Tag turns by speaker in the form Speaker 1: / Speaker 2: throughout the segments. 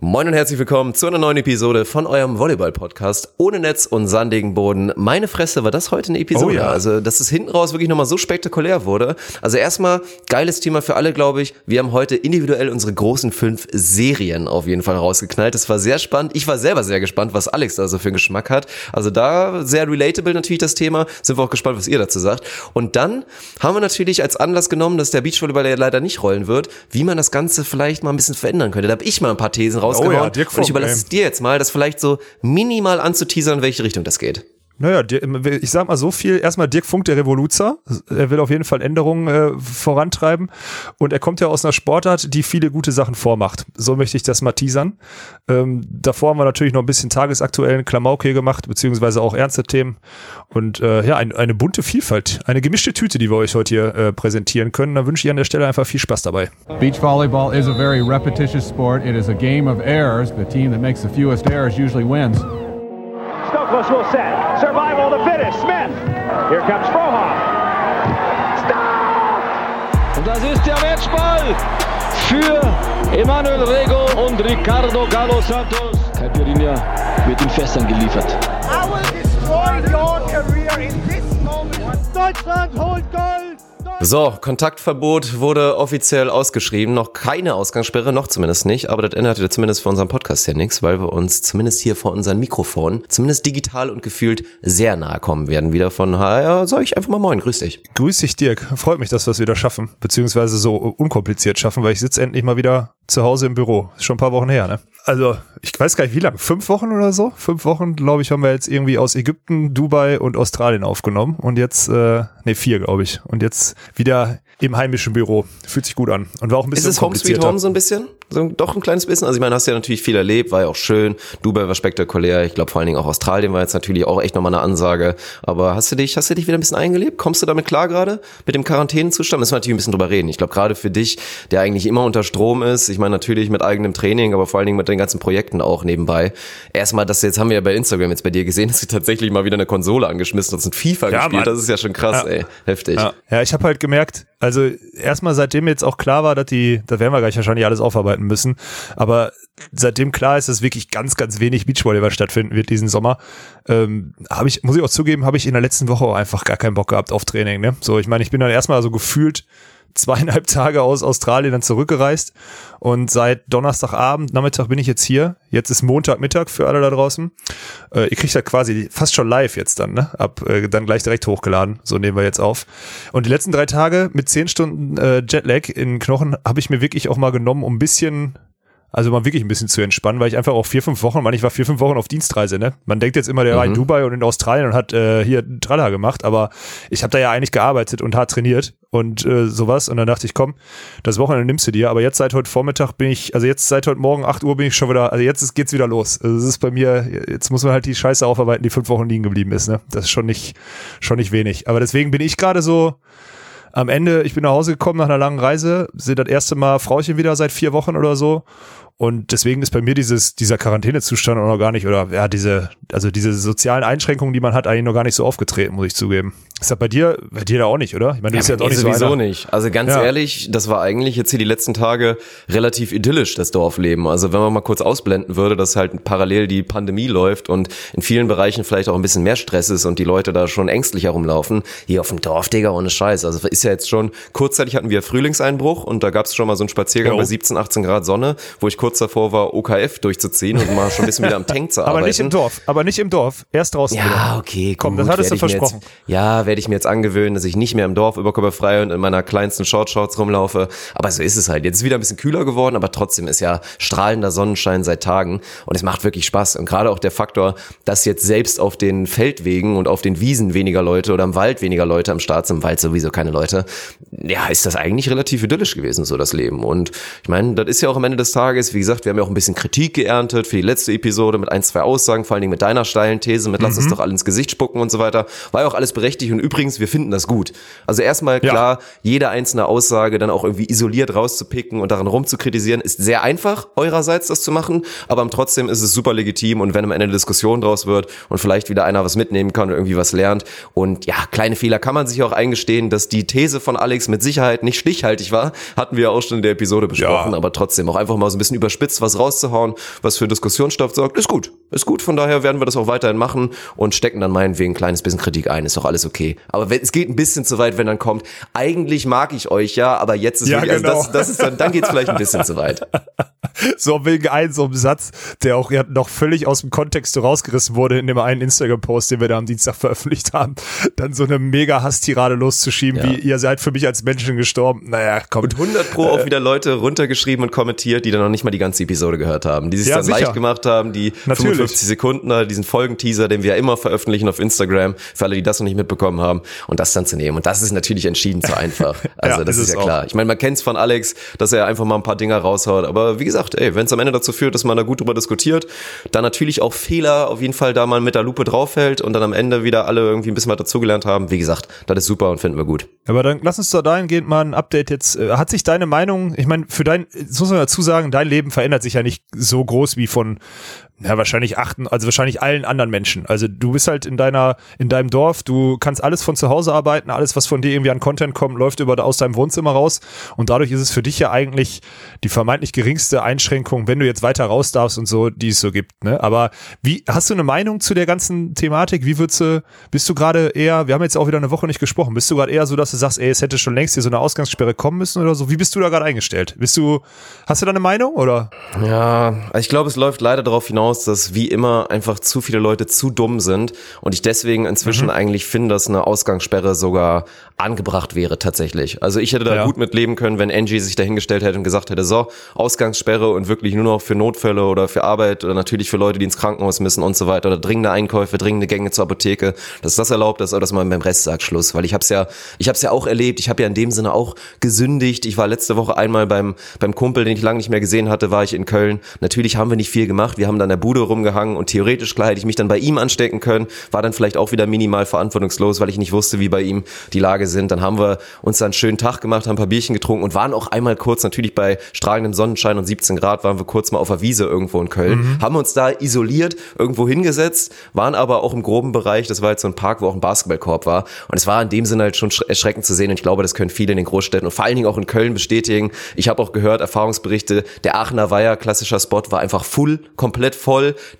Speaker 1: Moin und herzlich willkommen zu einer neuen Episode von eurem Volleyball-Podcast ohne Netz und sandigen Boden. Meine Fresse, war das heute eine Episode?
Speaker 2: Oh ja.
Speaker 1: Also, dass es hinten raus wirklich nochmal so spektakulär wurde. Also erstmal, geiles Thema für alle, glaube ich. Wir haben heute individuell unsere großen fünf Serien auf jeden Fall rausgeknallt. Das war sehr spannend. Ich war selber sehr gespannt, was Alex da so für einen Geschmack hat. Also da sehr relatable natürlich das Thema. Sind wir auch gespannt, was ihr dazu sagt. Und dann haben wir natürlich als Anlass genommen, dass der Beachvolleyball ja leider nicht rollen wird, wie man das Ganze vielleicht mal ein bisschen verändern könnte. Da habe ich mal ein paar Thesen rausgehauen.
Speaker 2: Oh ja,
Speaker 1: und ich überlasse es dir jetzt mal, das vielleicht so minimal anzuteasern, in welche Richtung das geht.
Speaker 2: Naja, ich sag mal so viel. Erstmal Dirk Funk, der Revoluzer. Er will auf jeden Fall Änderungen äh, vorantreiben. Und er kommt ja aus einer Sportart, die viele gute Sachen vormacht. So möchte ich das mal teasern. Ähm, davor haben wir natürlich noch ein bisschen tagesaktuellen Klamauk hier gemacht, beziehungsweise auch ernste Themen. Und äh, ja, ein, eine bunte Vielfalt, eine gemischte Tüte, die wir euch heute hier äh, präsentieren können. Da wünsche ich an der Stelle einfach viel Spaß dabei.
Speaker 3: Beach volleyball is a very repetitious sport. It is a game of errors. The team that makes the fewest errors usually wins.
Speaker 4: Stokos will set. Survival of the fittest. Smith. Here comes Frohoff. Stop!
Speaker 5: Und das ist der Matchball für Emanuel Rego und Ricardo Galo Santos. Caipirinha wird in Fässern geliefert.
Speaker 6: I will destroy your career in this moment. Deutschland holt Gold!
Speaker 1: So, Kontaktverbot wurde offiziell ausgeschrieben. Noch keine Ausgangssperre, noch zumindest nicht. Aber das ändert ja zumindest für unseren Podcast ja nichts, weil wir uns zumindest hier vor unseren Mikrofonen, zumindest digital und gefühlt, sehr nahe kommen werden. Wieder von, ja, sag ich einfach mal moin, grüß dich.
Speaker 2: Grüß dich, Dirk. Freut mich, dass wir es wieder schaffen, beziehungsweise so unkompliziert schaffen, weil ich sitze endlich mal wieder zu Hause im Büro. Ist schon ein paar Wochen her, ne? Also, ich weiß gar nicht, wie lange. Fünf Wochen oder so? Fünf Wochen, glaube ich, haben wir jetzt irgendwie aus Ägypten, Dubai und Australien aufgenommen. Und jetzt, äh, nee, vier, glaube ich. Und jetzt wieder im heimischen Büro. Fühlt sich gut an. Und war auch ein
Speaker 1: Ist
Speaker 2: bisschen
Speaker 1: es Home Sweet. Home so ein bisschen? So, doch ein kleines bisschen. Also ich meine, hast ja natürlich viel erlebt, war ja auch schön. Dubai war spektakulär. Ich glaube vor allen Dingen auch Australien war jetzt natürlich auch echt nochmal eine Ansage. Aber hast du dich, hast du dich wieder ein bisschen eingelebt? Kommst du damit klar gerade? Mit dem Quarantänezustand? Müssen wir natürlich ein bisschen drüber reden. Ich glaube gerade für dich, der eigentlich immer unter Strom ist, ich meine natürlich mit eigenem Training, aber vor allen Dingen mit den ganzen Projekten auch nebenbei. Erstmal, das jetzt haben wir ja bei Instagram jetzt bei dir gesehen, dass du tatsächlich mal wieder eine Konsole angeschmissen hast und FIFA
Speaker 2: Ja,
Speaker 1: gespielt.
Speaker 2: Mann.
Speaker 1: Das ist ja schon krass,
Speaker 2: Ja.
Speaker 1: ey. Heftig.
Speaker 2: Ja, ja ich habe halt gemerkt, also erstmal seitdem jetzt auch klar war, dass die, da werden wir gleich wahrscheinlich alles aufarbeiten müssen, aber seitdem klar ist, dass wirklich ganz, ganz wenig Beachvolleyball stattfinden wird diesen Sommer, ähm, habe ich, muss ich auch zugeben, habe ich in der letzten Woche auch einfach gar keinen Bock gehabt auf Training. Ne? So, ich meine, ich bin dann erstmal so gefühlt zweieinhalb Tage aus Australien dann zurückgereist und seit Donnerstagabend, Nachmittag bin ich jetzt hier. Jetzt ist Montagmittag für alle da draußen. Äh, ihr kriegt das quasi fast schon live jetzt dann, ne? Ab äh, dann gleich direkt hochgeladen. So nehmen wir jetzt auf. Und die letzten drei Tage mit zehn Stunden äh, Jetlag in Knochen habe ich mir wirklich auch mal genommen, um ein bisschen also mal wirklich ein bisschen zu entspannen, weil ich einfach auch vier, fünf Wochen, man, ich war vier, fünf Wochen auf Dienstreise, ne? Man denkt jetzt immer, der war in Dubai und in Australien und hat äh, hier Tralla gemacht, aber ich habe da ja eigentlich gearbeitet und hart trainiert und äh, sowas. Und dann dachte ich, komm, das Wochenende nimmst du dir. Aber jetzt seit heute Vormittag bin ich, also jetzt seit heute Morgen 8 Uhr bin ich schon wieder, also jetzt ist, geht's wieder los. Also es ist bei mir, jetzt muss man halt die Scheiße aufarbeiten, die fünf Wochen liegen geblieben ist, ne? Das ist schon nicht, schon nicht wenig. Aber deswegen bin ich gerade so, am Ende, ich bin nach Hause gekommen nach einer langen Reise, sehe das erste Mal Frauchen wieder seit vier Wochen oder so. Und deswegen ist bei mir dieses, dieser Quarantänezustand auch noch gar nicht, oder ja, diese, also diese sozialen Einschränkungen, die man hat, eigentlich noch gar nicht so aufgetreten, muss ich zugeben. Ist das bei dir, bei dir da auch nicht, oder? Ich meine, du bist ja, jetzt auch nicht so
Speaker 1: sowieso
Speaker 2: einer.
Speaker 1: nicht. Also ganz
Speaker 2: Ja.
Speaker 1: ehrlich, das war eigentlich jetzt hier die letzten Tage relativ idyllisch, das Dorfleben. Also wenn man mal kurz ausblenden würde, dass halt parallel die Pandemie läuft und in vielen Bereichen vielleicht auch ein bisschen mehr Stress ist und die Leute da schon ängstlich herumlaufen. Hier auf dem Dorf, Digga, ohne Scheiß. Also ist ja jetzt schon, kurzzeitig hatten wir Frühlingseinbruch und da gab es schon mal so einen Spaziergang
Speaker 2: Jo.
Speaker 1: bei 17, 18 Grad Sonne, wo ich kurz davor war, OKF durchzuziehen und mal schon ein bisschen wieder am Tank zu arbeiten.
Speaker 2: Aber nicht im Dorf, aber nicht im Dorf. Erst draußen
Speaker 1: Ja,
Speaker 2: wieder.
Speaker 1: okay,
Speaker 2: Komm,
Speaker 1: gut,
Speaker 2: das hattest du versprochen.
Speaker 1: Jetzt, ja, werde ich mir jetzt angewöhnen, dass ich nicht mehr im Dorf überkörperfrei und in meiner kleinsten Shortshorts rumlaufe. Aber so ist es halt. Jetzt ist wieder ein bisschen kühler geworden, aber trotzdem ist ja strahlender Sonnenschein seit Tagen und es macht wirklich Spaß. Und gerade auch der Faktor, dass jetzt selbst auf den Feldwegen und auf den Wiesen weniger Leute oder im Wald weniger Leute am Start sind, im Wald sowieso keine Leute, ja, ist das eigentlich relativ idyllisch gewesen, so das Leben. Und ich meine, das ist ja auch am Ende des Tages, wie gesagt, wir haben ja auch ein bisschen Kritik geerntet für die letzte Episode mit ein, zwei Aussagen, vor allen Dingen mit deiner steilen These, mit lass uns doch alle ins Gesicht spucken und so weiter. War ja auch alles berechtigt und übrigens, wir finden das gut. Also erstmal
Speaker 2: Ja.
Speaker 1: klar, jede einzelne Aussage dann auch irgendwie isoliert rauszupicken und daran rumzukritisieren, ist sehr einfach eurerseits das zu machen, aber trotzdem ist es super legitim und wenn am Ende eine Diskussion draus wird und vielleicht wieder einer was mitnehmen kann und irgendwie was lernt und ja, kleine Fehler kann man sich auch eingestehen, dass die These von Alex mit Sicherheit nicht stichhaltig war, hatten wir ja auch schon in der Episode besprochen,
Speaker 2: Ja.
Speaker 1: aber trotzdem auch einfach mal so ein bisschen überspitzt was rauszuhauen, was für Diskussionsstoff sorgt, ist gut. Ist gut, von daher werden wir das auch weiterhin machen und stecken dann meinetwegen ein kleines bisschen Kritik ein, ist doch alles okay. Aber wenn, es geht ein bisschen zu weit, wenn dann kommt, eigentlich mag ich euch ja, aber jetzt ist
Speaker 2: Ja,
Speaker 1: wirklich,
Speaker 2: genau.
Speaker 1: also das, das ist dann, dann geht's vielleicht ein bisschen zu weit.
Speaker 2: So wegen einem so einem Satz, der auch ja noch völlig aus dem Kontext so rausgerissen wurde in dem einen Instagram-Post, den wir da am Dienstag veröffentlicht haben, dann so eine mega Hasstirade loszuschieben,
Speaker 1: Ja.
Speaker 2: wie ihr seid für mich als Menschen gestorben. Naja, komm.
Speaker 1: Und 100 Pro auch wieder Leute runtergeschrieben und kommentiert, die dann noch nicht mal die ganze Episode gehört haben, die sich
Speaker 2: Ja,
Speaker 1: dann
Speaker 2: sicher.
Speaker 1: leicht gemacht haben, die
Speaker 2: Natürlich.
Speaker 1: 55 Sekunden, da, diesen Folgenteaser, den wir ja immer veröffentlichen auf Instagram, für alle, die das noch nicht mitbekommen haben, und das dann zu nehmen. Und das ist natürlich entschieden zu einfach. Also
Speaker 2: Ja,
Speaker 1: das
Speaker 2: ist
Speaker 1: ist
Speaker 2: es
Speaker 1: ja
Speaker 2: auch.
Speaker 1: klar. Ich meine, man kennt's von Alex, dass er einfach mal ein paar Dinger raushaut. Aber wie gesagt, ey, wenn es am Ende dazu führt, dass man da gut drüber diskutiert, dann natürlich auch Fehler auf jeden Fall da mal mit der Lupe draufhält und dann am Ende wieder alle irgendwie ein bisschen was dazugelernt haben. Wie gesagt, das ist super und finden wir gut.
Speaker 2: Aber dann lass uns da dahingehend mal ein Update jetzt. Äh, Hat sich deine Meinung, ich meine, für dein, das muss man dazu sagen, dein Leben verändert sich ja nicht so groß wie von ja, wahrscheinlich achten, also wahrscheinlich allen anderen Menschen. Also du bist halt in deiner, in deinem Dorf, du kannst alles von zu Hause arbeiten, alles, was von dir irgendwie an Content kommt, läuft über aus deinem Wohnzimmer raus. Und dadurch ist es für dich ja eigentlich die vermeintlich geringste Einschränkung, wenn du jetzt weiter raus darfst und so, die es so gibt. Ne? Aber wie, hast du eine Meinung zu der ganzen Thematik? Wie würdest du, bist du gerade eher, wir haben jetzt auch wieder eine Woche nicht gesprochen, bist du gerade eher so, dass du sagst, ey, es hätte schon längst hier so eine Ausgangssperre kommen müssen oder so? Wie bist du da gerade eingestellt? Bist du, hast du da eine Meinung oder?
Speaker 1: Ja, ich glaube, es läuft leider darauf hinaus, dass wie immer einfach zu viele Leute zu dumm sind und ich deswegen inzwischen eigentlich finde, dass eine Ausgangssperre sogar angebracht wäre tatsächlich. Also ich hätte da
Speaker 2: Ja.
Speaker 1: gut mit leben können, wenn Angie sich dahingestellt hätte und gesagt hätte, so, Ausgangssperre und wirklich nur noch für Notfälle oder für Arbeit oder natürlich für Leute, die ins Krankenhaus müssen und so weiter oder dringende Einkäufe, dringende Gänge zur Apotheke, dass das erlaubt ist, aber dass man beim Rest sagt Schluss, weil ich habe es ja, ich habe es ja auch erlebt, ich habe ja in dem Sinne auch gesündigt. Ich war letzte Woche einmal beim beim Kumpel, den ich lange nicht mehr gesehen hatte, war ich in Köln. Natürlich haben wir nicht viel gemacht, wir haben dann der Bude rumgehangen und theoretisch klar hätte ich mich dann bei ihm anstecken können, war dann vielleicht auch wieder minimal verantwortungslos, weil ich nicht wusste, wie bei ihm die Lage sind. Dann haben wir uns dann einen schönen Tag gemacht, haben ein paar Bierchen getrunken und waren auch einmal kurz natürlich bei strahlendem Sonnenschein und 17 Grad waren wir kurz mal auf der Wiese irgendwo in Köln, haben uns da isoliert irgendwo hingesetzt, waren aber auch im groben Bereich, das war jetzt so ein Park, wo auch ein Basketballkorb war und es war in dem Sinne halt schon schre- erschreckend zu sehen und ich glaube, das können viele in den Großstädten und vor allen Dingen auch in Köln bestätigen. Ich habe auch gehört, Erfahrungsberichte, der Aachener Weiher, klassischer Spot, war einfach full, komplett voll,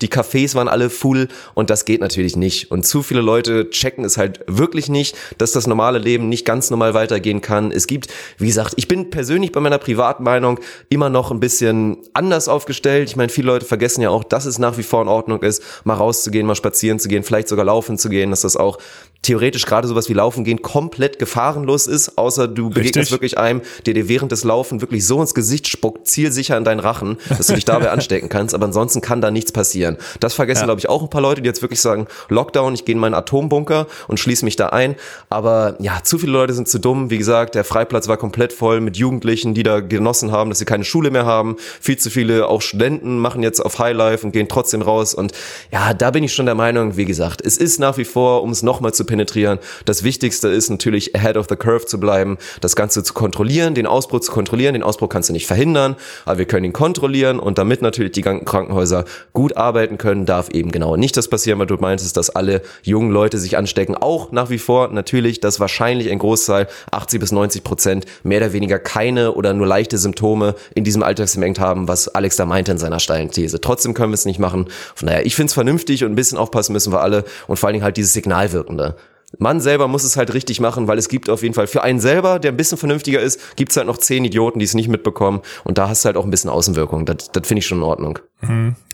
Speaker 1: die Cafés waren alle full und das geht natürlich nicht und zu viele Leute checken es halt wirklich nicht, dass das normale Leben nicht ganz normal weitergehen kann. Es gibt, wie gesagt, ich bin persönlich bei meiner privaten Meinung immer noch ein bisschen anders aufgestellt. Ich meine, viele Leute vergessen ja auch, dass es nach wie vor in Ordnung ist, mal rauszugehen, mal spazieren zu gehen, vielleicht sogar laufen zu gehen, dass das auch theoretisch gerade sowas wie Laufen gehen komplett gefahrenlos ist, außer du begegnest
Speaker 2: Richtig.
Speaker 1: wirklich einem, der dir während des Laufen wirklich so ins Gesicht spuckt, zielsicher in deinen Rachen, dass du dich dabei anstecken kannst, aber ansonsten kann da nichts passieren. Das vergessen, glaube ich, auch ein paar Leute, die jetzt wirklich sagen, Lockdown, ich gehe in meinen Atombunker und schließe mich da ein, aber ja, zu viele Leute sind zu dumm, wie gesagt, der Freiplatz war komplett voll mit Jugendlichen, die da genossen haben, dass sie keine Schule mehr haben, viel zu viele auch Studenten machen jetzt auf Highlife und gehen trotzdem raus. Und ja, da bin ich schon der Meinung, wie gesagt, es ist nach wie vor, um es nochmal zu penetrieren, das Wichtigste ist natürlich ahead of the curve zu bleiben, das Ganze zu kontrollieren, den Ausbruch zu kontrollieren, den Ausbruch kannst du nicht verhindern, aber wir können ihn kontrollieren und damit natürlich die Krankenhäuser gut arbeiten können, darf eben genau nicht das passieren, weil du meintest, dass alle jungen Leute sich anstecken, auch nach wie vor natürlich, dass wahrscheinlich ein Großteil, 80 bis 90 Prozent, mehr oder weniger keine oder nur leichte Symptome in diesem Alltagssegment haben, was Alex da meinte in seiner steilen These. Trotzdem können wir es nicht machen. Von daher, ich finde es vernünftig und ein bisschen aufpassen müssen wir alle und vor allen Dingen halt dieses Signalwirkende. Man selber muss es halt richtig machen, weil es gibt auf jeden Fall für einen selber, der ein bisschen vernünftiger ist, gibt es halt noch zehn Idioten, die es nicht mitbekommen und da hast du halt auch ein bisschen Außenwirkung. Das, das finde ich schon in Ordnung.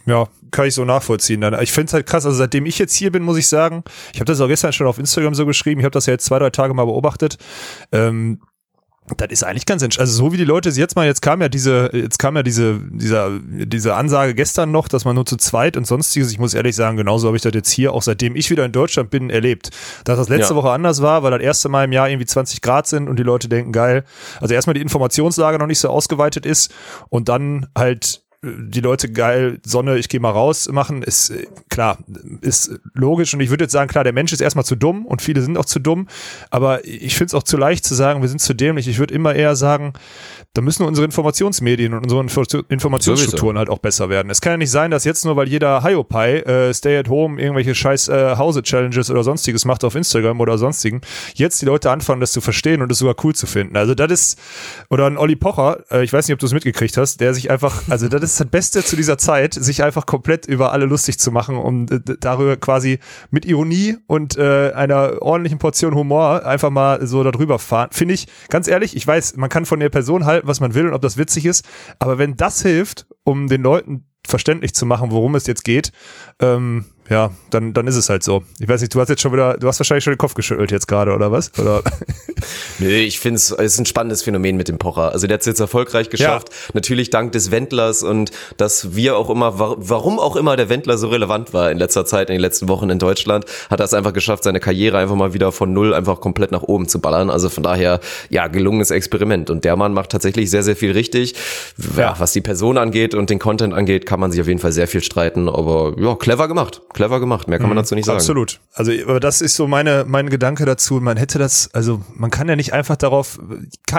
Speaker 2: Ja, kann ich so nachvollziehen. Dann. Ich finde es halt krass, also seitdem ich jetzt hier bin, muss ich sagen, ich habe das auch gestern schon auf Instagram so geschrieben, ich habe das ja jetzt zwei, drei Tage mal beobachtet. Ähm, das ist eigentlich ganz entscheidend. Also so wie die Leute es jetzt mal, jetzt kam ja diese, jetzt kam ja diese, dieser, diese Ansage gestern noch, dass man nur zu zweit und sonstiges, ich muss ehrlich sagen, genauso habe ich das jetzt hier, auch seitdem ich wieder in Deutschland bin, erlebt. Dass das letzte
Speaker 1: Ja.
Speaker 2: Woche anders war, weil das erste Mal im Jahr irgendwie 20 Grad sind und die Leute denken, geil. Also erstmal die Informationslage noch nicht so ausgeweitet ist und dann halt äh, die Leute geil, Sonne, ich gehe mal raus machen, ist äh, klar, ist logisch und ich würde jetzt sagen, klar, der Mensch ist erstmal zu dumm und viele sind auch zu dumm, aber ich finde es auch zu leicht zu sagen, wir sind zu dämlich. Ich würde immer eher sagen, da müssen unsere Informationsmedien und unsere Info Informationsstrukturen halt auch besser werden. Es kann ja nicht sein, dass jetzt nur, weil jeder Hiopai äh, Stay at Home irgendwelche scheiß äh, Hause-Challenges oder sonstiges macht auf Instagram oder sonstigen, jetzt die Leute anfangen, das zu verstehen und es sogar cool zu finden. Also das ist, oder ein Olli Pocher, äh, ich weiß nicht, ob du es mitgekriegt hast, der sich einfach, also das ist das Beste zu dieser Zeit, sich einfach komplett über alle lustig zu machen, um äh, darüber quasi mit Ironie und äh, einer ordentlichen Portion Humor einfach mal so darüber fahren. Finde ich, ganz ehrlich, ich weiß, man kann von der Person halten, was man will und ob das witzig ist, aber wenn das hilft, um den Leuten verständlich zu machen, worum es jetzt geht, ähm, ja, dann, dann ist es halt so. Ich weiß nicht, du hast jetzt schon wieder, du hast wahrscheinlich schon den Kopf geschüttelt jetzt gerade, oder was? Oder?
Speaker 1: Nee, ich finde es ist ein spannendes Phänomen mit dem Pocher. Also der hat es jetzt erfolgreich geschafft. Ja. Natürlich dank des Wendlers und dass wir auch immer, warum auch immer der Wendler so relevant war in letzter Zeit, in den letzten Wochen in Deutschland, hat er es einfach geschafft, seine Karriere einfach mal wieder von null einfach komplett nach oben zu ballern. Also von daher, ja, gelungenes Experiment. Und der Mann macht tatsächlich sehr, sehr viel richtig. Ja, ja. was die Person angeht und den Content angeht, kann man sich auf jeden Fall sehr viel streiten. Aber ja, clever gemacht. Clever gemacht. Mehr kann man mhm, dazu nicht sagen.
Speaker 2: Absolut. Also, aber das ist so meine, mein Gedanke dazu. Man hätte das, also man kann ja nicht einfach darauf,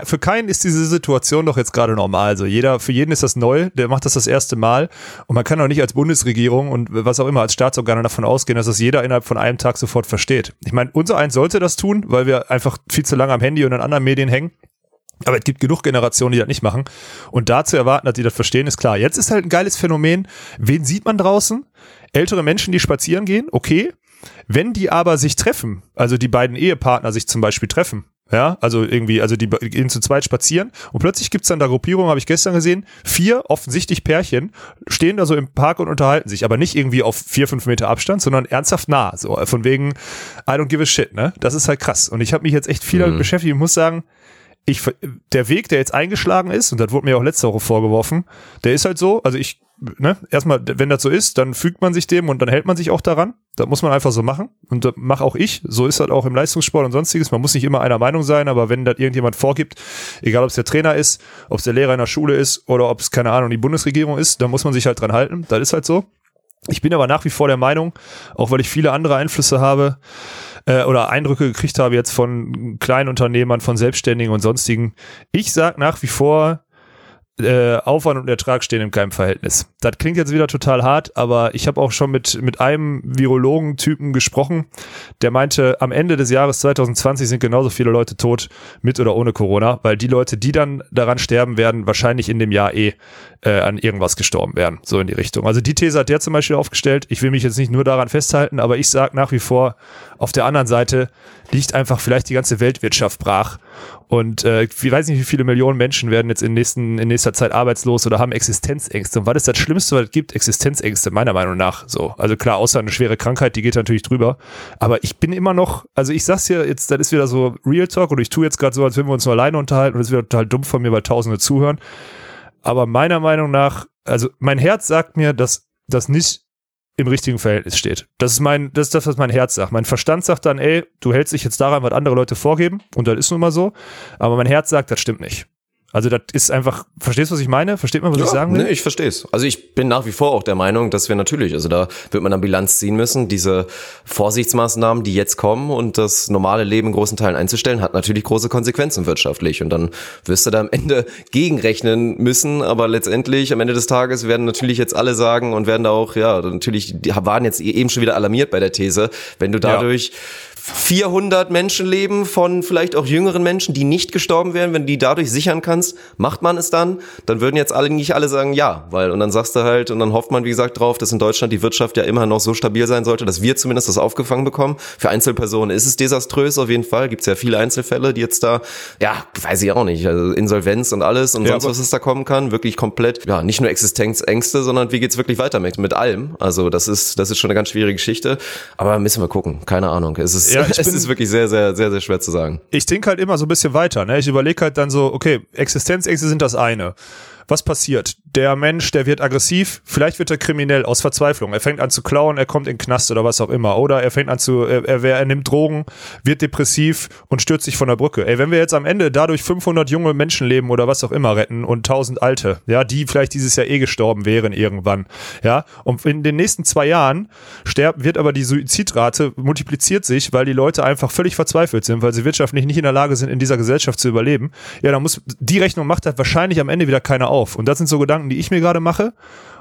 Speaker 2: für keinen ist diese Situation doch jetzt gerade normal. Also jeder, für jeden ist das neu, der macht das das erste Mal. Und man kann auch nicht als Bundesregierung und was auch immer als Staatsorgane davon ausgehen, dass das jeder innerhalb von einem Tag sofort versteht. Ich meine, unser eins sollte das tun, weil wir einfach viel zu lange am Handy und an anderen Medien hängen. Aber es gibt genug Generationen, die das nicht machen. Und da zu erwarten, dass die das verstehen, ist klar. Jetzt ist halt ein geiles Phänomen. Wen sieht man draußen? Ältere Menschen, die spazieren gehen, okay. Wenn die aber sich treffen, also die beiden Ehepartner sich zum Beispiel treffen, ja, also irgendwie, also die gehen zu zweit spazieren und plötzlich gibt's dann da Gruppierungen, habe ich gestern gesehen, vier offensichtlich Pärchen stehen da so im Park und unterhalten sich, aber nicht irgendwie auf vier, fünf Meter Abstand, sondern ernsthaft nah, so von wegen I don't give a shit, ne? Das ist halt krass. Und ich habe mich jetzt echt viel mhm. damit beschäftigt und muss sagen, ich, der Weg, der jetzt eingeschlagen ist, und das wurde mir auch letzte Woche vorgeworfen, der ist halt so, also ich, ne, erstmal, wenn das so ist, dann fügt man sich dem und dann hält man sich auch daran. Das muss man einfach so machen. Und das mache auch ich. So ist das auch im Leistungssport und sonstiges. Man muss nicht immer einer Meinung sein, aber wenn das irgendjemand vorgibt, egal ob es der Trainer ist, ob es der Lehrer in der Schule ist oder ob es, keine Ahnung, die Bundesregierung ist, dann muss man sich halt dran halten. Das ist halt so. Ich bin aber nach wie vor der Meinung, auch weil ich viele andere Einflüsse habe, äh, oder Eindrücke gekriegt habe jetzt von Kleinunternehmern, von Selbstständigen und sonstigen. Ich sag nach wie vor, äh, Aufwand und Ertrag stehen in keinem Verhältnis. Das klingt jetzt wieder total hart, aber ich habe auch schon mit, mit einem Virologen-Typen gesprochen, der meinte, am Ende des Jahres 2020 sind genauso viele Leute tot, mit oder ohne Corona, weil die Leute, die dann daran sterben werden, wahrscheinlich in dem Jahr eh äh, an irgendwas gestorben werden, so in die Richtung. Also die These hat der zum Beispiel aufgestellt. Ich will mich jetzt nicht nur daran festhalten, aber ich sage nach wie vor, auf der anderen Seite liegt einfach vielleicht die ganze Weltwirtschaft brach und äh, ich weiß nicht, wie viele Millionen Menschen werden jetzt in, nächsten, in nächster Zeit arbeitslos oder haben Existenzängste. Und was ist das Schlimmste, was es gibt? Existenzängste, meiner Meinung nach. So. Also klar, außer eine schwere Krankheit, die geht natürlich drüber. Aber ich bin immer noch, also ich sag's hier jetzt, das ist wieder so Real Talk und ich tue jetzt gerade so, als würden wir uns nur alleine unterhalten und ist wieder total dumm von mir, weil Tausende zuhören. Aber meiner Meinung nach, also mein Herz sagt mir, dass das nicht im richtigen Verhältnis steht. Das ist mein, das ist das, was mein Herz sagt. Mein Verstand sagt dann, ey, du hältst dich jetzt daran, was andere Leute vorgeben, und das ist nun mal so. Aber mein Herz sagt, das stimmt nicht. Also das ist einfach, verstehst du, was ich meine? Versteht man, was
Speaker 1: ja,
Speaker 2: ich sagen will?
Speaker 1: Nee, ich verstehe es. Also ich bin nach wie vor auch der Meinung, dass wir natürlich, also da wird man dann Bilanz ziehen müssen, diese Vorsichtsmaßnahmen, die jetzt kommen und das normale Leben in großen Teilen einzustellen, hat natürlich große Konsequenzen wirtschaftlich. Und dann wirst du da am Ende gegenrechnen müssen, aber letztendlich am Ende des Tages werden natürlich jetzt alle sagen und werden da auch, ja, natürlich, die waren jetzt eben schon wieder alarmiert bei der These, wenn du dadurch ja 400 Menschenleben von vielleicht auch jüngeren Menschen, die nicht gestorben wären, wenn du die dadurch sichern kannst, macht man es dann? Dann würden jetzt alle nicht alle sagen ja, weil und dann sagst du halt und dann hofft man wie gesagt drauf, dass in Deutschland die Wirtschaft ja immer noch so stabil sein sollte, dass wir zumindest das aufgefangen bekommen. Für Einzelpersonen ist es desaströs auf jeden Fall. Gibt es ja viele Einzelfälle, die jetzt da, ja, weiß ich auch nicht, also Insolvenz und alles und ja, sonst was es da kommen kann, wirklich komplett, ja, nicht nur Existenzängste, sondern wie geht's wirklich weiter mit mit allem? Also das ist das ist schon eine ganz schwierige Geschichte, aber müssen wir gucken, keine Ahnung. Es ist
Speaker 2: ja, ich
Speaker 1: es ist wirklich sehr, sehr, sehr, sehr schwer zu sagen.
Speaker 2: Ich denke halt immer so ein bisschen weiter. Ne? Ich überlege halt dann so, okay, Existenzängste sind das eine. Was passiert? der Mensch, der wird aggressiv, vielleicht wird er kriminell aus Verzweiflung. Er fängt an zu klauen, er kommt in den Knast oder was auch immer. Oder er fängt an zu, er, er, er nimmt Drogen, wird depressiv und stürzt sich von der Brücke. Ey, wenn wir jetzt am Ende dadurch 500 junge Menschenleben oder was auch immer retten und 1000 alte, ja, die vielleicht dieses Jahr eh gestorben wären irgendwann, ja, und in den nächsten zwei Jahren sterben, wird aber die Suizidrate multipliziert sich, weil die Leute einfach völlig verzweifelt sind, weil sie wirtschaftlich nicht in der Lage sind, in dieser Gesellschaft zu überleben. Ja, dann muss, die Rechnung macht halt wahrscheinlich am Ende wieder keiner auf. Und das sind so Gedanken, Gedanken, die ich mir gerade mache.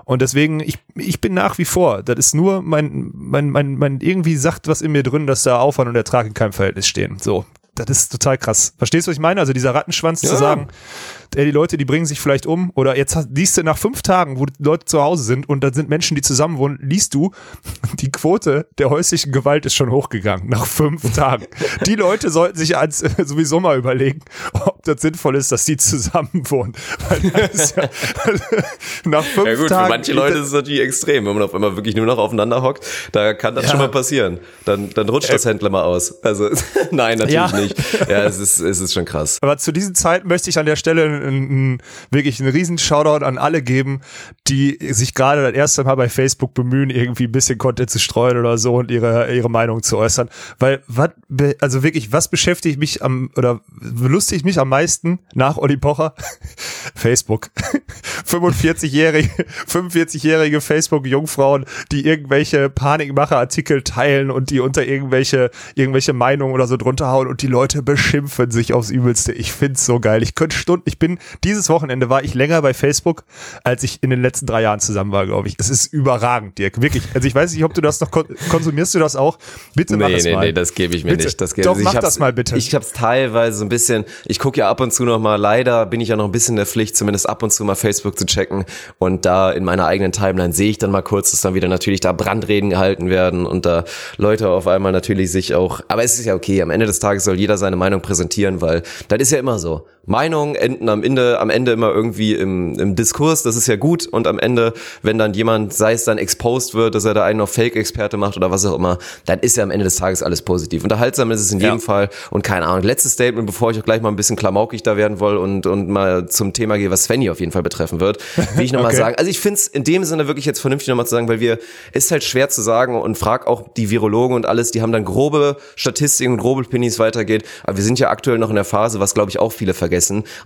Speaker 2: Und deswegen, ich, ich bin nach wie vor, das ist nur mein, mein, mein, mein, irgendwie sagt was in mir drin, dass da Aufwand und Ertrag in keinem Verhältnis stehen. So. das ist total krass. Verstehst du, was ich meine? Also dieser Rattenschwanz
Speaker 1: Ja.
Speaker 2: zu sagen, ey, die Leute, die bringen sich vielleicht um oder jetzt liest du nach fünf Tagen, wo Leute zu Hause sind und da sind Menschen, die zusammen wohnen, liest du, die Quote der häuslichen Gewalt ist schon hochgegangen nach fünf Tagen. Die Leute sollten sich als, äh, sowieso mal überlegen, ob das sinnvoll ist, dass die zusammen wohnen. Ja, nach fünf
Speaker 1: Ja gut,
Speaker 2: Tagen
Speaker 1: für manche Leute ist es natürlich extrem, wenn man auf einmal wirklich nur noch aufeinander hockt, da kann das
Speaker 2: Ja.
Speaker 1: schon mal passieren. Dann, dann rutscht das Händler mal aus. Also nein, natürlich
Speaker 2: Ja.
Speaker 1: nicht. Ja, es ist, es ist schon krass.
Speaker 2: Aber zu diesen Zeiten möchte ich an der Stelle einen, wirklich einen riesen Shoutout an alle geben, die sich gerade das erste Mal bei Facebook bemühen, irgendwie ein bisschen Content zu streuen oder so und ihre, ihre Meinung zu äußern. Weil, was, also wirklich, was beschäftigt mich am, oder belustigt mich am meisten nach Olli Pocher? Facebook. 45-jährige, 45-jährige Facebook-Jungfrauen, die irgendwelche Panikmacher-Artikel teilen und die unter irgendwelche, irgendwelche Meinungen oder so drunter hauen und die Leute beschimpfen sich aufs Übelste. Ich find's so geil. Ich könnte Stunden, ich bin, dieses Wochenende war ich länger bei Facebook, als ich in den letzten drei Jahren zusammen war, glaube ich. Es ist überragend, Dirk. Wirklich. Also ich weiß nicht, ob du das noch, kon konsumierst du das auch? Bitte mach
Speaker 1: Nee,
Speaker 2: es
Speaker 1: nee,
Speaker 2: mal.
Speaker 1: nee, das gebe ich mir
Speaker 2: Bitte.
Speaker 1: nicht. Das gebe
Speaker 2: Doch, mach
Speaker 1: ich hab's-
Speaker 2: das mal bitte.
Speaker 1: Ich hab's teilweise so ein bisschen, ich gucke ja ab und zu noch mal, leider bin ich ja noch ein bisschen in der Pflicht, zumindest ab und zu mal Facebook zu checken und da in meiner eigenen Timeline sehe ich dann mal kurz, dass dann wieder natürlich da Brandreden gehalten werden und da Leute auf einmal natürlich sich auch, aber es ist ja okay, am Ende des Tages soll jeder seine Meinung präsentieren, weil das ist ja immer so. Meinungen enden am Ende, am Ende immer irgendwie im, im Diskurs, das ist ja gut und am Ende, wenn dann jemand, sei es dann exposed wird, dass er da einen noch Fake-Experte macht oder was auch immer, dann ist ja am Ende des Tages alles positiv. Unterhaltsam ist es in jedem Fall und keine Ahnung. Letztes Statement, bevor ich auch gleich mal ein bisschen klamaukig da werden will und, und mal zum Thema gehe, was Svenny auf jeden Fall betreffen wird, will ich nochmal
Speaker 2: Okay.
Speaker 1: sagen. Also ich finde es in dem Sinne wirklich jetzt vernünftig nochmal zu sagen, weil wir, ist halt schwer zu sagen und frag auch die Virologen und alles, die haben dann grobe Statistiken und grobe Pinis weitergeht, aber wir sind ja aktuell noch in der Phase, was glaube ich auch viele vergessen.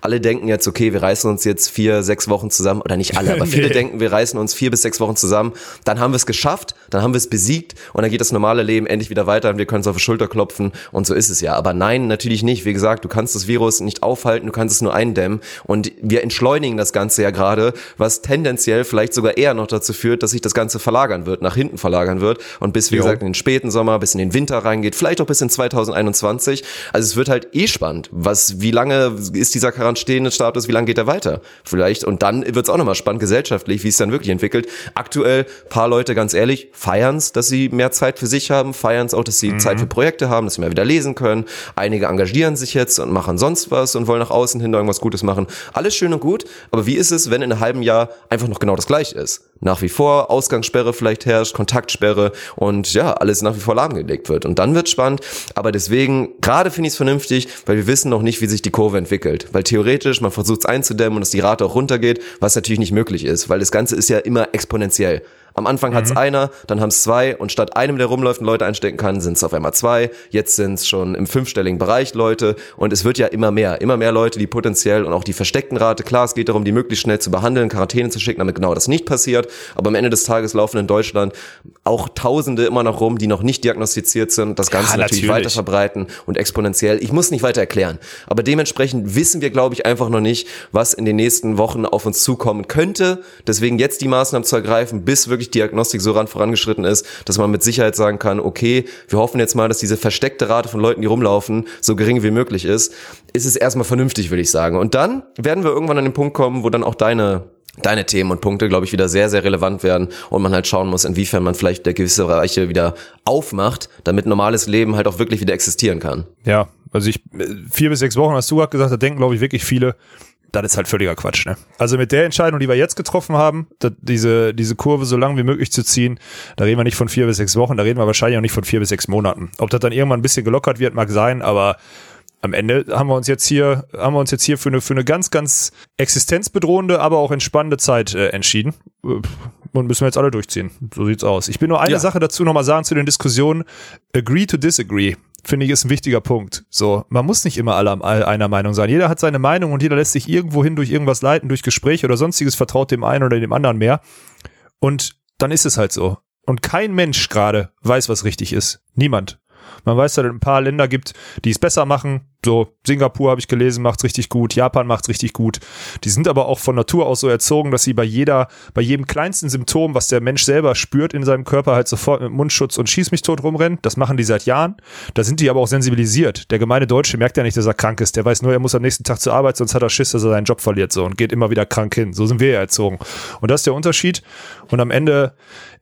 Speaker 1: Alle denken jetzt, okay, wir reißen uns jetzt vier, sechs Wochen zusammen, oder nicht alle, aber viele
Speaker 2: Nee.
Speaker 1: denken, wir reißen uns vier bis sechs Wochen zusammen, dann haben wir es geschafft, dann haben wir es besiegt und dann geht das normale Leben endlich wieder weiter und wir können uns auf die Schulter klopfen und so ist es ja. Aber nein, natürlich nicht. Wie gesagt, du kannst das Virus nicht aufhalten, du kannst es nur eindämmen und wir entschleunigen das Ganze ja gerade, was tendenziell vielleicht sogar eher noch dazu führt, dass sich das Ganze verlagern wird, nach hinten verlagern wird und bis, wie
Speaker 2: Jo.
Speaker 1: gesagt, in den späten Sommer, bis in den Winter reingeht, vielleicht auch bis in 2021. Also es wird halt eh spannend. Was, wie lange ist dieser Quarantänestatus, wie lange geht er weiter? Vielleicht, und dann wird es auch nochmal spannend gesellschaftlich, wie es dann wirklich entwickelt. Aktuell, paar Leute, ganz ehrlich, feiern's, dass sie mehr Zeit für sich haben, feiern's auch, dass sie Zeit für Projekte haben, dass sie mehr wieder lesen können. Einige engagieren sich jetzt und machen sonst was und wollen nach außen hin irgendwas Gutes machen. Alles schön und gut, aber wie ist es, wenn in einem halben Jahr einfach noch genau das gleiche ist? Nach wie vor Ausgangssperre vielleicht herrscht, Kontaktsperre und ja, alles nach wie vor lahmgelegt wird. Und dann wird spannend, aber deswegen, gerade finde ich es vernünftig, weil wir wissen noch nicht, wie sich die Kurve entwickelt. Weil theoretisch, man versucht es einzudämmen und dass die Rate auch runtergeht, was natürlich nicht möglich ist, weil das Ganze ist ja immer exponentiell. Am Anfang hat's einer, dann haben's zwei und statt einem, der rumläuft und Leute einstecken kann, sind's auf einmal zwei. Jetzt sind's schon im fünfstelligen Bereich Leute und es wird ja immer mehr. Immer mehr Leute, die potenziell und auch die versteckten Rate, klar, es geht darum, die möglichst schnell zu behandeln, Quarantäne zu schicken, damit genau das nicht passiert. Aber am Ende des Tages laufen in Deutschland auch Tausende immer noch rum, die noch nicht diagnostiziert sind. Das Ganze
Speaker 2: Ja,
Speaker 1: natürlich,
Speaker 2: natürlich.
Speaker 1: weiter verbreiten und exponentiell. Ich muss nicht weiter erklären. Aber dementsprechend wissen wir, glaube ich, einfach noch nicht, was in den nächsten Wochen auf uns zukommen könnte. Deswegen jetzt die Maßnahmen zu ergreifen, bis wirklich Diagnostik so ran vorangeschritten ist, dass man mit Sicherheit sagen kann, okay, wir hoffen jetzt mal, dass diese versteckte Rate von Leuten, die rumlaufen, so gering wie möglich ist, ist es erstmal vernünftig, würde ich sagen. Und dann werden wir irgendwann an den Punkt kommen, wo dann auch deine deine Themen und Punkte, glaube ich, wieder sehr, sehr relevant werden und man halt schauen muss, inwiefern man vielleicht der gewisse Bereiche wieder aufmacht, damit normales Leben halt auch wirklich wieder existieren kann.
Speaker 2: Ja, also ich, äh, vier bis sechs Wochen hast du gerade gesagt, da denken, glaube ich, wirklich viele, das ist halt völliger Quatsch, ne? Also mit der Entscheidung, die wir jetzt getroffen haben, diese, diese Kurve so lang wie möglich zu ziehen, da reden wir nicht von vier bis sechs Wochen, da reden wir wahrscheinlich auch nicht von vier bis sechs Monaten. Ob das dann irgendwann ein bisschen gelockert wird, mag sein, aber am Ende haben wir uns jetzt hier, haben wir uns jetzt hier für eine, für eine ganz, ganz existenzbedrohende, aber auch entspannende Zeit äh, entschieden. Und müssen wir jetzt alle durchziehen. So sieht's aus. Ich bin nur eine
Speaker 1: Ja.
Speaker 2: Sache dazu nochmal sagen zu den Diskussionen. Agree to disagree. Finde ich, ist ein wichtiger Punkt. So, man muss nicht immer alle einer Meinung sein. Jeder hat seine Meinung und jeder lässt sich irgendwohin durch irgendwas leiten, durch Gespräche oder sonstiges, vertraut dem einen oder dem anderen mehr. Und dann ist es halt so. Und kein Mensch gerade weiß, was richtig ist. Niemand. Man weiß, dass es ein paar Länder gibt, die es besser machen, So, Singapur habe ich gelesen, macht's richtig gut, Japan macht's richtig gut. Die sind aber auch von Natur aus so erzogen, dass sie bei jeder, bei jedem kleinsten Symptom, was der Mensch selber spürt in seinem Körper, halt sofort mit Mundschutz und Schieß mich tot rumrennen. Das machen die seit Jahren. Da sind die aber auch sensibilisiert. Der gemeine Deutsche merkt ja nicht, dass er krank ist. Der weiß nur, er muss am nächsten Tag zur Arbeit, sonst hat er Schiss, dass er seinen Job verliert so und geht immer wieder krank hin. So sind wir ja erzogen. Und das ist der Unterschied. Und am Ende,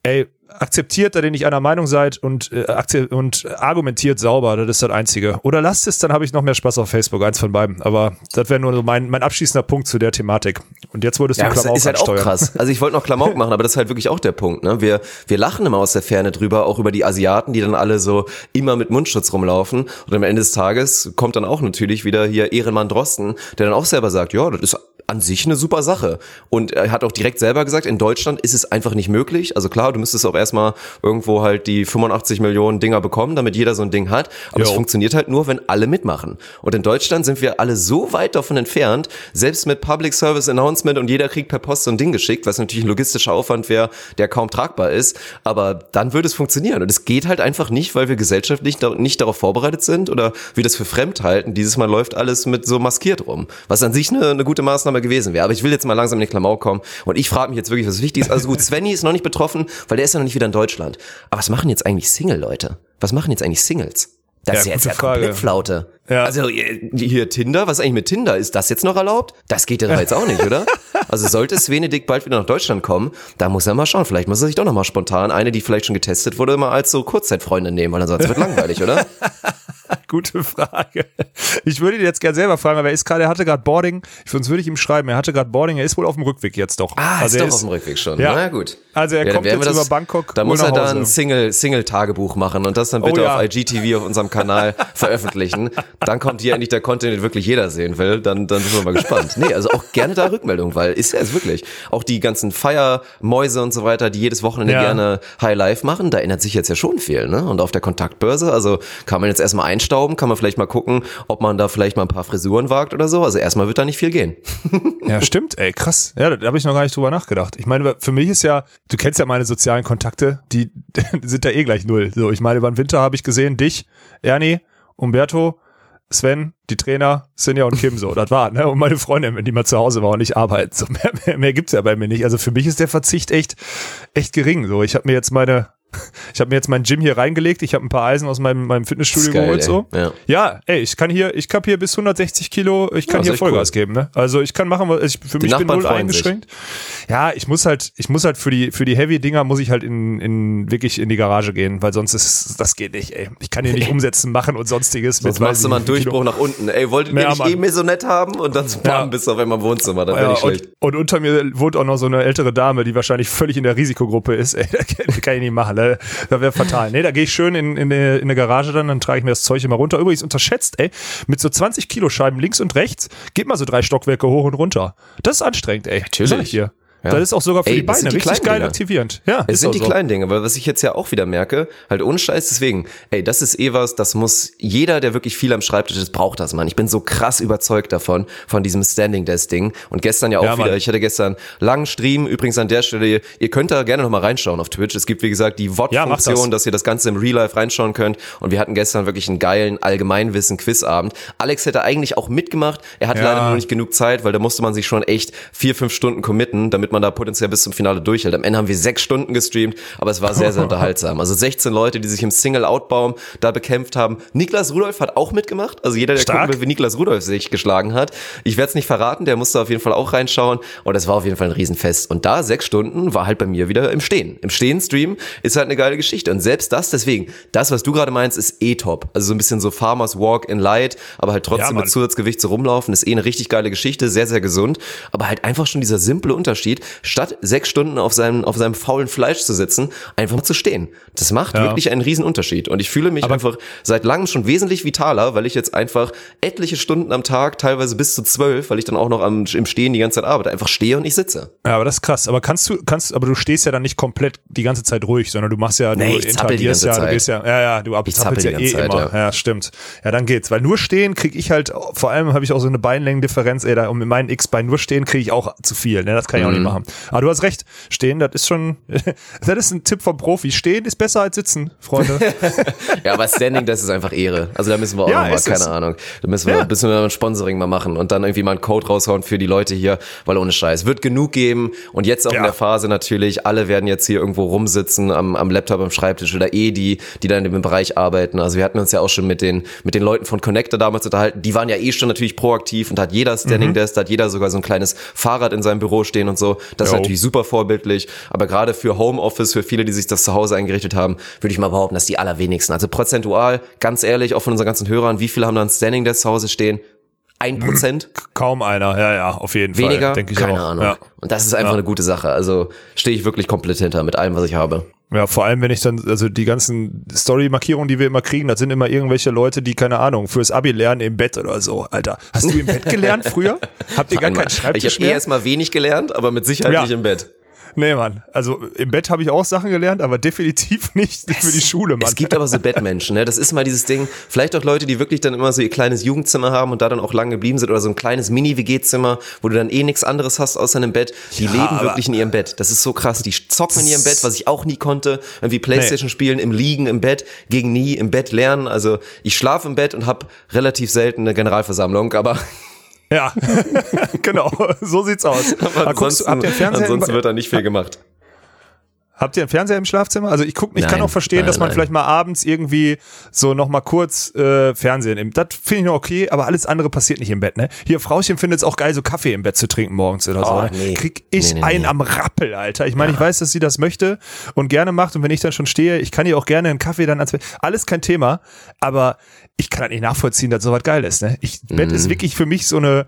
Speaker 2: ey, akzeptiert, da ihr nicht einer Meinung seid und, äh, und argumentiert sauber, das ist das Einzige. Oder lasst es, dann habe ich noch mehr Spaß auf Facebook, eins von beiden. Aber das wäre nur so mein, mein abschließender Punkt zu der Thematik. Und jetzt wolltest du
Speaker 1: ja,
Speaker 2: Klamauk
Speaker 1: ist halt auch krass. Also ich wollte noch Klamauk machen, aber das ist halt wirklich auch der Punkt. Ne? Wir, wir lachen immer aus der Ferne drüber, auch über die Asiaten, die dann alle so immer mit Mundschutz rumlaufen. Und am Ende des Tages kommt dann auch natürlich wieder hier Ehrenmann Drosten, der dann auch selber sagt, ja, das ist an sich eine super Sache. Und er hat auch direkt selber gesagt, in Deutschland ist es einfach nicht möglich. Also klar, du müsstest auch erstmal irgendwo halt die 85 Millionen Dinger bekommen, damit jeder so ein Ding hat. Aber jo. es funktioniert halt nur, wenn alle mitmachen. Und in Deutschland sind wir alle so weit davon entfernt, selbst mit Public Service Announcement und jeder kriegt per Post so ein Ding geschickt, was natürlich ein logistischer Aufwand wäre, der kaum tragbar ist. Aber dann würde es funktionieren. Und es geht halt einfach nicht, weil wir gesellschaftlich nicht darauf vorbereitet sind oder wir das für fremd halten. Dieses Mal läuft alles mit so maskiert rum. Was an sich eine, eine gute Maßnahme Maßnahme gewesen wäre. Aber ich will jetzt mal langsam in den Klamauk kommen und ich frage mich jetzt wirklich, was wichtig ist. Also gut, Svenny ist noch nicht betroffen, weil der ist ja noch nicht wieder in Deutschland. Aber was machen jetzt eigentlich Single-Leute? Was machen jetzt eigentlich Singles? Das ja, ist jetzt ja Frage. komplett Flaute. Ja. Also hier Tinder, was eigentlich mit Tinder? Ist das jetzt noch erlaubt? Das geht ja doch jetzt auch nicht, oder? Also sollte Svenedick bald wieder nach Deutschland kommen, da muss er mal schauen. Vielleicht muss er sich doch noch mal spontan eine, die vielleicht schon getestet wurde, mal als so Kurzzeitfreundin nehmen, weil ansonsten wird langweilig, oder?
Speaker 2: Gute Frage. Ich würde ihn jetzt gerne selber fragen, aber er ist gerade, er hatte gerade Boarding. Sonst würde ich ihm schreiben, er hatte gerade Boarding, er ist wohl auf dem Rückweg jetzt doch.
Speaker 1: Ah, also ist doch ist, auf dem Rückweg schon. Ja. Na gut.
Speaker 2: Also er ja, kommt jetzt das, über Bangkok.
Speaker 1: Da muss er dann ein Single, Single-Tagebuch machen und das dann bitte oh, ja. auf IGTV auf unserem Kanal veröffentlichen. Dann kommt hier endlich der Content, den wirklich jeder sehen will. Dann, dann sind wir mal gespannt. Nee, also auch gerne da Rückmeldung, weil ist er es wirklich. Auch die ganzen Feiermäuse und so weiter, die jedes Wochenende ja. gerne High Life machen, da ändert sich jetzt ja schon viel, ne? Und auf der Kontaktbörse, also kann man jetzt erstmal einstauben, kann man vielleicht mal gucken, ob man da vielleicht mal ein paar Frisuren wagt oder so. Also erstmal wird da nicht viel gehen.
Speaker 2: ja, stimmt, ey, krass. Ja, da habe ich noch gar nicht drüber nachgedacht. Ich meine, für mich ist ja, du kennst ja meine sozialen Kontakte, die sind da eh gleich null. So, ich meine, über den Winter habe ich gesehen, dich, Ernie, Umberto, Sven, die Trainer, Sinja und Kim so. Das war, ne? Und meine Freundin, wenn die mal zu Hause war und ich arbeite. So, mehr, mehr, mehr gibt's ja bei mir nicht. Also für mich ist der Verzicht echt, echt gering. So, ich habe mir jetzt meine, ich habe mir jetzt mein Gym hier reingelegt. Ich habe ein paar Eisen aus meinem, meinem Fitnessstudio geil, geholt. So. Ja. ja, ey, ich kann hier, ich habe hier bis 160 Kilo, ich kann ja, hier Vollgas cool. geben. Ne? Also ich kann machen, was ich für die mich bin null eingeschränkt. Sich. Ja, ich muss halt, ich muss halt für die für die Heavy Dinger muss ich halt in, in wirklich in die Garage gehen, weil sonst ist das geht nicht. Ey, ich kann hier nicht umsetzen, machen und sonstiges.
Speaker 1: Jetzt machst du mal einen Durchbruch Kilo. nach unten. Ey, wolltet ihr nicht eh so nett haben und dann bam, ja. bist du auf einmal im Wohnzimmer. Dann ja,
Speaker 2: und, und, unter mir wohnt auch noch so eine ältere Dame, die wahrscheinlich völlig in der Risikogruppe ist. Ey, das kann ich nicht machen. Ne? Da wäre fatal. Nee, da gehe ich schön in, in, eine, in eine Garage dann, dann trage ich mir das Zeug immer runter. Übrigens unterschätzt, ey, mit so 20 Kilo Scheiben links und rechts geht mal so drei Stockwerke hoch und runter. Das ist anstrengend, ey.
Speaker 1: Natürlich.
Speaker 2: Hier. Ja. Das ist auch sogar für Ey, die Beine die richtig geil Dinge. aktivierend. Ja,
Speaker 1: es sind die so. kleinen Dinge, weil was ich jetzt ja auch wieder merke, halt ohne Scheiß deswegen, ey, das ist eh was, das muss jeder, der wirklich viel am Schreibtisch ist, braucht das, Mann. Ich bin so krass überzeugt davon, von diesem Standing Desk Ding und gestern ja auch ja, wieder, ich hatte gestern langen Stream, übrigens an der Stelle, ihr könnt da gerne nochmal reinschauen auf Twitch. Es gibt wie gesagt die VOD-Funktion, ja, das. dass ihr das Ganze im Real Life reinschauen könnt und wir hatten gestern wirklich einen geilen Allgemeinwissen-Quizabend. Alex hätte eigentlich auch mitgemacht, er hat ja. leider nur nicht genug Zeit, weil da musste man sich schon echt vier, fünf Stunden committen, damit man da potenziell bis zum Finale durchhält. Am Ende haben wir sechs Stunden gestreamt, aber es war sehr, sehr unterhaltsam. Also 16 Leute, die sich im Single-Outbaum da bekämpft haben. Niklas Rudolf hat auch mitgemacht. Also jeder, der Stark. gucken will, wie Niklas Rudolf sich geschlagen hat. Ich werde es nicht verraten, der musste auf jeden Fall auch reinschauen. Und das war auf jeden Fall ein Riesenfest. Und da sechs Stunden war halt bei mir wieder im Stehen. Im Stehen-Stream ist halt eine geile Geschichte. Und selbst das, deswegen, das, was du gerade meinst, ist eh top. Also so ein bisschen so Farmers Walk in Light, aber halt trotzdem ja, mit Zusatzgewicht so rumlaufen, ist eh eine richtig geile Geschichte, sehr, sehr gesund. Aber halt einfach schon dieser simple Unterschied. Statt sechs Stunden auf seinem, auf seinem faulen Fleisch zu sitzen, einfach mal zu stehen. Das macht ja. wirklich einen riesen Unterschied. Und ich fühle mich Aber einfach seit langem schon wesentlich vitaler, weil ich jetzt einfach etliche Stunden am Tag, teilweise bis zu zwölf, weil ich dann auch noch am, im Stehen die ganze Zeit arbeite, einfach stehe und ich sitze.
Speaker 2: Ja, aber das ist krass. Aber kannst du, kannst, aber du stehst ja dann nicht komplett die ganze Zeit ruhig, sondern du machst ja, du
Speaker 1: nee, interagierst ja,
Speaker 2: du gehst ja, ja, ja, du zappelst ja eh Zeit, immer. Ja. ja. stimmt. Ja, dann geht's. Weil nur stehen krieg ich halt, vor allem habe ich auch so eine Beinlängendifferenz, ey, da, um in meinen X-Bein nur stehen kriege ich auch zu viel, ne? Das kann ich auch nicht mhm. Machen. Aber du hast recht, stehen, das ist schon, das ist ein Tipp vom Profi. Stehen ist besser als sitzen, Freunde.
Speaker 1: Ja, aber Standing, das ist einfach Ehre. Also da müssen wir auch
Speaker 2: Ja,
Speaker 1: noch mal,
Speaker 2: ist
Speaker 1: keine
Speaker 2: es.
Speaker 1: Ahnung, da müssen wir,
Speaker 2: Ja.
Speaker 1: müssen wir ein Sponsoring mal machen und dann irgendwie mal einen Code raushauen für die Leute hier, weil ohne Scheiß, wird genug geben und jetzt auch
Speaker 2: Ja.
Speaker 1: in der Phase natürlich, alle werden jetzt hier irgendwo rumsitzen am, am Laptop, am Schreibtisch oder eh die, die dann in dem Bereich arbeiten. Also wir hatten uns ja auch schon mit den, mit den Leuten von Connector damals unterhalten, die waren ja eh schon natürlich proaktiv und hat jeder Standing Desk, da hat jeder sogar so ein kleines Fahrrad in seinem Büro stehen und so. Das ist
Speaker 2: Jo.
Speaker 1: natürlich super vorbildlich, aber gerade für Homeoffice, für viele, die sich das zu Hause eingerichtet haben, würde ich mal behaupten, dass die allerwenigsten, also prozentual, ganz ehrlich, auch von unseren ganzen Hörern, wie viele haben da ein Standing Desk zu Hause stehen? Ein Prozent?
Speaker 2: Kaum einer, ja, ja, auf jeden
Speaker 1: Weniger?
Speaker 2: Fall. Denke ich
Speaker 1: Keine
Speaker 2: auch.
Speaker 1: Ahnung.
Speaker 2: Ja.
Speaker 1: Und das ist einfach
Speaker 2: Ja.
Speaker 1: eine gute Sache. Also stehe ich wirklich komplett hinter mit allem, was ich habe.
Speaker 2: Ja, vor allem, wenn ich dann, also die ganzen Story-Markierungen, die wir immer kriegen, das sind immer irgendwelche Leute, die, keine Ahnung, fürs Abi lernen im Bett oder so. Alter, hast du im Bett gelernt früher? Habt ihr gar keinen
Speaker 1: ich
Speaker 2: Schreibtisch
Speaker 1: habe eh erstmal wenig gelernt, aber mit Sicherheit
Speaker 2: Ja.
Speaker 1: nicht im Bett.
Speaker 2: Nee, Mann. Also im Bett habe ich auch Sachen gelernt, aber definitiv nicht für die Schule, Mann.
Speaker 1: Es gibt aber so Bettmenschen, ne? Das ist mal dieses Ding. Vielleicht auch Leute, die wirklich dann immer so ihr kleines Jugendzimmer haben und da dann auch lange geblieben sind oder so ein kleines Mini-WG-Zimmer, wo du dann eh nichts anderes hast außer einem Bett. Die leben
Speaker 2: aber-
Speaker 1: wirklich in ihrem Bett. Das ist so krass. Die zocken in ihrem Bett, was ich auch nie konnte. Irgendwie Playstation spielen, im Liegen, im Bett, gegen nie, im Bett lernen. Also ich schlafe im Bett und habe relativ selten eine Generalversammlung, aber,
Speaker 2: Ja, genau. So sieht's aus. Aber guckst
Speaker 1: ansonsten,
Speaker 2: Fernseher?
Speaker 1: ansonsten wird da nicht viel gemacht.
Speaker 2: Habt ihr einen Fernseher im Schlafzimmer? Also ich guck, ich kann
Speaker 1: Nein,
Speaker 2: auch verstehen,
Speaker 1: nein,
Speaker 2: dass man
Speaker 1: nein.
Speaker 2: vielleicht mal abends irgendwie so noch mal kurz äh, Fernsehen nimmt. Das finde ich noch okay, aber alles andere passiert nicht im Bett, ne? Hier, Frauchen findet es auch geil, so Kaffee im Bett zu trinken morgens oder so.
Speaker 1: Oh,
Speaker 2: ne?
Speaker 1: nee.
Speaker 2: Krieg ich
Speaker 1: Nee, nee,
Speaker 2: einen am Rappel, Alter. Ich meine, ich weiß, dass sie das möchte und gerne macht und wenn ich dann schon stehe, ich kann ihr auch gerne einen Kaffee dann als alles kein Thema, aber ich kann halt nicht nachvollziehen, dass sowas geil ist, ne? Ich, Bett
Speaker 1: Mhm.
Speaker 2: ist wirklich für mich so eine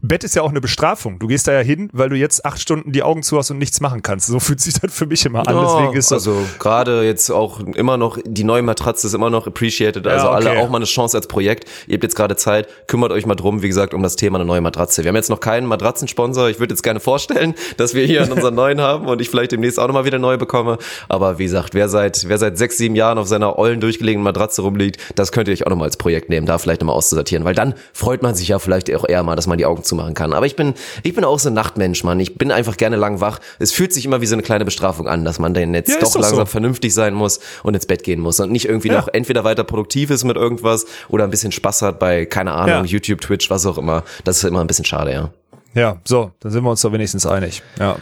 Speaker 2: Bett ist ja auch eine Bestrafung. Du gehst da ja hin, weil du jetzt acht Stunden die Augen zu hast und nichts machen kannst. So fühlt sich das für mich immer an. Deswegen ist
Speaker 1: also gerade jetzt auch immer noch, die neue Matratze ist immer noch appreciated. Also
Speaker 2: Ja, okay.
Speaker 1: alle auch mal eine Chance als Projekt. Ihr habt jetzt gerade Zeit, kümmert euch mal drum, wie gesagt, um das Thema eine neue Matratze. Wir haben jetzt noch keinen Matratzensponsor. Ich würde jetzt gerne vorstellen, dass wir hier unseren neuen haben und ich vielleicht demnächst auch nochmal wieder neu bekomme. Aber wie gesagt, wer seit, wer seit sechs, sieben Jahren auf seiner ollen durchgelegenen Matratze rumliegt, das könnt ihr euch auch nochmal als Projekt nehmen, da vielleicht nochmal auszusortieren. Weil dann freut man sich ja vielleicht auch eher mal, dass man die Augen zumachen kann. Aber ich bin, ich bin auch so ein Nachtmensch, Mann. Ich bin einfach gerne lang wach. Es fühlt sich immer wie so eine kleine Bestrafung an, dass man dann jetzt
Speaker 2: Ja,
Speaker 1: doch langsam
Speaker 2: so.
Speaker 1: vernünftig sein muss und ins Bett gehen muss und nicht irgendwie
Speaker 2: Ja.
Speaker 1: noch entweder weiter produktiv ist mit irgendwas oder ein bisschen Spaß hat bei, keine Ahnung,
Speaker 2: Ja.
Speaker 1: YouTube, Twitch, was auch immer. Das ist immer ein bisschen schade, ja.
Speaker 2: Ja, so, dann sind wir uns doch wenigstens einig. Ja,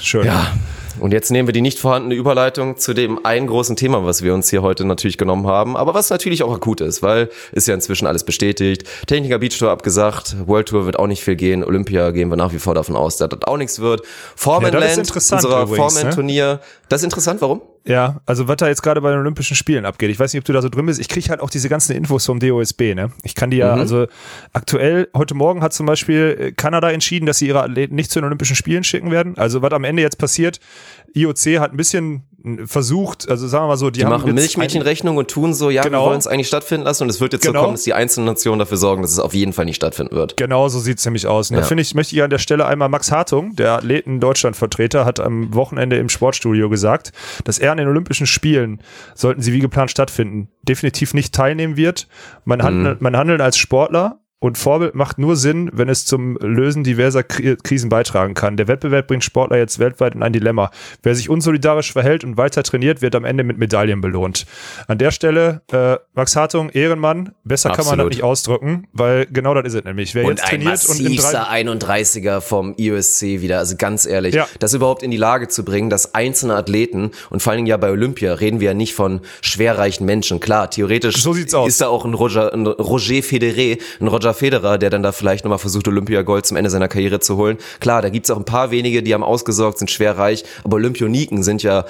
Speaker 2: schön.
Speaker 1: Ja. Und jetzt nehmen wir die nicht vorhandene Überleitung zu dem einen großen Thema, was wir uns hier heute natürlich genommen haben, aber was natürlich auch akut ist, weil ist ja inzwischen alles bestätigt. Techniker Beach Tour abgesagt, World Tour wird auch nicht viel gehen, Olympia gehen wir nach wie vor davon aus, dass das auch nichts wird. Foreman
Speaker 2: Ja,
Speaker 1: unser
Speaker 2: übrigens, ne?
Speaker 1: Das ist interessant, warum?
Speaker 2: Ja, also was da jetzt gerade bei den Olympischen Spielen abgeht, ich weiß nicht, ob du da so drin bist, ich kriege halt auch diese ganzen Infos vom DOSB, ne? Ich kann die ja, also aktuell, heute Morgen hat zum Beispiel äh, Kanada entschieden, dass sie ihre Athleten nicht zu den Olympischen Spielen schicken werden. Also was am Ende jetzt passiert, IOC hat ein bisschen versucht, also sagen wir mal so, die,
Speaker 1: Die
Speaker 2: haben
Speaker 1: machen Milchmädchenrechnung und tun so, ja,
Speaker 2: Genau.
Speaker 1: wir wollen es eigentlich stattfinden lassen und es wird jetzt
Speaker 2: Genau.
Speaker 1: so kommen, dass die einzelnen Nationen dafür sorgen, dass es auf jeden Fall nicht stattfinden wird.
Speaker 2: Genau so sieht's nämlich aus. Und da
Speaker 1: Ja.
Speaker 2: finde ich, möchte ich an der Stelle einmal Max Hartung, der Athleten-Deutschland-Vertreter, hat am Wochenende im Sportstudio gesagt, dass er an den Olympischen Spielen, sollten sie wie geplant stattfinden, definitiv nicht teilnehmen wird. Man, handelt, man handelt als Sportler und Vorbild macht nur Sinn, wenn es zum Lösen diverser Kri- Krisen beitragen kann. Der Wettbewerb bringt Sportler jetzt weltweit in ein Dilemma. Wer sich unsolidarisch verhält und weiter trainiert, wird am Ende mit Medaillen belohnt. An der Stelle, äh, Max Hartung, Ehrenmann, besser kann man das
Speaker 1: Absolut.
Speaker 2: nicht ausdrücken, weil genau das ist es nämlich. Wer
Speaker 1: Und
Speaker 2: jetzt
Speaker 1: ein
Speaker 2: trainiert und in drei
Speaker 1: massivster 31er vom IOSC wieder, also ganz ehrlich,
Speaker 2: Ja.
Speaker 1: das überhaupt in die Lage zu bringen, dass einzelne Athleten und vor allen Dingen ja bei Olympia reden wir ja nicht von schwerreichen Menschen. Klar, theoretisch
Speaker 2: So
Speaker 1: ist da auch ein Roger, ein Roger Federer, ein Roger Federer, der dann da vielleicht nochmal versucht, Olympiagold zum Ende seiner Karriere zu holen. Klar, da gibt's auch ein paar wenige, die haben ausgesorgt, sind schwerreich, aber Olympioniken sind ja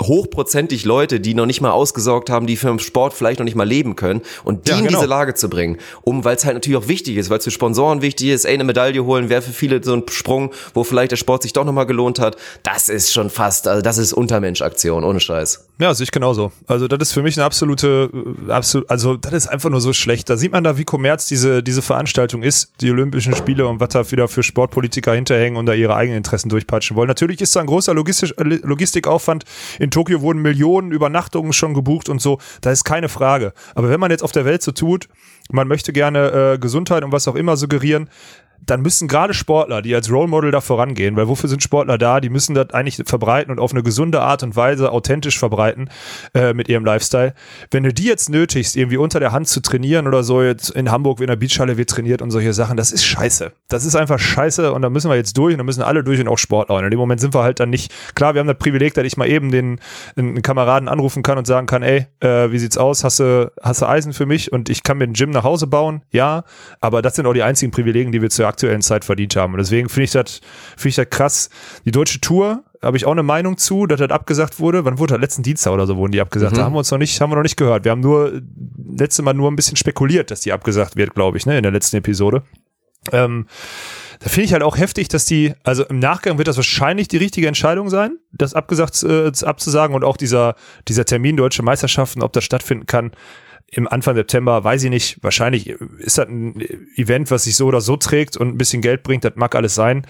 Speaker 1: hochprozentig Leute, die noch nicht mal ausgesorgt haben, die für den Sport vielleicht noch nicht mal leben können und die
Speaker 2: Ja,
Speaker 1: in
Speaker 2: genau.
Speaker 1: diese Lage zu bringen, um, weil es halt natürlich auch wichtig ist, weil es für Sponsoren wichtig ist, ey, eine Medaille holen, wäre für viele so ein Sprung, wo vielleicht der Sport sich doch nochmal gelohnt hat, das ist schon fast, also das ist Untermensch-Aktion, ohne Scheiß.
Speaker 2: Ja, sehe ich genauso. Also das ist für mich eine absolute, absolut, also das ist einfach nur so schlecht. Da sieht man da, wie kommerz diese, diese Veranstaltung ist, die Olympischen Spiele und was da wieder für Sportpolitiker hinterhängen und da ihre eigenen Interessen durchpeitschen wollen. Natürlich ist da ein großer Logistisch, äh, Logistikaufwand. In Tokio wurden Millionen Übernachtungen schon gebucht und so. Da ist keine Frage. Aber wenn man jetzt auf der Welt so tut, man möchte gerne äh, Gesundheit und was auch immer suggerieren, dann müssen gerade Sportler, die als Role Model da vorangehen, weil wofür sind Sportler da? Die müssen das eigentlich verbreiten und auf eine gesunde Art und Weise authentisch verbreiten äh, mit ihrem Lifestyle. Wenn du die jetzt nötigst, irgendwie unter der Hand zu trainieren oder so, jetzt in Hamburg in der Beachhalle wird trainiert und solche Sachen, das ist scheiße. Das ist einfach scheiße und da müssen wir jetzt durch und da müssen alle durch und auch Sportler. Und in dem Moment sind wir halt dann nicht, klar, wir haben das Privileg, dass ich mal eben den einen Kameraden anrufen kann und sagen kann, ey, äh, wie sieht's aus? Hast du, hast du Eisen für mich? Und ich kann mir ein Gym nach Hause bauen? Ja, aber das sind auch die einzigen Privilegien, die wir zur aktuellen Zeit verdient haben. Und deswegen finde ich das, finde ich das krass. Die deutsche Tour habe ich auch eine Meinung zu, dass das abgesagt wurde. Wann wurde das? Letzten Dienstag oder so wurden die abgesagt.
Speaker 1: Mhm.
Speaker 2: Da haben wir uns noch nicht, haben wir noch nicht gehört. Wir haben nur letzte Mal nur ein bisschen spekuliert, dass die abgesagt wird, glaube ich, ne, in der letzten Episode. Ähm, da finde ich halt auch heftig, dass die, also im Nachgang wird das wahrscheinlich die richtige Entscheidung sein, das abgesagt äh, abzusagen und auch dieser, dieser Termin Deutsche Meisterschaften, ob das stattfinden kann im Anfang September, weiß ich nicht, wahrscheinlich ist das ein Event, was sich so oder so trägt und ein bisschen Geld bringt, das mag alles sein.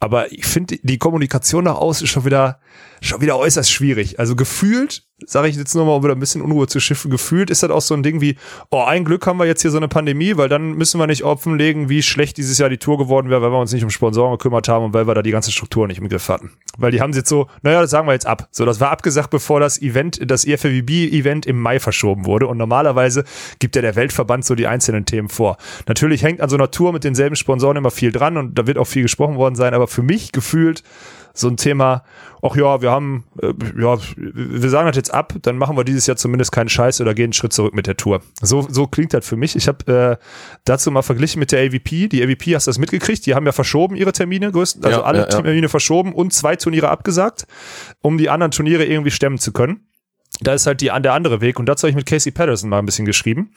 Speaker 2: Aber ich finde, die Kommunikation nach außen ist schon wieder, schon wieder äußerst schwierig. Also gefühlt, sage ich jetzt nochmal, um wieder ein bisschen Unruhe zu schiffen, gefühlt ist das auch so ein Ding wie, oh, ein Glück haben wir jetzt hier so eine Pandemie, weil dann müssen wir nicht offenlegen, wie schlecht dieses Jahr die Tour geworden wäre, weil wir uns nicht um Sponsoren gekümmert haben und weil wir da die ganze Struktur nicht im Griff hatten. Weil die haben sie jetzt so, naja, das sagen wir jetzt ab. So, das war abgesagt, bevor das Event, das EFWB-Event im Mai verschoben wurde. Und normalerweise gibt ja der Weltverband so die einzelnen Themen vor. Natürlich hängt an so einer Tour mit denselben Sponsoren immer viel dran und da wird auch viel gesprochen worden sein, aber für mich gefühlt so ein Thema, ach ja, wir haben, äh, ja, wir sagen das jetzt ab, dann machen wir dieses Jahr zumindest keinen Scheiß oder gehen einen Schritt zurück mit der Tour. So, so klingt das für mich. Ich habe äh, dazu mal verglichen mit der AVP. Die AVP hast du das mitgekriegt, die haben ja verschoben ihre Termine, größten, also
Speaker 1: Ja,
Speaker 2: alle
Speaker 1: ja, ja.
Speaker 2: Termine verschoben und zwei Turniere abgesagt, um die anderen Turniere irgendwie stemmen zu können. Da ist halt die, der andere Weg und dazu habe ich mit Casey Patterson mal ein bisschen geschrieben.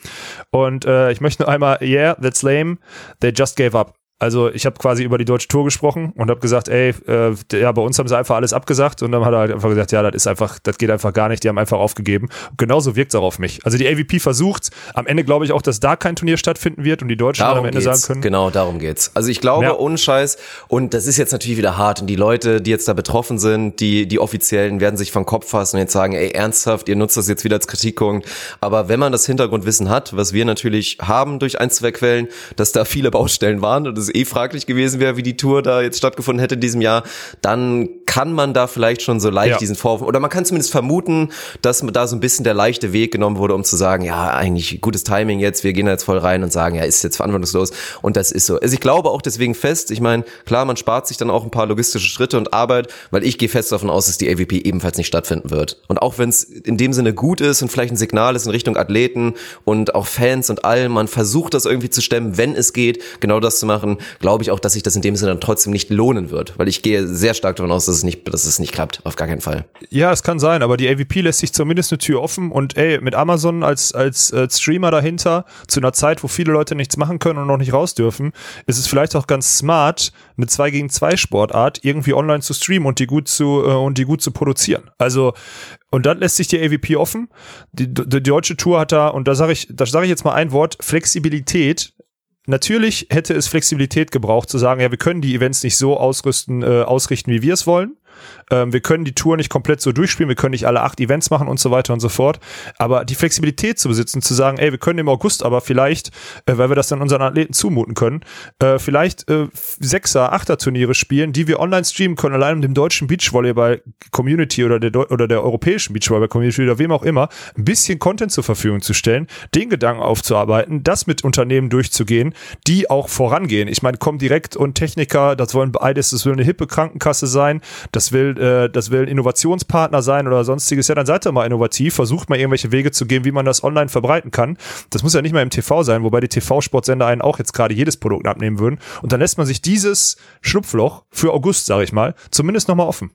Speaker 2: Und äh, ich möchte nur einmal, yeah, that's lame, they just gave up. Also ich habe quasi über die deutsche Tour gesprochen und habe gesagt, ey, äh, ja, bei uns haben sie einfach alles abgesagt und dann hat er halt einfach gesagt, ja, das ist einfach, das geht einfach gar nicht, die haben einfach aufgegeben. Und genauso wirkt es auch auf mich. Also die AVP versucht, am Ende glaube ich auch, dass da kein Turnier stattfinden wird und die Deutschen dann am
Speaker 1: Darum
Speaker 2: Ende
Speaker 1: geht's.
Speaker 2: sagen können,
Speaker 1: Genau, darum geht's. Also ich glaube,
Speaker 2: Ja.
Speaker 1: ohne Scheiß, und das ist jetzt natürlich wieder hart, und die Leute, die jetzt da betroffen sind, die, die Offiziellen, werden sich vom Kopf fassen und jetzt sagen, ey, ernsthaft, ihr nutzt das jetzt wieder als Kritikpunkt. Aber wenn man das Hintergrundwissen hat, was wir natürlich haben durch ein, zwei Quellen, dass da viele Baustellen waren und es eh fraglich gewesen wäre, wie die Tour da jetzt stattgefunden hätte in diesem Jahr, dann kann man da vielleicht schon so leicht
Speaker 2: Ja.
Speaker 1: diesen Vorwurf, oder man kann zumindest vermuten, dass da so ein bisschen der leichte Weg genommen wurde, um zu sagen, ja, eigentlich gutes Timing jetzt, wir gehen da jetzt voll rein und sagen, ja, ist jetzt verantwortungslos und das ist so. Also ich glaube auch deswegen fest, ich meine, klar, man spart sich dann auch ein paar logistische Schritte und Arbeit, weil ich gehe fest davon aus, dass die AVP ebenfalls nicht stattfinden wird. Und auch wenn es in dem Sinne gut ist und vielleicht ein Signal ist in Richtung Athleten und auch Fans und allem, man versucht das irgendwie zu stemmen, wenn es geht, genau das zu machen, glaube ich auch, dass sich das in dem Sinne dann trotzdem nicht lohnen wird, weil ich gehe sehr stark davon aus, dass es nicht, dass es nicht klappt, auf gar keinen Fall.
Speaker 2: Ja, es kann sein, aber die AVP lässt sich zumindest eine Tür offen und ey, mit Amazon als, als äh, Streamer dahinter, zu einer Zeit, wo viele Leute nichts machen können und noch nicht raus dürfen, ist es vielleicht auch ganz smart, eine 2 gegen 2 Sportart irgendwie online zu streamen und die gut zu, äh, und die gut zu produzieren. Also, und dann lässt sich die AVP offen. Die, die, die deutsche Tour hat da, und da sage ich, da sage ich jetzt mal ein Wort, Flexibilität Natürlich hätte es Flexibilität gebraucht, zu sagen, ja, wir können die Events nicht so ausrüsten, äh, ausrichten, wie wir es wollen. Ähm, wir können die Tour nicht komplett so durchspielen, wir können nicht alle acht Events machen und so weiter und so fort. Aber die Flexibilität zu besitzen, zu sagen, ey, wir können im August aber vielleicht, äh, weil wir das dann unseren Athleten zumuten können, äh, vielleicht äh, Sechser, Achter Turniere spielen, die wir online streamen können, allein um dem deutschen Beachvolleyball-Community oder der, oder der europäischen Beachvolleyball-Community oder wem auch immer, ein bisschen Content zur Verfügung zu stellen, den Gedanken aufzuarbeiten, das mit Unternehmen durchzugehen, die auch vorangehen. Ich meine, komm direkt und Techniker, das wollen beides, das will eine hippe Krankenkasse sein, das will, äh, das will ein Innovationspartner sein oder sonstiges. Ja, dann seid ihr mal innovativ, versucht mal irgendwelche Wege zu gehen, wie man das online verbreiten kann. Das muss ja nicht mal im TV sein, wobei die TV-Sportsender einen auch jetzt gerade jedes Produkt abnehmen würden. Und dann lässt man sich dieses Schlupfloch für August, sage ich mal, zumindest nochmal offen.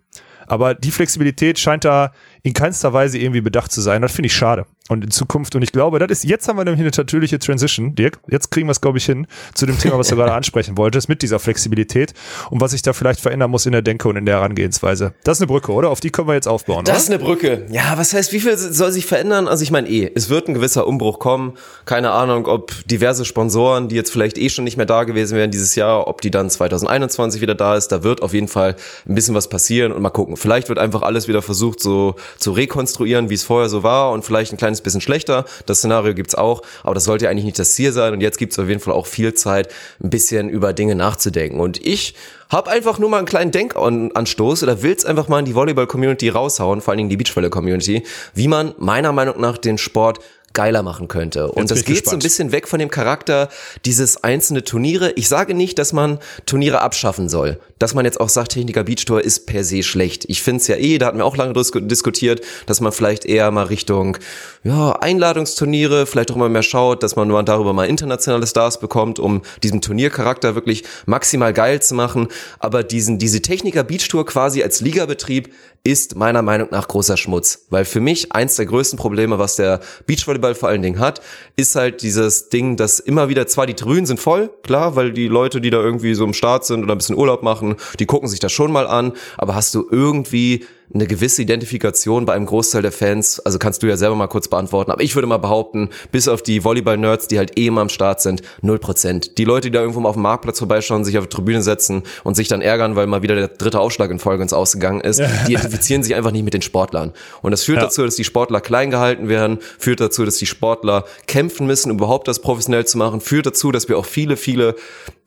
Speaker 2: Aber die Flexibilität scheint da in keinster Weise irgendwie bedacht zu sein. Das finde ich schade. Und in Zukunft, und ich glaube, das ist, jetzt haben wir nämlich eine natürliche Transition, Dirk. Jetzt kriegen wir es, glaube ich, hin zu dem Thema, was du gerade ansprechen wolltest, mit dieser Flexibilität und was sich da vielleicht verändern muss in der Denke und in der Herangehensweise. Das ist eine Brücke, oder? Auf die können wir jetzt aufbauen,
Speaker 1: Das ist eine Brücke. Ja, was heißt, wie viel soll sich verändern? Also ich meine eh, es wird ein gewisser Umbruch kommen. Keine Ahnung, ob diverse Sponsoren, die jetzt vielleicht eh schon nicht mehr da gewesen wären dieses Jahr, ob die dann 2021 wieder da ist. Da wird auf jeden Fall ein bisschen was passieren und mal gucken. Vielleicht wird einfach alles wieder versucht, so zu rekonstruieren, wie es vorher so war und vielleicht ein kleines bisschen schlechter. Das Szenario gibt's auch, aber das sollte ja eigentlich nicht das Ziel sein. Und jetzt gibt's auf jeden Fall auch viel Zeit, ein bisschen über Dinge nachzudenken. Und ich hab einfach nur mal einen kleinen Denkanstoß oder will's einfach mal in die Volleyball-Community raushauen, vor allen Dingen die Beachvolley-Community, wie man meiner Meinung nach den Sport geiler machen könnte. Und
Speaker 2: Jetzt
Speaker 1: das geht so ein
Speaker 2: gespannt.
Speaker 1: bisschen weg von dem Charakter dieses einzelne Turniere. Ich sage nicht, dass man Turniere abschaffen soll. Dass man jetzt auch sagt, Techniker Beach Tour ist per se schlecht. Ich finde es ja eh, da hatten wir auch lange dis diskutiert, dass man vielleicht eher mal Richtung ja, Einladungsturniere, vielleicht auch immer mehr schaut, dass man nur darüber mal internationale Stars bekommt, um diesen Turniercharakter wirklich maximal geil zu machen. Aber diesen, diese Techniker Beach Tour quasi als Ligabetrieb ist meiner Meinung nach großer Schmutz. Weil für mich eins der größten Probleme, was der Beachvolleyball vor allen Dingen hat, ist halt dieses Ding, dass immer wieder zwar die Tribünen sind voll, klar, weil die Leute, die da irgendwie so im Start sind oder ein bisschen Urlaub machen, die gucken sich das schon mal an, aber hast du irgendwie eine gewisse Identifikation bei einem Großteil der Fans, also kannst du ja selber mal kurz beantworten, aber ich würde mal behaupten, bis auf die Volleyball-Nerds, die halt eh immer am Start sind, 0%. Die Leute, die da irgendwo mal auf dem Marktplatz vorbeischauen, sich auf die Tribüne setzen und sich dann ärgern, weil mal wieder der dritte Aufschlag in Folge ins Ausgegangen ist, die identifizieren sich einfach nicht mit den Sportlern. Und das führt
Speaker 2: Ja.
Speaker 1: dazu, dass die Sportler klein gehalten werden, führt dazu, dass die Sportler kämpfen müssen, um überhaupt das professionell zu machen, führt dazu, dass wir auch viele, viele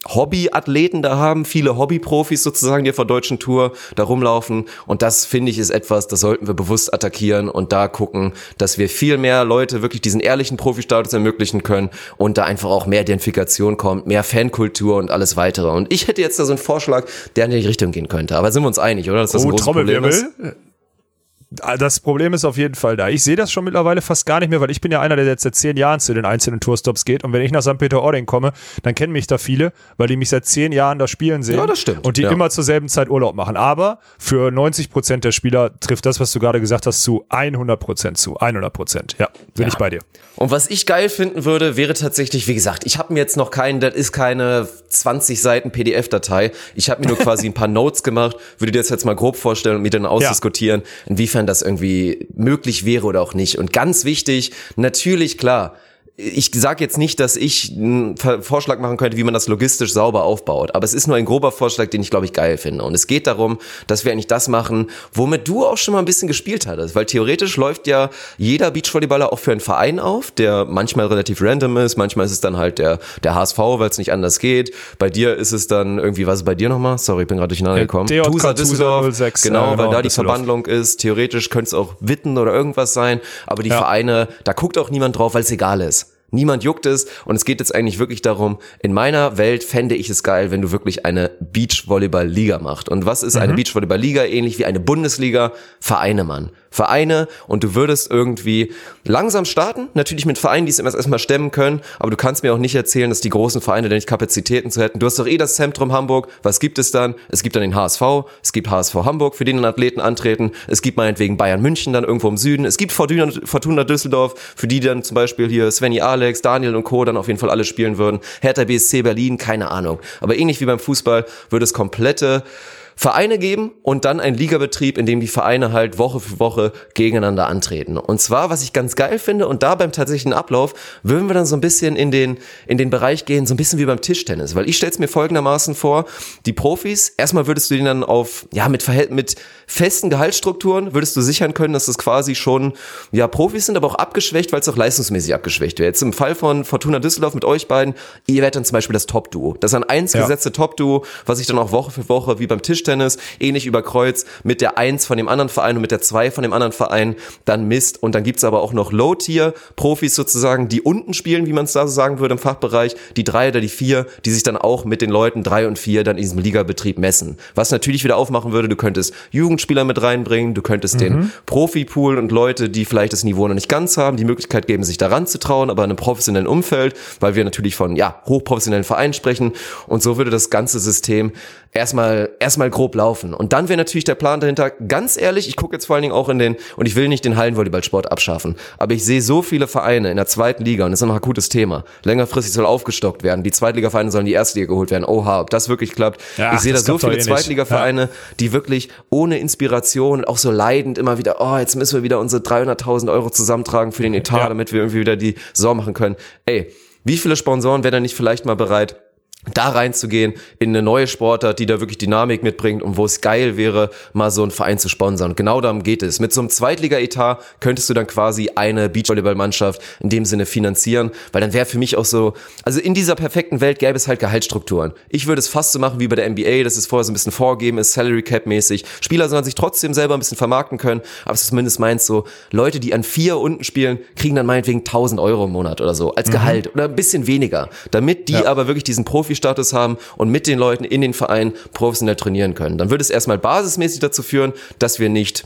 Speaker 1: Hobbyathleten da haben, viele Hobbyprofis sozusagen, die auf der deutschen Tour da rumlaufen. Und das finde ich ist etwas, das sollten wir bewusst attackieren und da gucken, dass wir viel mehr Leute wirklich diesen ehrlichen Profi-Status ermöglichen können und da einfach auch mehr Identifikation kommt, mehr Fankultur und alles weitere. Und ich hätte jetzt da so einen Vorschlag, der in die Richtung gehen könnte. Aber sind wir uns einig, oder? Dass das ein
Speaker 2: Oh,
Speaker 1: ist?
Speaker 2: Trommelwirbel. Ah, Das Problem ist auf jeden Fall da. Ich sehe das schon mittlerweile fast gar nicht mehr, weil ich bin ja einer, der jetzt seit zehn Jahren zu den einzelnen Tourstops geht. Und wenn ich nach St. Peter-Ording komme, dann kennen mich da viele, weil die mich seit zehn Jahren da spielen sehen.
Speaker 1: Ja, das stimmt.
Speaker 2: Und die
Speaker 1: Ja.
Speaker 2: immer zur selben Zeit Urlaub machen. Aber für 90 Prozent der Spieler trifft das, was du gerade gesagt hast, zu 100 Prozent zu. 100 Prozent. Ja, bin ich bei dir.
Speaker 1: Und was ich geil finden würde, wäre tatsächlich, wie gesagt, ich habe mir jetzt noch keinen, das ist keine 20 Seiten PDF-Datei. Ich habe mir nur quasi ein paar Notes gemacht, würde dir das jetzt mal grob vorstellen und mit dann ausdiskutieren, inwiefern das irgendwie möglich wäre oder auch nicht. Und ganz wichtig, natürlich klar, ich sage jetzt nicht, dass ich einen Vorschlag machen könnte, wie man das logistisch sauber aufbaut, aber es ist nur ein grober Vorschlag, den ich glaube ich geil finde. Und es geht darum, dass wir eigentlich das machen, womit du auch schon mal ein bisschen gespielt hattest, weil theoretisch läuft ja jeder Beachvolleyballer auch für einen Verein auf, der manchmal relativ random ist, manchmal ist es dann halt der der HSV, weil es nicht anders geht. Bei dir ist es dann irgendwie was ist bei dir nochmal? Sorry, ich bin gerade durcheinander gekommen.
Speaker 2: DJK
Speaker 1: Tusa Düsseldorf,
Speaker 2: 06,
Speaker 1: genau,
Speaker 2: äh,
Speaker 1: weil
Speaker 2: genau,
Speaker 1: da die
Speaker 2: Düsseldorf.
Speaker 1: Verbandlung ist. Theoretisch könnte es auch Witten oder irgendwas sein, aber die
Speaker 2: Ja.
Speaker 1: Vereine, da guckt auch niemand drauf, weil es egal ist. Niemand juckt es und es geht jetzt eigentlich wirklich darum, in meiner Welt fände ich es geil, wenn du wirklich eine Beachvolleyball-Liga machst. Und was ist eine Beachvolleyball-Liga? Ähnlich wie eine Bundesliga, Vereine, Mann. Vereine und du würdest irgendwie langsam starten, natürlich mit Vereinen, die es erst erstmal stemmen können, aber du kannst mir auch nicht erzählen, dass die großen Vereine da nicht Kapazitäten zu hätten. Du hast doch eh das Zentrum Hamburg. Was gibt es dann? Es gibt dann den HSV, es gibt HSV Hamburg, für den dann Athleten antreten, es gibt meinetwegen Bayern München dann irgendwo im Süden, es gibt Fortuna, Fortuna Düsseldorf, für die dann zum Beispiel hier Svenny Alex, Daniel und Co. dann auf jeden Fall alle spielen würden. Hertha BSC Berlin, keine Ahnung. Aber ähnlich wie beim Fußball würde es komplette Vereine geben und dann ein Ligabetrieb, in dem die Vereine halt Woche für Woche gegeneinander antreten. Und zwar, was ich ganz geil finde, und da beim tatsächlichen Ablauf würden wir dann so ein bisschen in den, in den Bereich gehen, so ein bisschen wie beim Tischtennis. Weil ich stelle es mir folgendermaßen vor, die Profis, erstmal würdest du denen dann auf, ja, mit, Verhält mit festen Gehaltsstrukturen, würdest du sichern können, dass das quasi schon, ja, Profis sind, aber auch abgeschwächt, weil es auch leistungsmäßig abgeschwächt wäre. Jetzt im Fall von Fortuna Düsseldorf mit euch beiden, ihr werdet dann zum Beispiel das Top-Duo. Das ist ein eins
Speaker 2: Ja.
Speaker 1: gesetzte Top-Duo, was sich dann auch Woche für Woche wie beim Tischtennis ähnlich über Kreuz mit der Eins von dem anderen Verein und mit der Zwei von dem anderen Verein dann misst. Und dann gibt's aber auch noch Low-Tier-Profis sozusagen, die unten spielen, wie man es da so sagen würde im Fachbereich, die drei oder die vier, die sich dann auch mit den Leuten drei und vier dann in diesem Ligabetrieb messen. Was natürlich wieder aufmachen würde, du könntest Jugendspieler mit reinbringen, du könntest den Profipool und Leute, die vielleicht das Niveau noch nicht ganz haben, die Möglichkeit geben, sich daran zu trauen, aber in einem professionellen Umfeld, weil wir natürlich von ja hochprofessionellen Vereinen sprechen und so würde das ganze System erstmal erstmal grob laufen. Und dann wäre natürlich der Plan dahinter ganz ehrlich ich gucke jetzt vor allen Dingen auch in den und ich will nicht den Hallenvolleyballsport abschaffen aber ich sehe so viele Vereine in der zweiten Liga und das ist noch ein akutes Thema. Längerfristig soll aufgestockt werden. Die Zweitligavereine sollen in die erste Liga geholt werden. Oha ob das wirklich klappt.
Speaker 2: Ja,
Speaker 1: ich sehe da so viele
Speaker 2: eh.
Speaker 1: Zweitligavereine die wirklich ohne Inspiration auch so leidend immer wieder oh jetzt müssen wir wieder unsere 300.000 Euro zusammentragen für den Etat
Speaker 2: Ja.
Speaker 1: damit wir irgendwie wieder die Saison machen können. Ey wie viele Sponsoren wären da nicht vielleicht mal bereit da reinzugehen in eine neue Sportart, die da wirklich Dynamik mitbringt und wo es geil wäre, mal so einen Verein zu sponsern. Und genau darum geht es. Mit so einem Zweitliga-Etat könntest du dann quasi eine Beachvolleyball-Mannschaft in dem Sinne finanzieren, weil dann wäre für mich auch so, also in dieser perfekten Welt gäbe es halt Gehaltsstrukturen. Ich würde es fast so machen wie bei der NBA, dass es vorher so ein bisschen vorgeben ist, Salary Cap mäßig. Spieler sollen sich trotzdem selber ein bisschen vermarkten können, aber es ist zumindest meins so, Leute, die an vier unten spielen, kriegen dann meinetwegen 1000 Euro im Monat oder so als Gehalt oder ein bisschen weniger, damit die
Speaker 2: Ja.
Speaker 1: aber wirklich diesen Profi-Status haben und mit den Leuten in den Verein professionell trainieren können. Dann würde es erstmal basismäßig dazu führen, dass wir nicht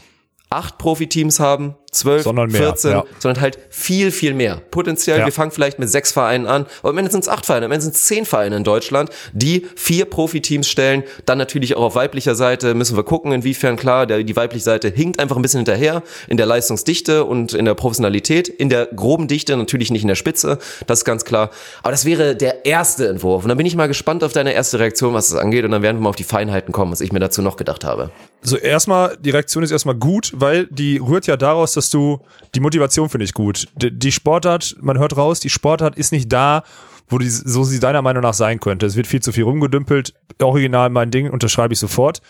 Speaker 1: acht Profiteams haben, zwölf,
Speaker 2: Sondern mehr,
Speaker 1: 14,
Speaker 2: ja.
Speaker 1: sondern halt viel, viel mehr. Potenziell,
Speaker 2: Ja.
Speaker 1: wir fangen vielleicht mit sechs Vereinen an, aber am Ende sind es acht Vereine, am Ende sind es zehn Vereine in Deutschland, die vier Profiteams stellen. Dann natürlich auch auf weiblicher Seite müssen wir gucken, inwiefern klar, der, die weibliche Seite hinkt einfach ein bisschen hinterher in der Leistungsdichte und in der Professionalität, in der groben Dichte, natürlich nicht in der Spitze, das ist ganz klar. Aber das wäre der erste Entwurf. Und dann bin ich mal gespannt auf deine erste Reaktion, was das angeht, und dann werden wir mal auf die Feinheiten kommen, was ich mir dazu noch gedacht habe.
Speaker 2: So erstmal, die Reaktion ist erstmal gut, weil die rührt ja daraus, dass du, die Motivation finde ich gut. Die, die Sportart, man hört raus, die Sportart ist nicht da, wo die, so sie deiner Meinung nach sein könnte. Es wird viel zu viel rumgedümpelt. Original mein Ding, unterschreibe ich sofort.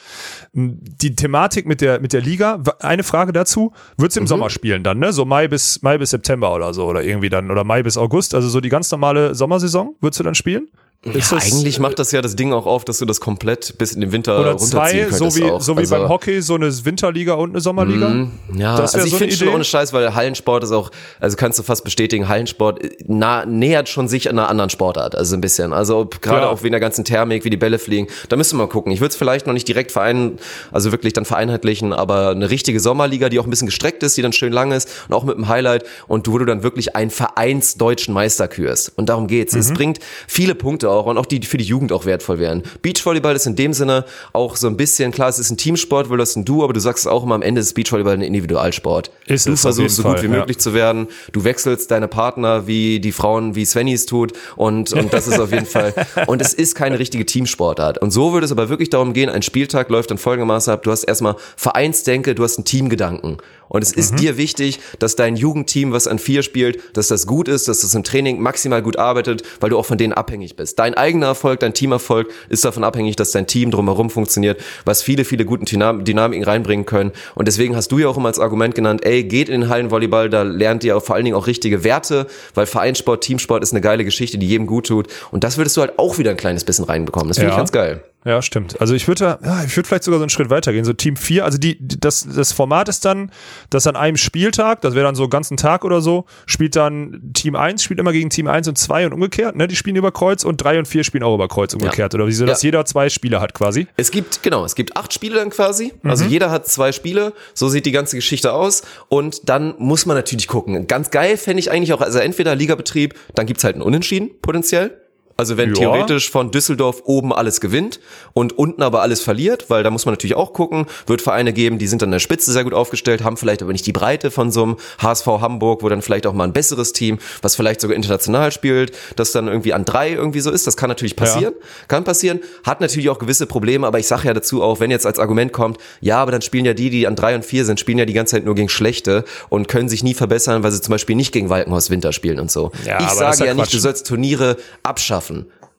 Speaker 2: Die Thematik mit der, mit der Liga, eine Frage dazu, wird's im Sommer spielen dann, ne? So Mai bis, Mai bis September oder so, oder irgendwie dann, oder Mai bis August, also so die ganz normale Sommersaison, würdest du dann spielen?
Speaker 1: Ja,
Speaker 2: das-
Speaker 1: eigentlich macht das ja das Ding auch auf, dass du das komplett bis in den Winter
Speaker 2: oder
Speaker 1: runterziehen
Speaker 2: zwei, so wie,
Speaker 1: auch.
Speaker 2: so wie
Speaker 1: Also-
Speaker 2: beim Hockey, so eine Winterliga und eine Sommerliga.
Speaker 1: Ja,
Speaker 2: Das
Speaker 1: also ich
Speaker 2: so
Speaker 1: finde schon ohne Scheiß, weil Hallensport ist auch, also kannst du fast bestätigen, Hallensport äh, nah, nähert schon sich einer anderen Sportart, also ein bisschen. Also gerade
Speaker 2: Ja.
Speaker 1: auch wegen der ganzen Thermik, wie die Bälle fliegen, da müssen wir mal gucken. Ich würde es vielleicht noch nicht direkt vereinen, also wirklich dann vereinheitlichen, aber eine richtige Sommerliga, die auch ein bisschen gestreckt ist, die dann schön lang ist und auch mit einem Highlight und wo du dann wirklich einen vereinsdeutschen Meister kürst. Und darum geht's.
Speaker 2: Mhm.
Speaker 1: Es bringt viele Punkte auch und auch die für die Jugend auch wertvoll wären. Beachvolleyball ist in dem Sinne auch so ein bisschen, klar, es ist ein Teamsport, weil das ein Du, aber du sagst es auch immer, am Ende ist Beachvolleyball ein Individualsport.
Speaker 2: Ist
Speaker 1: du versuchst so gut
Speaker 2: Fall,
Speaker 1: wie
Speaker 2: ja.
Speaker 1: möglich zu werden. Du wechselst deine Partner wie die Frauen, wie Svenny es tut und, und das ist auf jeden Fall, und es ist keine richtige Teamsportart. Und so würde es aber wirklich darum gehen, ein Spieltag läuft dann folgendermaßen ab, du hast erstmal Vereinsdenke, du hast einen Teamgedanken. Und es
Speaker 2: Mhm.
Speaker 1: ist dir wichtig, dass dein Jugendteam, was an vier spielt, dass das gut ist, dass das im Training maximal gut arbeitet, weil du auch von denen abhängig bist. Dein eigener Erfolg, dein Teamerfolg ist davon abhängig, dass dein Team drumherum funktioniert, was viele, viele guten Dynam- Dynamiken reinbringen können. Und deswegen hast du ja auch immer als Argument genannt, ey, geht in den Hallenvolleyball, da lernt ihr vor allen Dingen auch richtige Werte, weil Vereinssport, Teamsport ist eine geile Geschichte, die jedem gut tut. Und das würdest du halt auch wieder ein kleines bisschen reinbekommen. Das finde
Speaker 2: Ja.
Speaker 1: ich ganz geil.
Speaker 2: Ja, stimmt. Also ich würde, ja, ich würde vielleicht sogar so einen Schritt weitergehen. So Team 4, also die, das, das Format ist dann, dass an einem Spieltag, das wäre dann so einen ganzen Tag oder so, spielt dann Team 1, spielt immer gegen Team 1 und 2 und umgekehrt, ne? Die spielen über Kreuz und 3 und 4 spielen auch über Kreuz umgekehrt. Oder wie so, dass
Speaker 1: Ja.
Speaker 2: jeder zwei Spiele hat quasi.
Speaker 1: Es gibt, genau, es gibt acht Spiele dann quasi. Also
Speaker 2: Mhm.
Speaker 1: jeder hat zwei Spiele. So sieht die ganze Geschichte aus. Und dann muss man natürlich gucken. Ganz geil fände ich eigentlich auch, also entweder Ligabetrieb, dann gibt's halt einen Unentschieden potenziell. Also wenn
Speaker 2: Ja.
Speaker 1: theoretisch von Düsseldorf oben alles gewinnt und unten aber alles verliert, weil da muss man natürlich auch gucken, wird Vereine geben, die sind an der Spitze sehr gut aufgestellt, haben vielleicht aber nicht die Breite von so einem HSV Hamburg, wo dann vielleicht auch mal ein besseres Team, was vielleicht sogar international spielt, das dann irgendwie an drei irgendwie so ist. Das kann natürlich passieren. Kann passieren. Hat natürlich auch gewisse Probleme, aber ich sage ja dazu auch, wenn jetzt als Argument kommt, ja, aber dann spielen ja die, die an drei und vier sind, spielen ja die ganze Zeit nur gegen Schlechte und können sich nie verbessern, weil sie zum Beispiel nicht gegen Walkenhaus Winter spielen und so.
Speaker 2: Ja,
Speaker 1: ich sage
Speaker 2: ja
Speaker 1: ja nicht, du sollst Turniere abschaffen.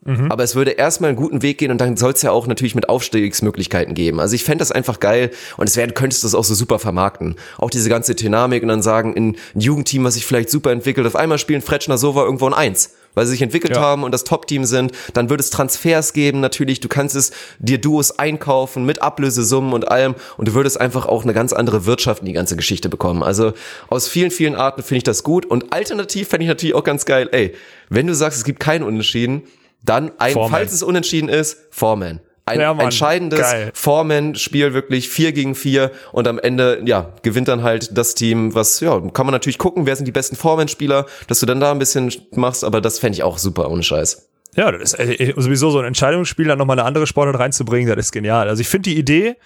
Speaker 2: Mhm.
Speaker 1: Aber es würde erstmal einen guten Weg gehen und dann soll es ja auch natürlich mit Aufstiegsmöglichkeiten geben. Also ich fände das einfach geil und es wäre, könntest du das auch so super vermarkten. Auch diese ganze Dynamik und dann sagen, in ein Jugendteam, was sich vielleicht super entwickelt, auf einmal spielen Fretschner Sova irgendwo ein Eins. Weil sie sich entwickelt
Speaker 2: Ja.
Speaker 1: haben und das Top-Team sind, dann würde es Transfers geben, natürlich. Du kannst es dir Duos einkaufen mit Ablösesummen und allem und du würdest einfach auch eine ganz andere Wirtschaft in die ganze Geschichte bekommen. Also aus vielen, vielen Arten finde ich das gut und alternativ fände ich natürlich auch ganz geil, ey, wenn du sagst, es gibt keinen Unentschieden, dann ein,
Speaker 2: Foreman.
Speaker 1: falls es unentschieden ist, Foreman. Ein
Speaker 2: Ja,
Speaker 1: entscheidendes
Speaker 2: geil.
Speaker 1: Foreman-Spiel wirklich vier gegen vier und am Ende, ja, gewinnt dann halt das Team, was, ja, kann man natürlich gucken, wer sind die besten Foreman-Spieler, dass du dann da ein bisschen machst, aber das fände ich auch super, ohne Scheiß.
Speaker 2: Ja, das ist äh, sowieso so ein Entscheidungsspiel, dann nochmal eine andere Sportart reinzubringen, das ist genial. Also ich finde die Idee,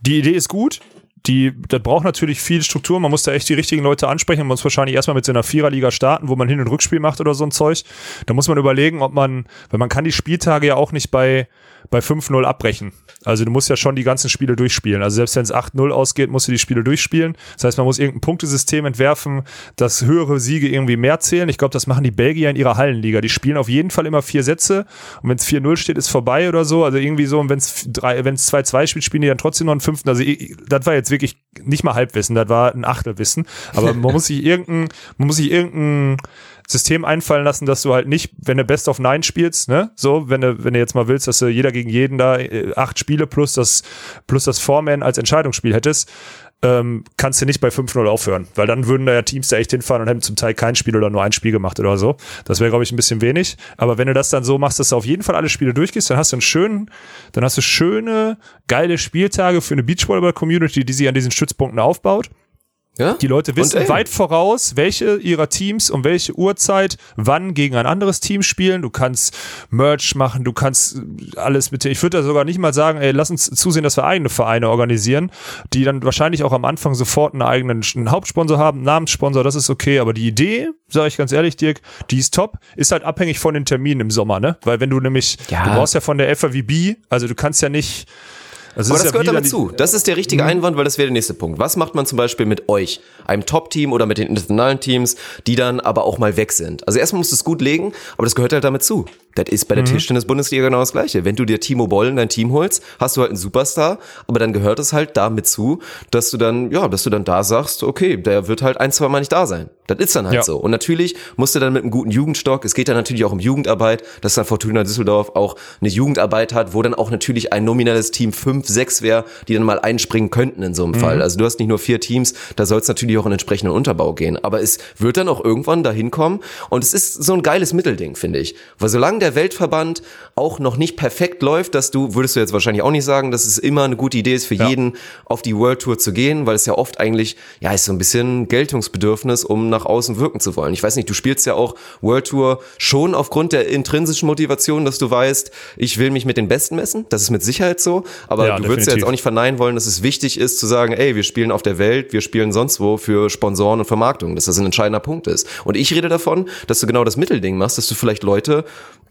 Speaker 2: die Idee ist gut. Die, das braucht natürlich viel Struktur. Man muss da echt die richtigen Leute ansprechen. Man muss wahrscheinlich erstmal mit so einer Viererliga starten, wo man Hin- und Rückspiel macht oder so ein Zeug. Da muss man überlegen, ob man, weil man kann die Spieltage ja auch nicht bei, bei 5-0 abbrechen. Also du musst ja schon die ganzen Spiele durchspielen. Also selbst wenn es 8-0 ausgeht, musst du die Spiele durchspielen. Das heißt, man muss irgendein Punktesystem entwerfen, dass höhere Siege irgendwie mehr zählen. Ich glaube, das machen die Belgier in ihrer Hallenliga. Die spielen auf jeden Fall immer vier Sätze und wenn es 4-0 steht, ist vorbei oder so. Also irgendwie so, und wenn es 2-2 spielt, spielen die dann trotzdem noch einen fünften. Also das war jetzt wirklich nicht mal Halbwissen, das war ein Achtelwissen. Aber man muss sich irgendein, man muss sich irgendein System einfallen lassen, dass du halt nicht, wenn du Best of Nine spielst, ne, so, wenn du, wenn du jetzt mal willst, dass du jeder gegen jeden da äh, acht Spiele plus das, plus das Foreman als Entscheidungsspiel hättest, ähm, kannst du nicht bei 5-0 aufhören, weil dann würden da ja Teams da echt hinfahren und hätten zum Teil kein Spiel oder nur ein Spiel gemacht oder so. Das wäre, glaube ich, ein bisschen wenig. Aber wenn du das dann so machst, dass du auf jeden Fall alle Spiele durchgehst, dann hast du einen schönen, dann hast du schöne, geile Spieltage für eine Beachvolleyball-Community, die sich an diesen Stützpunkten aufbaut.
Speaker 1: Ja?
Speaker 2: Die Leute wissen weit voraus, welche ihrer Teams um welche Uhrzeit wann gegen ein anderes Team spielen. Du kannst Merch machen, du kannst alles mit. Ich würde da sogar nicht mal sagen, ey, lass uns zusehen, dass wir eigene Vereine organisieren, die dann wahrscheinlich auch am Anfang sofort einen eigenen einen Hauptsponsor haben, einen Namenssponsor, das ist okay. Aber die Idee, sage ich ganz ehrlich, Dirk, die ist top, ist halt abhängig von den Terminen im Sommer, ne? Weil wenn du nämlich,
Speaker 1: Ja.
Speaker 2: du brauchst ja von der FAWB, also du kannst ja nicht. Also
Speaker 1: Aber das
Speaker 2: ja
Speaker 1: gehört damit zu. Das ist der richtige
Speaker 2: Mhm.
Speaker 1: Einwand, weil das wäre der nächste Punkt. Was macht man zum Beispiel mit euch, einem Top-Team oder mit den internationalen Teams, die dann aber auch mal weg sind? Also erstmal musst du es gut legen, aber das gehört halt damit zu. Das ist bei der
Speaker 2: Mhm.
Speaker 1: Tischtennis-Bundesliga genau das Gleiche. Wenn du dir Timo Boll in dein Team holst, hast du halt einen Superstar, aber dann gehört es halt damit zu, dass du dann, ja, dass du dann da sagst, okay, der wird halt ein, zwei Mal nicht da sein. Das ist dann halt
Speaker 2: Ja.
Speaker 1: so. Und natürlich musst du dann mit einem guten Jugendstock, es geht dann natürlich auch um Jugendarbeit, dass dann Fortuna Düsseldorf auch eine Jugendarbeit hat, wo dann auch natürlich ein nominelles Team 5, 6 wäre, die dann mal einspringen könnten in so einem Fall. Also du hast nicht nur vier Teams, da soll es natürlich auch in entsprechenden Unterbau gehen. Aber es wird dann auch irgendwann dahin kommen und es ist so ein geiles Mittelding, finde ich. Weil solange der Weltverband auch noch nicht perfekt läuft, dass du, würdest du jetzt wahrscheinlich auch nicht sagen, dass es immer eine gute Idee ist für
Speaker 2: Ja.
Speaker 1: jeden, auf die World Tour zu gehen, weil es ja oft eigentlich, ja, ist so ein bisschen Geltungsbedürfnis, um nach außen wirken zu wollen. Ich weiß nicht, du spielst ja auch World Tour schon aufgrund der intrinsischen Motivation, dass du weißt, ich will mich mit den Besten messen. Das ist mit Sicherheit so. Aber
Speaker 2: Ja,
Speaker 1: du würdest ja jetzt auch nicht verneinen wollen, dass es wichtig ist zu sagen, ey, wir spielen auf der Welt, wir spielen sonst wo für Sponsoren und Vermarktung, dass das ein entscheidender Punkt ist. Und ich rede davon, dass du genau das Mittelding machst, dass du vielleicht Leute,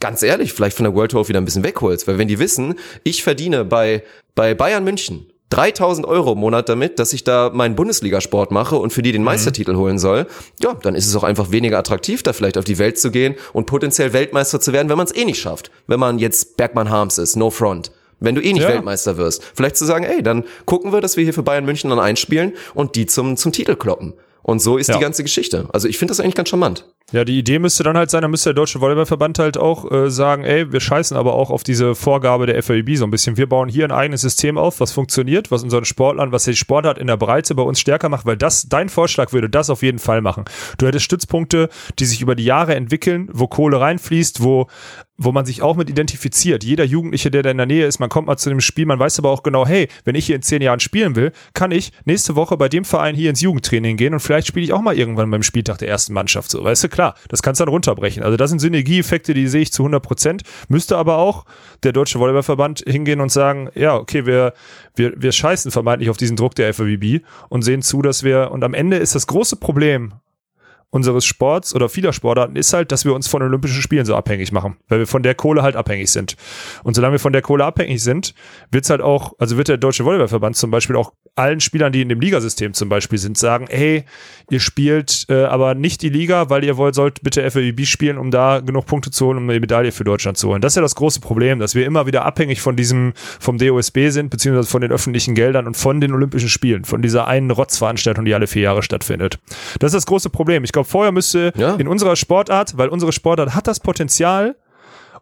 Speaker 1: ganz ehrlich, vielleicht von der World Tour wieder ein bisschen wegholst. Weil wenn die wissen, ich verdiene bei, bei Bayern München 3000 Euro im Monat damit, dass ich da meinen Bundesligasport mache und für die den Meistertitel holen soll, ja, dann ist es auch einfach weniger attraktiv, da vielleicht auf die Welt zu gehen und potenziell Weltmeister zu werden, wenn man es eh nicht schafft. Wenn man jetzt Bergmann Harms ist, no front. Wenn du eh nicht
Speaker 2: Ja.
Speaker 1: Weltmeister wirst. Vielleicht zu sagen, ey, dann gucken wir, dass wir hier für Bayern München dann einspielen und die zum, zum Titel kloppen. Und so ist
Speaker 2: Ja.
Speaker 1: die ganze Geschichte. Also ich finde das eigentlich ganz charmant.
Speaker 2: Ja, die Idee müsste dann halt sein, da müsste der Deutsche Volleyballverband halt auch äh, sagen, ey, wir scheißen aber auch auf diese Vorgabe der FAIB so ein bisschen. Wir bauen hier ein eigenes System auf, was funktioniert, was unseren Sportlern, was die Sportart in der Breite bei uns stärker macht, weil das, dein Vorschlag würde das auf jeden Fall machen. Du hättest Stützpunkte, die sich über die Jahre entwickeln, wo Kohle reinfließt, wo wo man sich auch mit identifiziert. Jeder Jugendliche, der da in der Nähe ist, man kommt mal zu dem Spiel, man weiß aber auch genau, hey, wenn ich hier in zehn Jahren spielen will, kann ich nächste Woche bei dem Verein hier ins Jugendtraining gehen und vielleicht spiele ich auch mal irgendwann beim Spieltag der ersten Mannschaft. So, weißt du, klar, das kannst du dann runterbrechen. Also das sind Synergieeffekte, die sehe ich zu 100 Prozent. Müsste aber auch der Deutsche Volleyballverband hingehen und sagen, ja, okay, wir, wir, wir scheißen vermeintlich auf diesen Druck der FAWB und sehen zu, dass wir, und am Ende ist das große Problem unseres Sports oder vieler Sportarten ist halt, dass wir uns von Olympischen Spielen so abhängig machen, weil wir von der Kohle halt abhängig sind. Und solange wir von der Kohle abhängig sind, wird's halt auch, also wird der Deutsche Volleyballverband zum Beispiel auch allen Spielern, die in dem Ligasystem zum Beispiel sind, sagen, hey, ihr spielt äh, aber nicht die Liga, weil ihr wollt, sollt bitte FAWB spielen, um da genug Punkte zu holen, um eine Medaille für Deutschland zu holen. Das ist ja das große Problem, dass wir immer wieder abhängig von diesem, vom DOSB sind, beziehungsweise von den öffentlichen Geldern und von den Olympischen Spielen, von dieser einen Rotzveranstaltung, die alle vier Jahre stattfindet. Das ist das große Problem. Ich glaube, vorher müsste
Speaker 1: Ja.
Speaker 2: in unserer Sportart, weil unsere Sportart hat das Potenzial,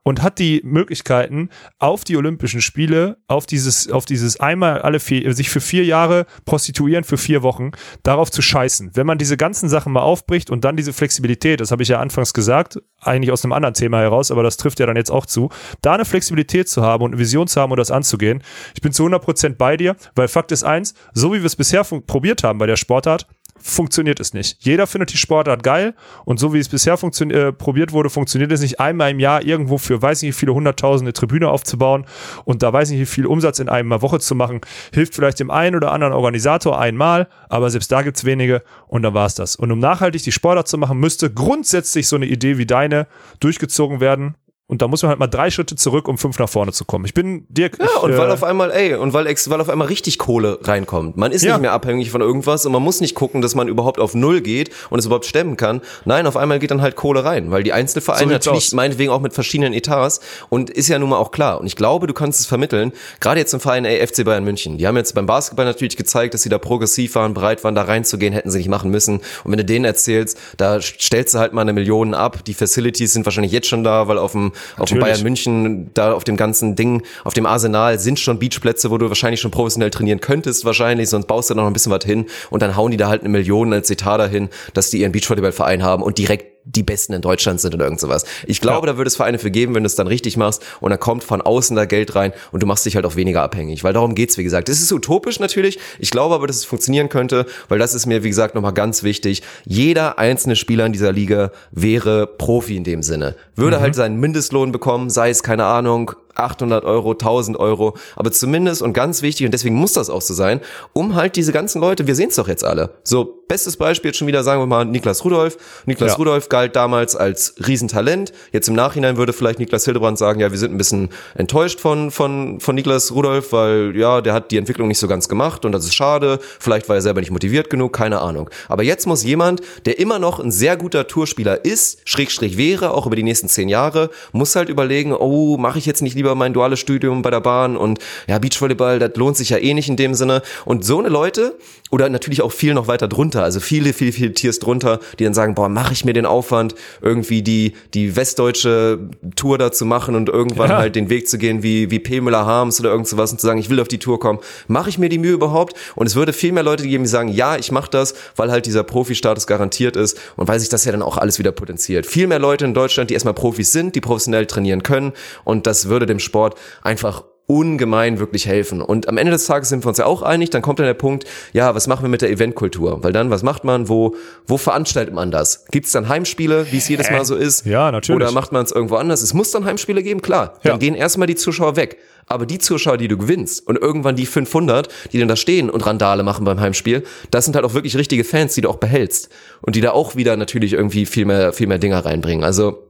Speaker 2: und hat die Möglichkeiten, auf die Olympischen Spiele, auf dieses, auf dieses einmal alle vier, sich für vier Jahre prostituieren für vier Wochen, darauf zu scheißen. Wenn man diese ganzen Sachen mal aufbricht und dann diese Flexibilität, das habe ich ja anfangs gesagt, eigentlich aus einem anderen Thema heraus, aber das trifft ja dann jetzt auch zu, da eine Flexibilität zu haben und eine Vision zu haben und das anzugehen. Ich bin zu 100% bei dir, weil Fakt ist eins, so wie wir es bisher probiert haben bei der Sportart, funktioniert es nicht. Jeder findet die Sportart geil und so wie es bisher äh, probiert wurde, funktioniert es nicht einmal im Jahr irgendwo für weiß nicht wie viele hunderttausende Tribüne aufzubauen und da weiß nicht wie viel Umsatz in einer Woche zu machen. Hilft vielleicht dem einen oder anderen Organisator einmal, aber selbst da gibt's wenige und dann war's das. Und um nachhaltig die Sportart zu machen, müsste grundsätzlich so eine Idee wie deine durchgezogen werden. Und da muss man halt mal drei Schritte zurück, um fünf nach vorne zu kommen. Ich bin Dirk.
Speaker 1: Ja,
Speaker 2: ich,
Speaker 1: und weil
Speaker 2: äh,
Speaker 1: auf einmal, ey, und weil, weil auf einmal richtig Kohle reinkommt. Man ist
Speaker 2: Ja.
Speaker 1: nicht mehr abhängig von irgendwas und man muss nicht gucken, dass man überhaupt auf Null geht und es überhaupt stemmen kann. Nein, auf einmal geht dann halt Kohle rein, weil die Einzelvereine
Speaker 2: So
Speaker 1: natürlich
Speaker 2: aus.
Speaker 1: meinetwegen auch mit verschiedenen Etats und ist ja nun mal auch klar. Und ich glaube, du kannst es vermitteln, gerade jetzt im Verein ey, FC Bayern München. Die haben jetzt beim Basketball natürlich gezeigt, dass sie da progressiv waren, bereit waren, da reinzugehen, hätten sie nicht machen müssen. Und wenn du denen erzählst, da stellst du halt mal eine Million ab. Die Facilities sind wahrscheinlich jetzt schon da, weil auf dem, auf dem. Bayern München, da auf dem ganzen Ding, auf dem Arsenal sind schon Beachplätze, wo du wahrscheinlich schon professionell trainieren könntest, wahrscheinlich, sonst baust du da noch ein bisschen was hin und dann hauen die da halt eine Million als Etat dahin, dass die ihren Beachvolleyballverein haben und direkt die Besten in Deutschland sind oder irgend sowas. Ich glaube, da würde es Vereine für geben, wenn du es dann richtig machst und da kommt von außen da Geld rein und du machst dich halt auch weniger abhängig, weil darum geht's, wie gesagt. Es ist utopisch natürlich, ich glaube aber, dass es funktionieren könnte, weil das ist mir, wie gesagt, nochmal ganz wichtig. Jeder einzelne Spieler in dieser Liga wäre Profi in dem Sinne. Würde halt seinen Mindestlohn bekommen, sei es, keine Ahnung, 800 Euro, 1000 Euro, aber zumindest und ganz wichtig und deswegen muss das auch so sein, um halt diese ganzen Leute, wir sehen es doch jetzt alle. So, bestes Beispiel jetzt schon wieder, sagen wir mal, Niklas Rudolf. Niklas
Speaker 2: Ja.
Speaker 1: Rudolf galt damals als Riesentalent. Jetzt im Nachhinein würde vielleicht Niklas Hildebrand sagen, ja, wir sind ein bisschen enttäuscht von, von, von Niklas Rudolf, weil ja, der hat die Entwicklung nicht so ganz gemacht und das ist schade. Vielleicht war er selber nicht motiviert genug, keine Ahnung. Aber jetzt muss jemand, der immer noch ein sehr guter Tourspieler ist, Schrägstrich wäre, auch über die nächsten zehn Jahre, muss halt überlegen, oh, mache ich jetzt nicht lieber mein duales Studium bei der Bahn und ja, Beachvolleyball, das lohnt sich ja eh nicht in dem Sinne. Und so eine Leute, oder natürlich auch viel noch weiter drunter, also viele, viele, viele Tiers drunter, die dann sagen, boah, mache ich mir den Aufwand, irgendwie die, die westdeutsche Tour da zu machen und irgendwann
Speaker 2: Ja.
Speaker 1: halt den Weg zu gehen wie, wie P. Müller Harms oder irgend sowas und zu sagen, ich will auf die Tour kommen. Mache ich mir die Mühe überhaupt? Und es würde viel mehr Leute geben, die sagen, ja, ich mache das, weil halt dieser Profi-Status garantiert ist und weil sich das ja dann auch alles wieder potenziert. Viel mehr Leute in Deutschland, die erstmal Profis sind, die professionell trainieren können und das würde dem Sport einfach ungemein wirklich helfen. Und am Ende des Tages sind wir uns ja auch einig, dann kommt dann der Punkt, ja, was machen wir mit der Eventkultur? Weil dann, was macht man, wo, wo veranstaltet man das? Gibt es dann Heimspiele, wie es jedes Mal so ist?
Speaker 2: Ja, natürlich.
Speaker 1: Oder macht man es irgendwo anders? Es muss dann Heimspiele geben, klar. Dann
Speaker 2: Ja.
Speaker 1: gehen erstmal die Zuschauer weg. Aber die Zuschauer, die du gewinnst und irgendwann die 500, die dann da stehen und Randale machen beim Heimspiel, das sind halt auch wirklich richtige Fans, die du auch behältst. Und die da auch wieder natürlich irgendwie viel mehr, viel mehr Dinger reinbringen. Also,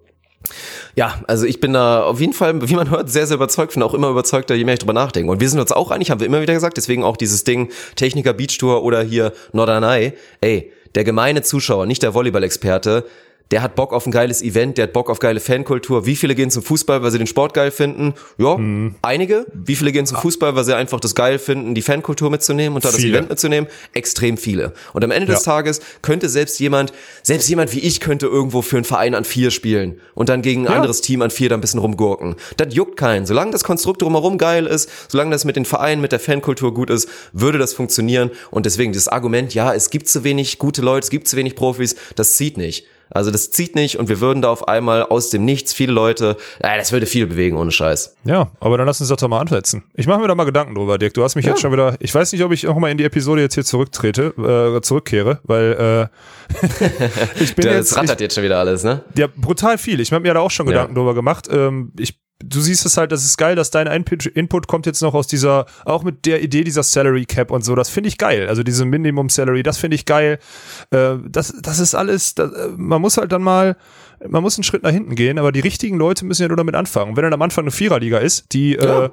Speaker 1: ja, also ich bin da auf jeden Fall, wie man hört, sehr, sehr überzeugt, bin auch immer überzeugter, je mehr ich drüber nachdenke. Und wir sind uns auch einig, haben wir immer wieder gesagt, deswegen auch dieses Ding Techniker Beach Tour oder hier Norderney. Ey, der gemeine Zuschauer, nicht der Volleyball-Experte, der hat Bock auf ein geiles Event, der hat Bock auf geile Fankultur. Wie viele gehen zum Fußball, weil sie den Sport geil finden? Ja,
Speaker 2: Mhm.
Speaker 1: einige. Wie viele gehen zum Fußball, weil sie einfach das geil finden, die Fankultur mitzunehmen und da das. Event mitzunehmen? Extrem viele. Und am Ende des
Speaker 2: Ja.
Speaker 1: Tages könnte selbst jemand, selbst jemand wie ich könnte irgendwo für einen Verein an vier spielen und dann gegen ein
Speaker 2: Ja.
Speaker 1: anderes Team an vier da ein bisschen rumgurken. Das juckt keinen. Solange das Konstrukt drumherum geil ist, solange das mit den Vereinen, mit der Fankultur gut ist, würde das funktionieren. Und deswegen das Argument, ja, es gibt zu wenig gute Leute, es gibt zu wenig Profis, das zieht nicht. Also das zieht nicht und wir würden da auf einmal aus dem Nichts viele Leute, äh, das würde viel bewegen, ohne Scheiß.
Speaker 2: Ja, aber dann lass uns das doch mal ansetzen. Ich mache mir da mal Gedanken drüber, Dirk. Du hast mich jetzt schon wieder. Ich weiß nicht, ob ich auch mal in die Episode jetzt hier zurücktrete, äh, zurückkehre, weil äh, ich bin
Speaker 1: Das
Speaker 2: jetzt. Ich,
Speaker 1: rattert jetzt schon wieder alles, ne?
Speaker 2: ja, brutal viel. Ich habe mir da auch schon
Speaker 1: Ja.
Speaker 2: Gedanken drüber gemacht. Ähm, ich, du siehst es halt, das ist geil, dass dein Input, kommt jetzt noch aus dieser, auch mit der Idee dieser Salary Cap und so. Das finde ich geil. Also diese Minimum Salary, das finde ich geil. Äh, das, das ist alles. Das, äh, man muss halt dann mal man muss einen Schritt nach hinten gehen, aber die richtigen Leute müssen ja nur damit anfangen. Wenn dann am Anfang eine Viererliga ist, die,
Speaker 1: Ja.
Speaker 2: äh,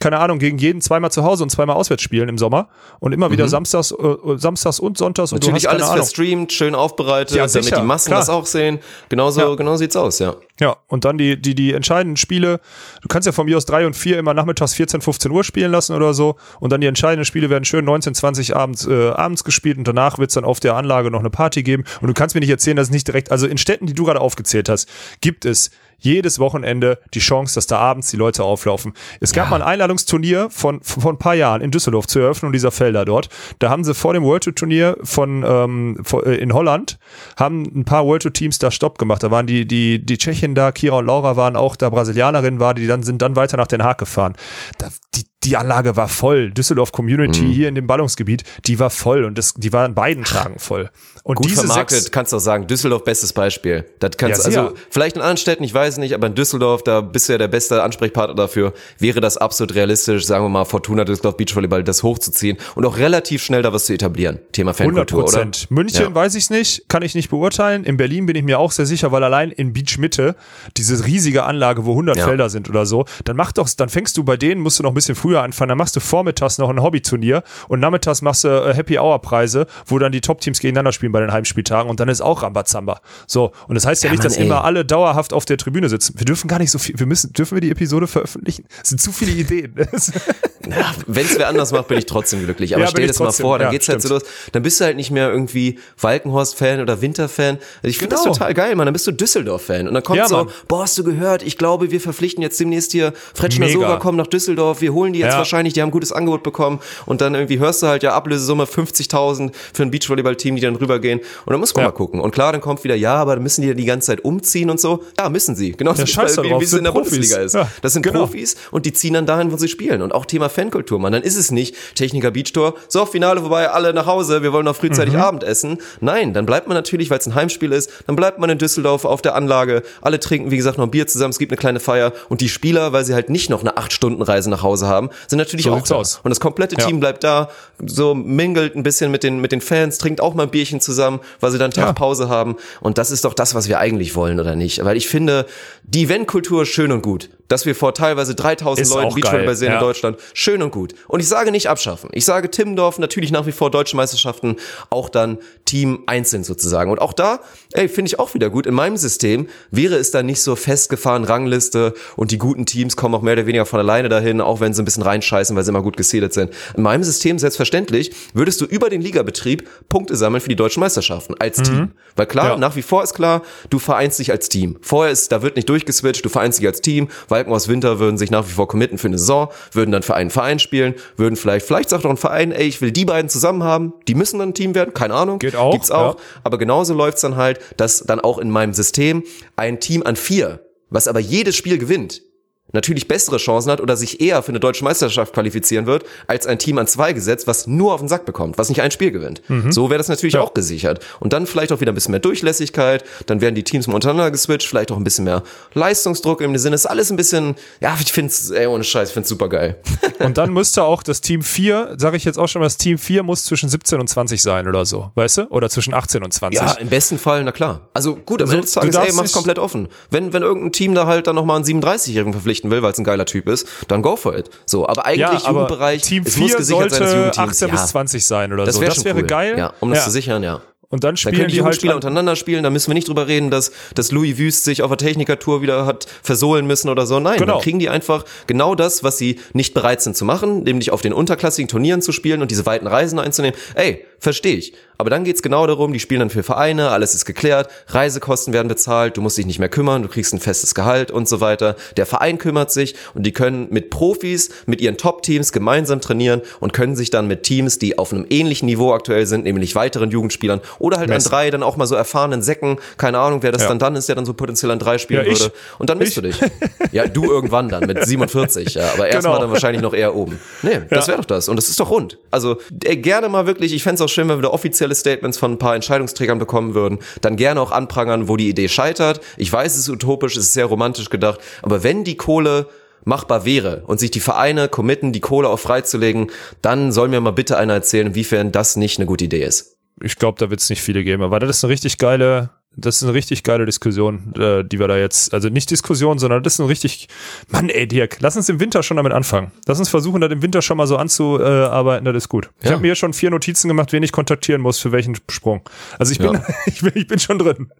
Speaker 2: keine Ahnung, gegen jeden zweimal zu Hause und zweimal auswärts spielen im Sommer und immer wieder samstags, äh, samstags und sonntags und
Speaker 1: Mhm. Natürlich
Speaker 2: du hast
Speaker 1: alles
Speaker 2: Ahnung.
Speaker 1: verstreamt, schön aufbereitet,
Speaker 2: Ja,
Speaker 1: damit die Massen
Speaker 2: klar.
Speaker 1: das auch sehen. Genauso,
Speaker 2: Ja.
Speaker 1: genau sieht's aus, ja.
Speaker 2: Ja, und dann die, die, die entscheidenden Spiele. Du kannst ja von mir aus drei und vier immer nachmittags 14, 15 Uhr spielen lassen oder so. Und dann die entscheidenden Spiele werden schön 19, 20 abends, äh, abends gespielt und danach wird's dann auf der Anlage noch eine Party geben. Und du kannst mir nicht erzählen, dass es nicht direkt, also in Städten, die du gerade aufgezählt hast, gibt es jedes Wochenende die Chance, dass da abends die Leute auflaufen. Es gab mal ein Einladungsturnier von, von ein paar Jahren in Düsseldorf zur Eröffnung dieser Felder dort. Da haben sie vor dem World Tour Turnier von, ähm, äh, in Holland, haben ein paar World Tour Teams da Stopp gemacht. Da waren die, die, die Tschechien da, Kira und Laura waren auch da, Brasilianerinnen war, die dann sind dann weiter nach Den Haag gefahren. Da, die, die Anlage war voll. Düsseldorf Community
Speaker 1: Mhm.
Speaker 2: hier in dem Ballungsgebiet, die war voll und das, die war an beiden Tagen voll. Und
Speaker 1: Gut
Speaker 2: diese
Speaker 1: vermarktet,
Speaker 2: sechs,
Speaker 1: kannst du auch sagen, Düsseldorf bestes Beispiel. Das kannst
Speaker 2: Ja,
Speaker 1: also
Speaker 2: sicher.
Speaker 1: vielleicht in anderen Städten, ich weiß nicht, aber in Düsseldorf, da bist du ja der beste Ansprechpartner dafür. Wäre das absolut realistisch, sagen wir mal, Fortuna Düsseldorf Beachvolleyball das hochzuziehen und auch relativ schnell da was zu etablieren. Thema
Speaker 2: 100
Speaker 1: Fankultur, oder?
Speaker 2: Prozent. München
Speaker 1: Ja.
Speaker 2: weiß ich's nicht, kann ich nicht beurteilen. In Berlin bin ich mir auch sehr sicher, weil allein in Beach Mitte, diese riesige Anlage, wo 100
Speaker 1: Ja.
Speaker 2: Felder sind oder so, dann mach doch, dann fängst du bei denen, musst du noch ein bisschen früher anfangen, dann machst du vormittags noch ein Hobbyturnier und nachmittags machst du äh, Happy Hour Preise, wo dann die Top-Teams gegeneinander spielen bei den Heimspieltagen und dann ist auch Rambazamba. So. Und das heißt ja,
Speaker 1: Ja,
Speaker 2: nicht,
Speaker 1: Mann,
Speaker 2: dass
Speaker 1: ey.
Speaker 2: immer alle dauerhaft auf der Tribüne sitzen. Wir dürfen gar nicht so viel, wir müssen, dürfen wir die Episode veröffentlichen? Es sind zu viele Ideen.
Speaker 1: Wenn es wer anders macht, bin ich trotzdem glücklich. Aber
Speaker 2: Ja,
Speaker 1: stell dir das mal vor, dann
Speaker 2: Ja,
Speaker 1: geht's halt so
Speaker 2: stimmt.
Speaker 1: los. Dann bist du halt nicht mehr irgendwie Walkenhorst-Fan oder Winter-Fan. Ich finde
Speaker 2: Genau.
Speaker 1: das total geil, man. Dann bist du Düsseldorf-Fan. Und dann kommt
Speaker 2: Ja,
Speaker 1: so,
Speaker 2: Mann.
Speaker 1: boah, hast du gehört, ich glaube, wir verpflichten jetzt demnächst hier Fretschner
Speaker 2: Mega.
Speaker 1: Sora kommen nach Düsseldorf, wir holen die jetzt
Speaker 2: Ja.
Speaker 1: wahrscheinlich, die haben ein gutes Angebot bekommen. Und dann irgendwie hörst du halt ja Ablösesumme 50.000 für ein Beachvolleyball-Team, die dann rübergehen. Und dann muss man
Speaker 2: Ja.
Speaker 1: mal gucken. Und klar, dann kommt wieder, ja, aber dann müssen die ja die ganze Zeit umziehen und so. Ja, müssen sie. Genau
Speaker 2: Ja, scheiß
Speaker 1: wie,
Speaker 2: drauf,
Speaker 1: wie es in der
Speaker 2: Profis.
Speaker 1: Bundesliga ist.
Speaker 2: Ja,
Speaker 1: das sind
Speaker 2: genau.
Speaker 1: Profis und die ziehen dann dahin, wo sie spielen. Und auch Thema Fankultur, man. Dann ist es nicht Techniker Beach Tour, so, Finale vorbei, alle nach Hause, wir wollen noch frühzeitig
Speaker 2: Mhm.
Speaker 1: Abendessen. Nein, dann bleibt man natürlich, weil es ein Heimspiel ist, dann bleibt man in Düsseldorf auf der Anlage, alle trinken, wie gesagt, noch ein Bier zusammen, es gibt eine kleine Feier und die Spieler, weil sie halt nicht noch eine 8-Stunden-Reise nach Hause haben, sind natürlich
Speaker 2: So
Speaker 1: auch da.
Speaker 2: aus.
Speaker 1: Und das komplette
Speaker 2: Ja.
Speaker 1: Team bleibt da, so mingelt ein bisschen mit den, mit den Fans, trinkt auch mal ein Bierchen zusammen, weil sie dann Tag
Speaker 2: Ja.
Speaker 1: Pause haben. Und das ist doch das, was wir eigentlich wollen, oder nicht? Weil ich finde, die Eventkultur ist schön und gut. Dass wir vor teilweise 3000
Speaker 2: Ist
Speaker 1: Leuten Beachvolleyball sehen
Speaker 2: ja.
Speaker 1: in Deutschland, schön und gut. Und ich sage nicht abschaffen. Ich sage Timmendorf natürlich nach wie vor deutsche Meisterschaften, auch dann Team einzeln sozusagen. Und auch da, ey, finde ich auch wieder gut. In meinem System wäre es dann nicht so festgefahren, Rangliste und die guten Teams kommen auch mehr oder weniger von alleine dahin, auch wenn sie ein bisschen reinscheißen, weil sie immer gut geseedet sind. In meinem System selbstverständlich würdest du über den Ligabetrieb Punkte sammeln für die deutschen Meisterschaften als Team. Weil klar,
Speaker 2: Ja.
Speaker 1: nach wie vor ist klar, du vereinst dich als Team. Vorher ist, da wird nicht durchgeswitcht, du vereinst dich als Team. Walkenhaus Winter würden sich nach wie vor committen für eine Saison, würden dann für einen Verein spielen, würden vielleicht, vielleicht sagt doch ein Verein, ey, ich will die beiden zusammen haben, die müssen dann ein Team werden, keine Ahnung.
Speaker 2: Geht auch,
Speaker 1: Gibt's auch.
Speaker 2: ja.
Speaker 1: Aber genauso läuft's dann halt, dass dann auch in meinem System ein Team an vier, was aber jedes Spiel gewinnt, natürlich bessere Chancen hat oder sich eher für eine deutsche Meisterschaft qualifizieren wird, als ein Team an zwei gesetzt, was nur auf den Sack bekommt, was nicht ein Spiel gewinnt. So wäre das natürlich
Speaker 2: Ja.
Speaker 1: auch gesichert. Und dann vielleicht auch wieder ein bisschen mehr Durchlässigkeit, dann werden die Teams mal untereinander geswitcht, vielleicht auch ein bisschen mehr Leistungsdruck im Sinne, ist alles ein bisschen, ja, ich find's, ey, ohne Scheiß, ich find's super geil.
Speaker 2: Und dann müsste auch das Team 4, sage ich jetzt auch schon mal, das Team 4 muss zwischen 17 und 20 sein oder so, weißt du? Oder zwischen 18 und 20.
Speaker 1: Ja, im besten Fall, na klar. Also gut, am
Speaker 2: Also,
Speaker 1: Ende des Tages, ey, mach's komplett offen. Wenn, wenn irgendein Team da halt dann nochmal einen 37-Jährigen verpflichten will, weil es ein geiler Typ ist, dann go for it. So, aber eigentlich
Speaker 2: ja, aber
Speaker 1: Jugendbereich,
Speaker 2: Team
Speaker 1: es muss
Speaker 2: 4
Speaker 1: gesichert sein,
Speaker 2: sollte
Speaker 1: Jugendteams.
Speaker 2: 18
Speaker 1: ja,
Speaker 2: bis 20 sein oder
Speaker 1: das
Speaker 2: so.
Speaker 1: wäre
Speaker 2: Das wäre
Speaker 1: cool.
Speaker 2: geil.
Speaker 1: Ja, um das zu sichern, ja.
Speaker 2: Und dann
Speaker 1: Da
Speaker 2: spielen
Speaker 1: können die
Speaker 2: die halt
Speaker 1: Jugendspieler untereinander spielen, da müssen wir nicht drüber reden, dass, dass Louis Wüst sich auf der Technikertour wieder hat versohlen müssen oder so. Nein,
Speaker 2: Genau.
Speaker 1: dann kriegen die einfach genau das, was sie nicht bereit sind zu machen, nämlich auf den unterklassigen Turnieren zu spielen und diese weiten Reisen einzunehmen. Ey, verstehe ich. Aber dann geht's genau darum, die spielen dann für Vereine, alles ist geklärt, Reisekosten werden bezahlt, du musst dich nicht mehr kümmern, du kriegst ein festes Gehalt und so weiter. Der Verein kümmert sich und die können mit Profis, mit ihren Top-Teams gemeinsam trainieren und können sich dann mit Teams, die auf einem ähnlichen Niveau aktuell sind, nämlich weiteren Jugendspielern oder halt
Speaker 2: Messen.
Speaker 1: an drei dann auch mal so erfahrenen Säcken, keine Ahnung, wer das
Speaker 2: Ja.
Speaker 1: dann dann ist, der dann so potenziell an drei spielen
Speaker 2: Ja,
Speaker 1: würde. Und dann misst du dich. Ja, du irgendwann dann mit 47, ja, aber erstmal
Speaker 2: Genau.
Speaker 1: dann wahrscheinlich noch eher oben. Nee, das wäre doch das. Und das ist doch rund. Also äh, gerne mal wirklich, ich fänd's auch schön, wenn wir da offizielle Statements von ein paar Entscheidungsträgern bekommen würden. Dann gerne auch anprangern, wo die Idee scheitert. Ich weiß, es ist utopisch, es ist sehr romantisch gedacht, aber wenn die Kohle machbar wäre und sich die Vereine committen, die Kohle auch freizulegen, dann soll mir mal bitte einer erzählen, inwiefern das nicht eine gute Idee ist.
Speaker 2: Ich glaube, da wird es nicht viele geben. Aber das ist eine richtig geile, das ist eine richtig geile Diskussion, äh, die wir da jetzt, also nicht Diskussion, sondern das ist ein richtig, Mann, ey, Dirk, lass uns im Winter schon damit anfangen. Lass uns versuchen, das im Winter schon mal so anzuarbeiten, das ist gut. Ich
Speaker 1: Ja.
Speaker 2: habe mir schon vier Notizen gemacht, wen ich kontaktieren muss, für welchen Sprung. Also ich bin,
Speaker 1: Ja.
Speaker 2: ich bin, ich bin schon drin.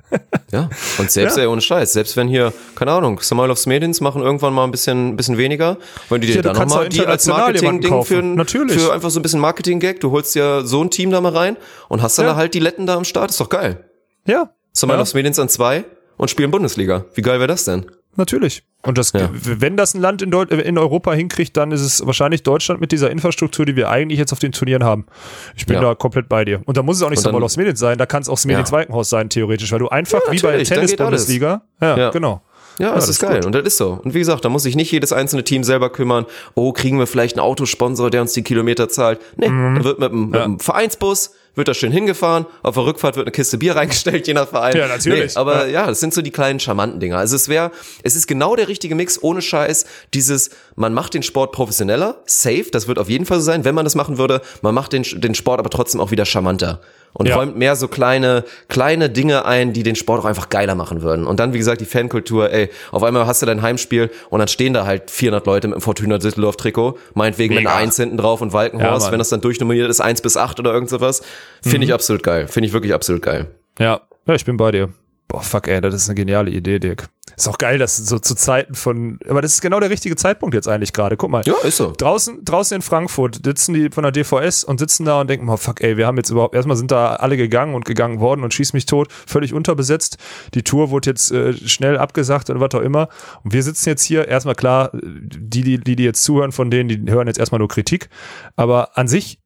Speaker 1: Ja, und selbst
Speaker 2: Ja.
Speaker 1: ey, ohne Scheiß, selbst wenn hier, keine Ahnung, Samoilovs Medins machen irgendwann mal ein bisschen, bisschen weniger, wenn du dir
Speaker 2: Ja,
Speaker 1: dann nochmal die als Marketing-Ding für,
Speaker 2: Natürlich.
Speaker 1: für einfach so ein bisschen Marketing-Gag, du holst ja so ein Team da mal rein und hast dann da halt die Letten da am Start, ist doch geil.
Speaker 2: Ja.
Speaker 1: Samoilovs Medins an zwei und spielen Bundesliga. Wie geil wäre das denn?
Speaker 2: Natürlich. Und das,
Speaker 1: Ja.
Speaker 2: wenn das ein Land in, Deut in Europa hinkriegt, dann ist es wahrscheinlich Deutschland mit dieser Infrastruktur, die wir eigentlich jetzt auf den Turnieren haben. Ich bin
Speaker 1: Ja.
Speaker 2: da komplett bei dir. Und da muss es auch nicht Samolos Medit sein, da kann es auch Smedins
Speaker 1: Ja.
Speaker 2: Weitenhaus sein, theoretisch, weil du einfach
Speaker 1: Ja,
Speaker 2: wie bei
Speaker 1: geht
Speaker 2: Tennis-Bundesliga, ja,
Speaker 1: Ja.
Speaker 2: genau.
Speaker 1: Ja, das, ist geil. Und das ist so. Und wie gesagt, da muss sich nicht jedes einzelne Team selber kümmern. Oh, kriegen wir vielleicht einen Autosponsor, der uns die Kilometer zahlt? Nee, da wird mit, einem- mit einem Vereinsbus wird da schön hingefahren. Auf der Rückfahrt wird eine Kiste Bier reingestellt, je nach Verein.
Speaker 2: Ja, natürlich.
Speaker 1: Nee, aber ja. das sind so die kleinen charmanten Dinger. Also es wäre, es ist genau der richtige Mix, ohne Scheiß. Dieses, man macht den Sport professioneller, safe, das wird auf jeden Fall so sein, wenn man das machen würde. Man macht den, den Sport aber trotzdem auch wieder charmanter. Und
Speaker 2: Ja.
Speaker 1: räumt mehr so kleine, kleine Dinge ein, die den Sport auch einfach geiler machen würden. Und dann, wie gesagt, die Fankultur, ey, auf einmal hast du dein Heimspiel und dann stehen da halt 400 Leute mit dem Fortuna Düsseldorf Trikot, meinetwegen mit
Speaker 2: Mega.
Speaker 1: einer 1 hinten drauf und
Speaker 2: Ja,
Speaker 1: Walkenhorst,
Speaker 2: Mann.
Speaker 1: wenn das dann durchnummeriert ist, 1 bis 8 oder irgend sowas. Finde ich absolut geil. Finde ich wirklich absolut geil.
Speaker 2: Ja, ja, ich bin bei dir. Boah, fuck, ey, das ist eine geniale Idee, Dirk. Ist auch geil, dass so zu Zeiten von, aber das ist genau der richtige Zeitpunkt jetzt eigentlich gerade. Guck mal.
Speaker 1: Ja, ist so.
Speaker 2: Draußen, draußen in Frankfurt sitzen die von der DVS und sitzen da und denken, oh fuck, ey, wir haben jetzt überhaupt, erstmal sind da alle gegangen und gegangen worden und schieß mich tot, völlig unterbesetzt. Die Tour wurde jetzt äh, schnell abgesagt oder was auch immer. Und wir sitzen jetzt hier, erstmal klar, die, die, die, die jetzt zuhören von denen, die hören jetzt erstmal nur Kritik. Aber an sich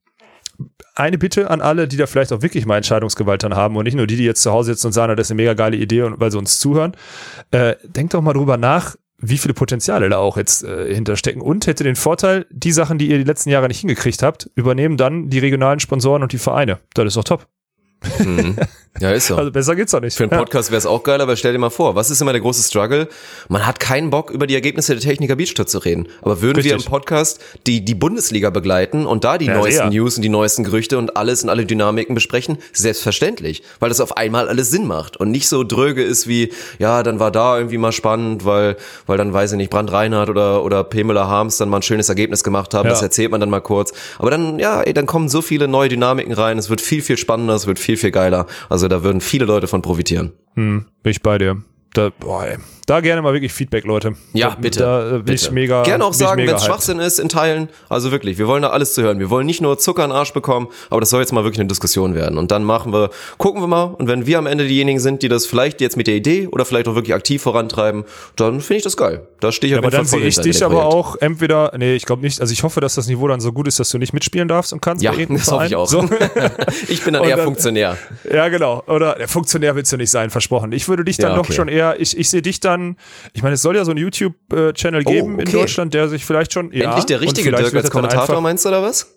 Speaker 2: eine Bitte an alle, die da vielleicht auch wirklich mal Entscheidungsgewalt dann haben und nicht nur die, die jetzt zu Hause sitzen und sagen, das ist eine mega geile Idee und weil sie uns zuhören. Äh, denkt doch mal drüber nach, wie viele Potenziale da auch jetzt äh, hinterstecken und hätte den Vorteil, die Sachen, die ihr die letzten Jahre nicht hingekriegt habt, übernehmen dann die regionalen Sponsoren und die Vereine. Das ist doch top.
Speaker 1: Ja, ist so.
Speaker 2: Also besser geht's doch nicht.
Speaker 1: Für einen Podcast wäre es auch geil, aber stell dir mal vor, was ist immer der große Struggle? Man hat keinen Bock, über die Ergebnisse der Techniker Beachtour zu reden. Aber würden wir im
Speaker 2: Richtig.
Speaker 1: Podcast die, die Bundesliga begleiten und da die
Speaker 2: Ja,
Speaker 1: neuesten
Speaker 2: sehr.
Speaker 1: News und die neuesten Gerüchte und alles und alle Dynamiken besprechen? Selbstverständlich. Weil das auf einmal alles Sinn macht und nicht so dröge ist wie, ja, dann war da irgendwie mal spannend, weil, weil dann, weiß ich nicht, Brand Reinhardt oder, oder Pamela Harms dann mal ein schönes Ergebnis gemacht haben.
Speaker 2: Ja.
Speaker 1: Das erzählt man dann mal kurz. Aber dann, ja, ey, dann kommen so viele neue Dynamiken rein. Es wird viel, viel spannender, es wird viel, viel geiler. Also da würden viele Leute von profitieren.
Speaker 2: Hm, bin ich bei dir. Da, boah, ey. Da gerne mal wirklich Feedback, Leute.
Speaker 1: Ja,
Speaker 2: da,
Speaker 1: bitte.
Speaker 2: Da bin
Speaker 1: bitte.
Speaker 2: ich mega.
Speaker 1: Gerne auch sagen, wenn es. Schwachsinn ist, in Teilen. Also wirklich, wir wollen da alles zu hören. Wir wollen nicht nur Zucker in den Arsch bekommen, aber das soll jetzt mal wirklich eine Diskussion werden. Und dann machen wir, gucken wir mal. Und wenn wir am Ende diejenigen sind, die das vielleicht jetzt mit der Idee oder vielleicht auch wirklich aktiv vorantreiben, dann finde ich das geil. Da stehe ich
Speaker 2: Ja,
Speaker 1: auf
Speaker 2: aber
Speaker 1: jeden
Speaker 2: dann
Speaker 1: Fall voll
Speaker 2: sehe ich dich aber
Speaker 1: Projekt.
Speaker 2: auch entweder, nee, ich glaube nicht, also ich hoffe, dass das Niveau dann so gut ist, dass du nicht mitspielen darfst und kannst.
Speaker 1: Ja, das hoffe ich auch.
Speaker 2: So.
Speaker 1: ich bin dann
Speaker 2: Und
Speaker 1: eher
Speaker 2: dann-
Speaker 1: Funktionär.
Speaker 2: Ja, genau. Oder der Funktionär willst du nicht sein, versprochen. Ich würde dich dann
Speaker 1: Ja,
Speaker 2: doch
Speaker 1: okay.
Speaker 2: schon eher, ich, ich sehe dich dann, ich meine, es soll ja so einen YouTube-Channel
Speaker 1: Oh,
Speaker 2: geben in
Speaker 1: okay.
Speaker 2: Deutschland, der sich vielleicht schon. Ja,
Speaker 1: Endlich der richtige Dirk als
Speaker 2: dann
Speaker 1: Kommentator, meinst du, oder was?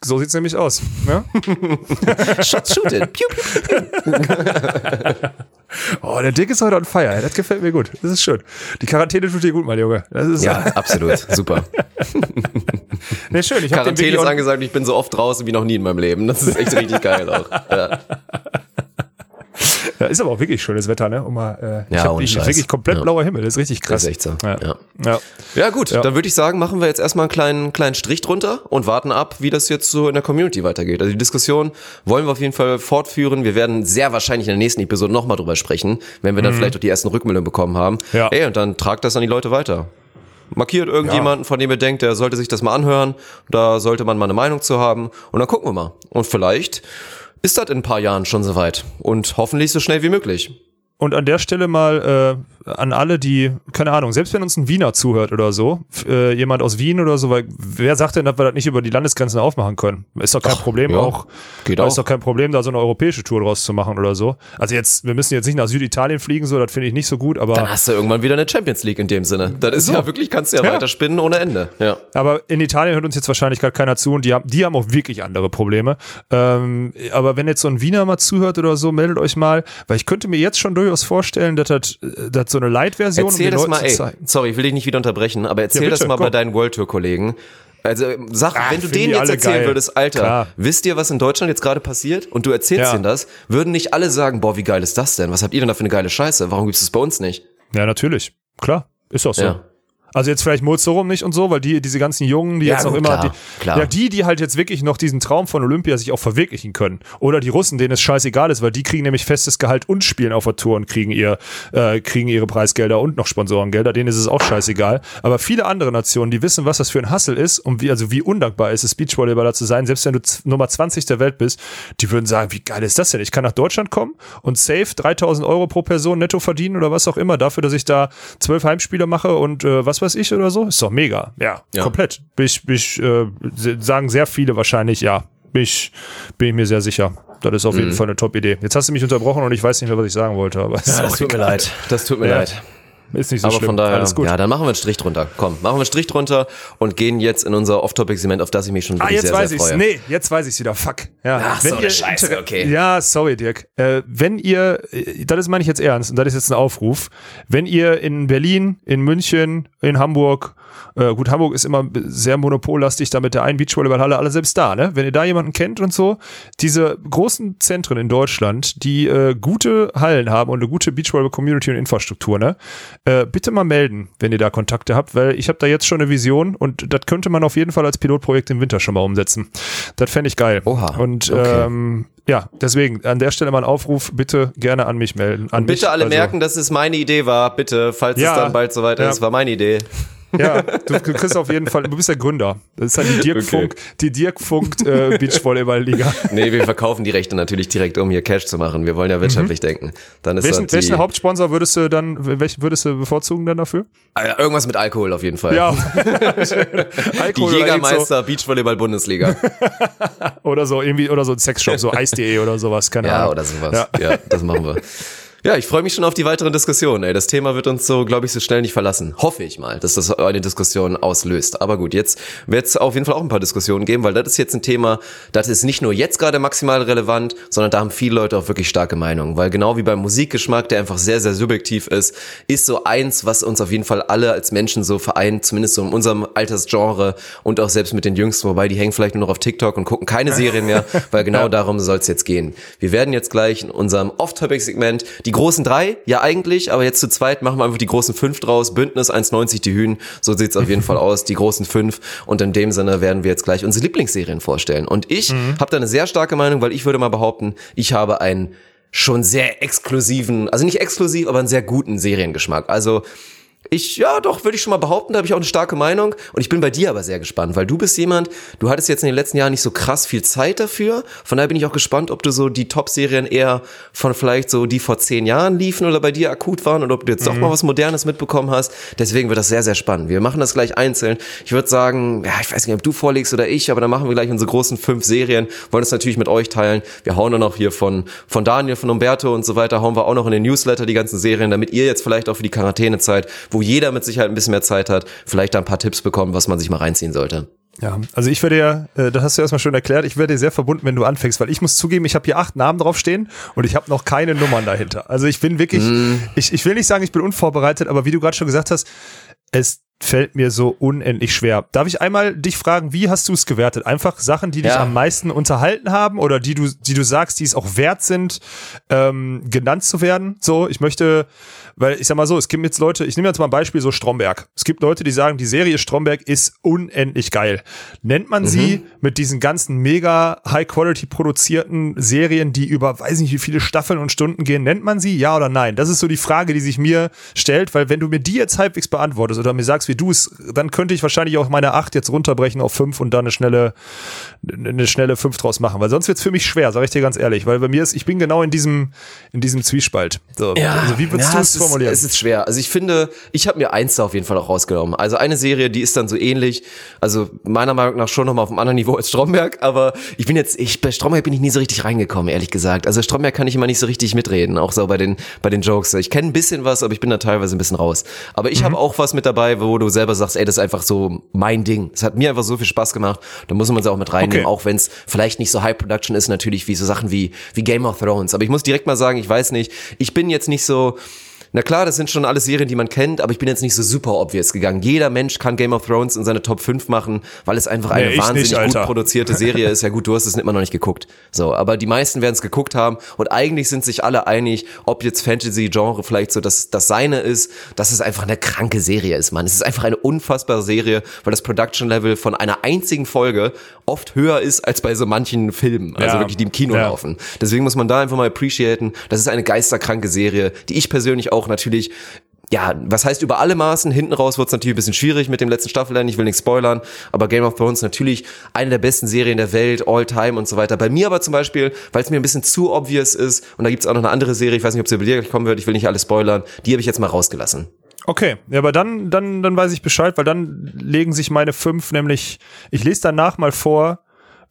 Speaker 2: So sieht's nämlich aus. Ne?
Speaker 1: Shot, shoot it. Piu, piu.
Speaker 2: Oh, der Dick ist heute on fire. Das gefällt mir gut. Das ist schön. Die Quarantäne tut dir gut, mein Junge. Das ist
Speaker 1: Ja, absolut. Super.
Speaker 2: nee, schön. Ich
Speaker 1: Quarantäne ist angesagt ich bin so oft draußen wie noch nie in meinem Leben. Das ist echt richtig geil auch. Ja.
Speaker 2: Ja, ist aber auch wirklich schönes Wetter, ne? Um mal, äh, ich
Speaker 1: Ja,
Speaker 2: hab
Speaker 1: ohne
Speaker 2: ich, wirklich komplett
Speaker 1: Ja.
Speaker 2: blauer Himmel. Das ist richtig krass.
Speaker 1: Das ist echt so.
Speaker 2: Ja.
Speaker 1: Ja.
Speaker 2: Ja.
Speaker 1: Ja gut,
Speaker 2: Ja.
Speaker 1: dann würde ich sagen, machen wir jetzt erstmal einen kleinen, kleinen Strich drunter und warten ab, wie das jetzt so in der Community weitergeht. Also die Diskussion wollen wir auf jeden Fall fortführen. Wir werden sehr wahrscheinlich in der nächsten Episode nochmal drüber sprechen, wenn wir dann vielleicht auch die ersten Rückmeldungen bekommen haben.
Speaker 2: Mhm. Ja.
Speaker 1: Ey, und dann tragt das an die Leute weiter. Markiert irgendjemanden, von dem ihr denkt, der sollte sich das mal anhören. Da sollte man mal eine Meinung zu haben. Und dann gucken wir mal. Und vielleicht ist das in ein paar Jahren schon soweit. Und hoffentlich so schnell wie möglich.
Speaker 2: Und an der Stelle mal äh, an alle, die, keine Ahnung, selbst wenn uns ein Wiener zuhört oder so, äh, jemand aus Wien oder so, weil wer sagt denn, dass wir das nicht über die Landesgrenzen aufmachen können? Ist doch kein
Speaker 1: Ach,
Speaker 2: Problem
Speaker 1: ja.
Speaker 2: auch.
Speaker 1: Geht auch.
Speaker 2: Ist doch kein Problem, da so eine europäische Tour draus zu machen oder so. Also jetzt, wir müssen jetzt nicht nach Süditalien fliegen, so, das finde ich nicht so gut, aber.
Speaker 1: Dann hast du irgendwann wieder eine Champions League in dem Sinne. Das ist ja wirklich, kannst du ja,
Speaker 2: Ja.
Speaker 1: weiter spinnen ohne Ende. Ja.
Speaker 2: Aber in Italien hört uns jetzt wahrscheinlich gerade keiner zu und die haben, die haben auch wirklich andere Probleme. Ähm, aber wenn jetzt so ein Wiener mal zuhört oder so, meldet euch mal, weil ich könnte mir jetzt schon durchaus vorstellen, dass das, dass so eine Light-Version um
Speaker 1: Erzähl
Speaker 2: den
Speaker 1: das
Speaker 2: Leuten
Speaker 1: mal, ey, sorry, ich will dich nicht wieder unterbrechen, aber erzähl
Speaker 2: Ja,
Speaker 1: das
Speaker 2: bitte,
Speaker 1: mal bei
Speaker 2: komm.
Speaker 1: deinen World Tour Kollegen. Also sag,
Speaker 2: Ach,
Speaker 1: wenn du denen jetzt erzählen
Speaker 2: geil.
Speaker 1: würdest, Alter,
Speaker 2: Klar.
Speaker 1: wisst ihr, was in Deutschland jetzt gerade passiert? Und du erzählst
Speaker 2: Ja.
Speaker 1: denen das, würden nicht alle sagen, boah, wie geil ist das denn? Was habt ihr denn da für eine geile Scheiße? Warum gibt's das bei uns nicht?
Speaker 2: Ja, natürlich. Klar. Ist auch so.
Speaker 1: Ja.
Speaker 2: Also jetzt vielleicht Mozorum nicht und so, weil die, diese ganzen Jungen, die
Speaker 1: Ja,
Speaker 2: jetzt noch immer,
Speaker 1: klar,
Speaker 2: die,
Speaker 1: klar.
Speaker 2: ja, die, die halt jetzt wirklich noch diesen Traum von Olympia sich auch verwirklichen können. Oder die Russen, denen es scheißegal ist, weil die kriegen nämlich festes Gehalt und spielen auf der Tour und kriegen ihr, äh, kriegen ihre Preisgelder und noch Sponsorengelder, denen ist es auch scheißegal. Aber viele andere Nationen, die wissen, was das für ein Hassel ist und wie, also wie undankbar ist es, Beachvolleyballer zu sein, selbst wenn du Nummer 20 der Welt bist, die würden sagen, wie geil ist das denn? Ich kann nach Deutschland kommen und safe 3000 Euro pro Person netto verdienen oder was auch immer, dafür, dass ich da zwölf Heimspiele mache und äh, was weiß ich oder so. Ist doch mega. Ja,
Speaker 1: Ja.
Speaker 2: komplett. Ich, ich, äh, sagen sehr viele wahrscheinlich, ja. Bin ich, bin ich mir sehr sicher. Das ist auf
Speaker 1: Mhm.
Speaker 2: jeden Fall eine Top-Idee. Jetzt hast du mich unterbrochen und ich weiß nicht mehr, was ich sagen wollte, aber
Speaker 1: Ja, das tut mir
Speaker 2: egal.
Speaker 1: leid. Das tut mir
Speaker 2: Ja.
Speaker 1: leid.
Speaker 2: Ist nicht so
Speaker 1: aber
Speaker 2: schlimm.
Speaker 1: von daher,
Speaker 2: Alles gut.
Speaker 1: ja, dann machen wir einen Strich drunter. Komm, machen wir einen Strich drunter und gehen jetzt in unser Off-Topic-Segment, auf das ich mich schon
Speaker 2: Ah,
Speaker 1: wirklich
Speaker 2: jetzt
Speaker 1: sehr,
Speaker 2: weiß
Speaker 1: sehr
Speaker 2: ich's.
Speaker 1: freue.
Speaker 2: Nee, jetzt weiß ich's wieder. Fuck. Ja.
Speaker 1: Ach so, eine Scheiße, okay.
Speaker 2: Ja, sorry, Dirk. Äh, wenn ihr, äh, das meine ich jetzt ernst und das ist jetzt ein Aufruf, wenn ihr in Berlin, in München, in Hamburg, äh, gut, Hamburg ist immer sehr monopollastig da mit der einen Beachvolleyballhalle, alle selbst da, ne? Wenn ihr da jemanden kennt und so, diese großen Zentren in Deutschland, die äh, gute Hallen haben und eine gute Beachvolleyball-Community und Infrastruktur, ne? Äh, bitte mal melden, wenn ihr da Kontakte habt, weil ich habe da jetzt schon eine Vision und das könnte man auf jeden Fall als Pilotprojekt im Winter schon mal umsetzen. Das fände ich geil.
Speaker 1: Oha,
Speaker 2: Und
Speaker 1: okay.
Speaker 2: ähm, ja, deswegen an der Stelle mal ein Aufruf, bitte gerne an mich melden. An mich,
Speaker 1: Bitte alle
Speaker 2: also-
Speaker 1: merken, dass es meine Idee war, bitte, falls
Speaker 2: Ja.
Speaker 1: es dann bald soweit
Speaker 2: Ja.
Speaker 1: ist, war meine Idee.
Speaker 2: Ja, du du kriegst auf jeden Fall, du bist der Gründer. Das ist halt die Dirk
Speaker 1: Okay.
Speaker 2: Funk, die Dirk Funk äh, Beachvolleyball-Liga.
Speaker 1: Nee, wir verkaufen die Rechte natürlich direkt, um hier Cash zu machen. Wir wollen ja wirtschaftlich denken. Dann ist
Speaker 2: Mhm. Welchen,
Speaker 1: das die,
Speaker 2: welchen Hauptsponsor würdest du dann, welchen würdest du bevorzugen dann dafür?
Speaker 1: Ah, irgendwas mit Alkohol auf jeden Fall.
Speaker 2: Ja.
Speaker 1: die
Speaker 2: Alkohol oder,
Speaker 1: Jägermeister
Speaker 2: so, oder so irgendwie, oder so ein Sexshop, so Eis.de oder sowas, keine
Speaker 1: Ja,
Speaker 2: Ahnung.
Speaker 1: oder sowas. Ja. das machen wir. Ja, ich freue mich schon auf die weiteren Diskussionen. Ey. Das Thema wird uns so, glaube ich, so schnell nicht verlassen. Hoffe ich mal, dass das eine Diskussion auslöst. Aber gut, jetzt wird es auf jeden Fall auch ein paar Diskussionen geben, weil das ist jetzt ein Thema, das ist nicht nur jetzt gerade maximal relevant, sondern da haben viele Leute auch wirklich starke Meinungen. Weil genau wie beim Musikgeschmack, der einfach sehr, sehr subjektiv ist, ist so eins, was uns auf jeden Fall alle als Menschen so vereint, zumindest so in unserem Altersgenre und auch selbst mit den Jüngsten, wobei die hängen vielleicht nur noch auf TikTok und gucken keine Serien mehr, weil genau darum soll es jetzt gehen. Wir werden jetzt gleich in unserem Off-Topic-Segment die großen drei, ja eigentlich, aber jetzt zu zweit machen wir einfach die großen fünf draus. Bündnis 1,90 die Hühn, so sieht's auf jeden Fall aus, die großen fünf. Und in dem Sinne werden wir jetzt gleich unsere Lieblingsserien vorstellen. Und ich habe da eine sehr starke Meinung, weil ich würde mal behaupten, ich habe einen schon sehr exklusiven, also nicht exklusiv, aber einen sehr guten Seriengeschmack. Also ich, ja, doch, würde ich schon mal behaupten, da habe ich auch eine starke Meinung. Und ich bin bei dir aber sehr gespannt, weil du bist jemand, du hattest jetzt in den letzten Jahren nicht so krass viel Zeit dafür. Von daher bin ich auch gespannt, ob du so die Top-Serien eher von vielleicht so die vor zehn Jahren liefen oder bei dir akut waren oder ob du jetzt doch mal was Modernes mitbekommen hast. Deswegen wird das sehr, sehr spannend. Wir machen das gleich einzeln. Ich würde sagen, ja, ich weiß nicht, ob du vorlegst oder ich, aber dann machen wir gleich unsere großen fünf Serien. Wollen es natürlich mit euch teilen. Wir hauen dann auch hier von, von Daniel, von Umberto und so weiter, hauen wir auch noch in den Newsletter die ganzen Serien, damit ihr jetzt vielleicht auch für die Quarantänezeit, wo jeder mit Sicherheit ein bisschen mehr Zeit hat, vielleicht da ein paar Tipps bekommen, was man sich mal reinziehen sollte.
Speaker 2: Ja, also ich werde ja, äh, das hast du erstmal schön erklärt, ich werde dir sehr verbunden, wenn du anfängst, weil ich muss zugeben, ich habe hier acht Namen draufstehen und ich habe noch keine Nummern dahinter. Also ich bin wirklich, ich, ich will nicht sagen, ich bin unvorbereitet, aber wie du gerade schon gesagt hast, es fällt mir so unendlich schwer. Darf ich einmal dich fragen, wie hast du es gewertet? Einfach Sachen, die dich
Speaker 1: Ja.
Speaker 2: am meisten unterhalten haben oder die du, die du sagst, die es auch wert sind, ähm, genannt zu werden? So, ich möchte, weil ich sag mal so, es gibt jetzt Leute, ich nehme jetzt mal ein Beispiel, so Stromberg. Es gibt Leute, die sagen, die Serie Stromberg ist unendlich geil. Nennt man sie mit diesen ganzen mega high-quality produzierten Serien, die über weiß nicht wie viele Staffeln und Stunden gehen, nennt man sie ja oder nein? Das ist so die Frage, die sich mir stellt, weil wenn du mir die jetzt halbwegs beantwortest oder mir sagst, wie du es, dann könnte ich wahrscheinlich auch meine acht jetzt runterbrechen auf fünf und da eine schnelle, eine schnelle fünf draus machen, weil sonst wird's für mich schwer, sage ich dir ganz ehrlich, weil bei mir ist, ich bin genau in diesem, in diesem Zwiespalt. So, also wie würdest
Speaker 1: ja,
Speaker 2: du
Speaker 1: es
Speaker 2: es
Speaker 1: ist-
Speaker 2: formulieren?
Speaker 1: Es ist schwer. Also ich finde, ich habe mir eins da auf jeden Fall auch rausgenommen. Also eine Serie, die ist dann so ähnlich, also meiner Meinung nach schon nochmal auf einem anderen Niveau als Stromberg, aber ich bin jetzt, ich, bei Stromberg bin ich nie so richtig reingekommen, ehrlich gesagt. Also Stromberg kann ich immer nicht so richtig mitreden, auch so bei den, bei den Jokes. Ich kenne ein bisschen was, aber ich bin da teilweise ein bisschen raus. Aber ich habe auch was mit dabei, wo du selber sagst, ey, das ist einfach so mein Ding. Es hat mir einfach so viel Spaß gemacht. Da muss man es auch mit reinnehmen,
Speaker 2: Okay.
Speaker 1: auch wenn es vielleicht nicht so High Production ist, natürlich wie so Sachen wie, wie Game of Thrones. Aber ich muss direkt mal sagen, ich weiß nicht, ich bin jetzt nicht so, na klar, das sind schon alles Serien, die man kennt, aber ich bin jetzt nicht so super obvious gegangen. Jeder Mensch kann Game of Thrones in seine Top 5 machen, weil es einfach eine
Speaker 2: Nee,
Speaker 1: wahnsinnig
Speaker 2: nicht,
Speaker 1: gut produzierte Serie ist. Ja gut, du hast es immer noch nicht geguckt. So, aber die meisten werden es geguckt haben und eigentlich sind sich alle einig, ob jetzt Fantasy-Genre vielleicht so das, das seine ist, dass es einfach eine kranke Serie ist, Mann. Es ist einfach eine unfassbare Serie, weil das Production-Level von einer einzigen Folge oft höher ist als bei so manchen Filmen, also
Speaker 2: Ja.
Speaker 1: wirklich die im Kino
Speaker 2: Ja.
Speaker 1: laufen. Deswegen muss man da einfach mal appreciaten. Das ist eine geisterkranke Serie, die ich persönlich auch natürlich ja, was heißt über alle Maßen? Hinten raus wird es natürlich ein bisschen schwierig mit dem letzten Staffelende. Ich will nichts spoilern, aber Game of Thrones natürlich eine der besten Serien der Welt, all time und so weiter. Bei mir aber zum Beispiel, weil es mir ein bisschen zu obvious ist, und da gibt's auch noch eine andere Serie, ich weiß nicht, ob sie gleich kommen wird, ich will nicht alles spoilern, die habe ich jetzt mal rausgelassen.
Speaker 2: Okay, ja, aber dann, dann, dann weiß ich Bescheid, weil dann legen sich meine fünf nämlich, ich lese danach mal vor,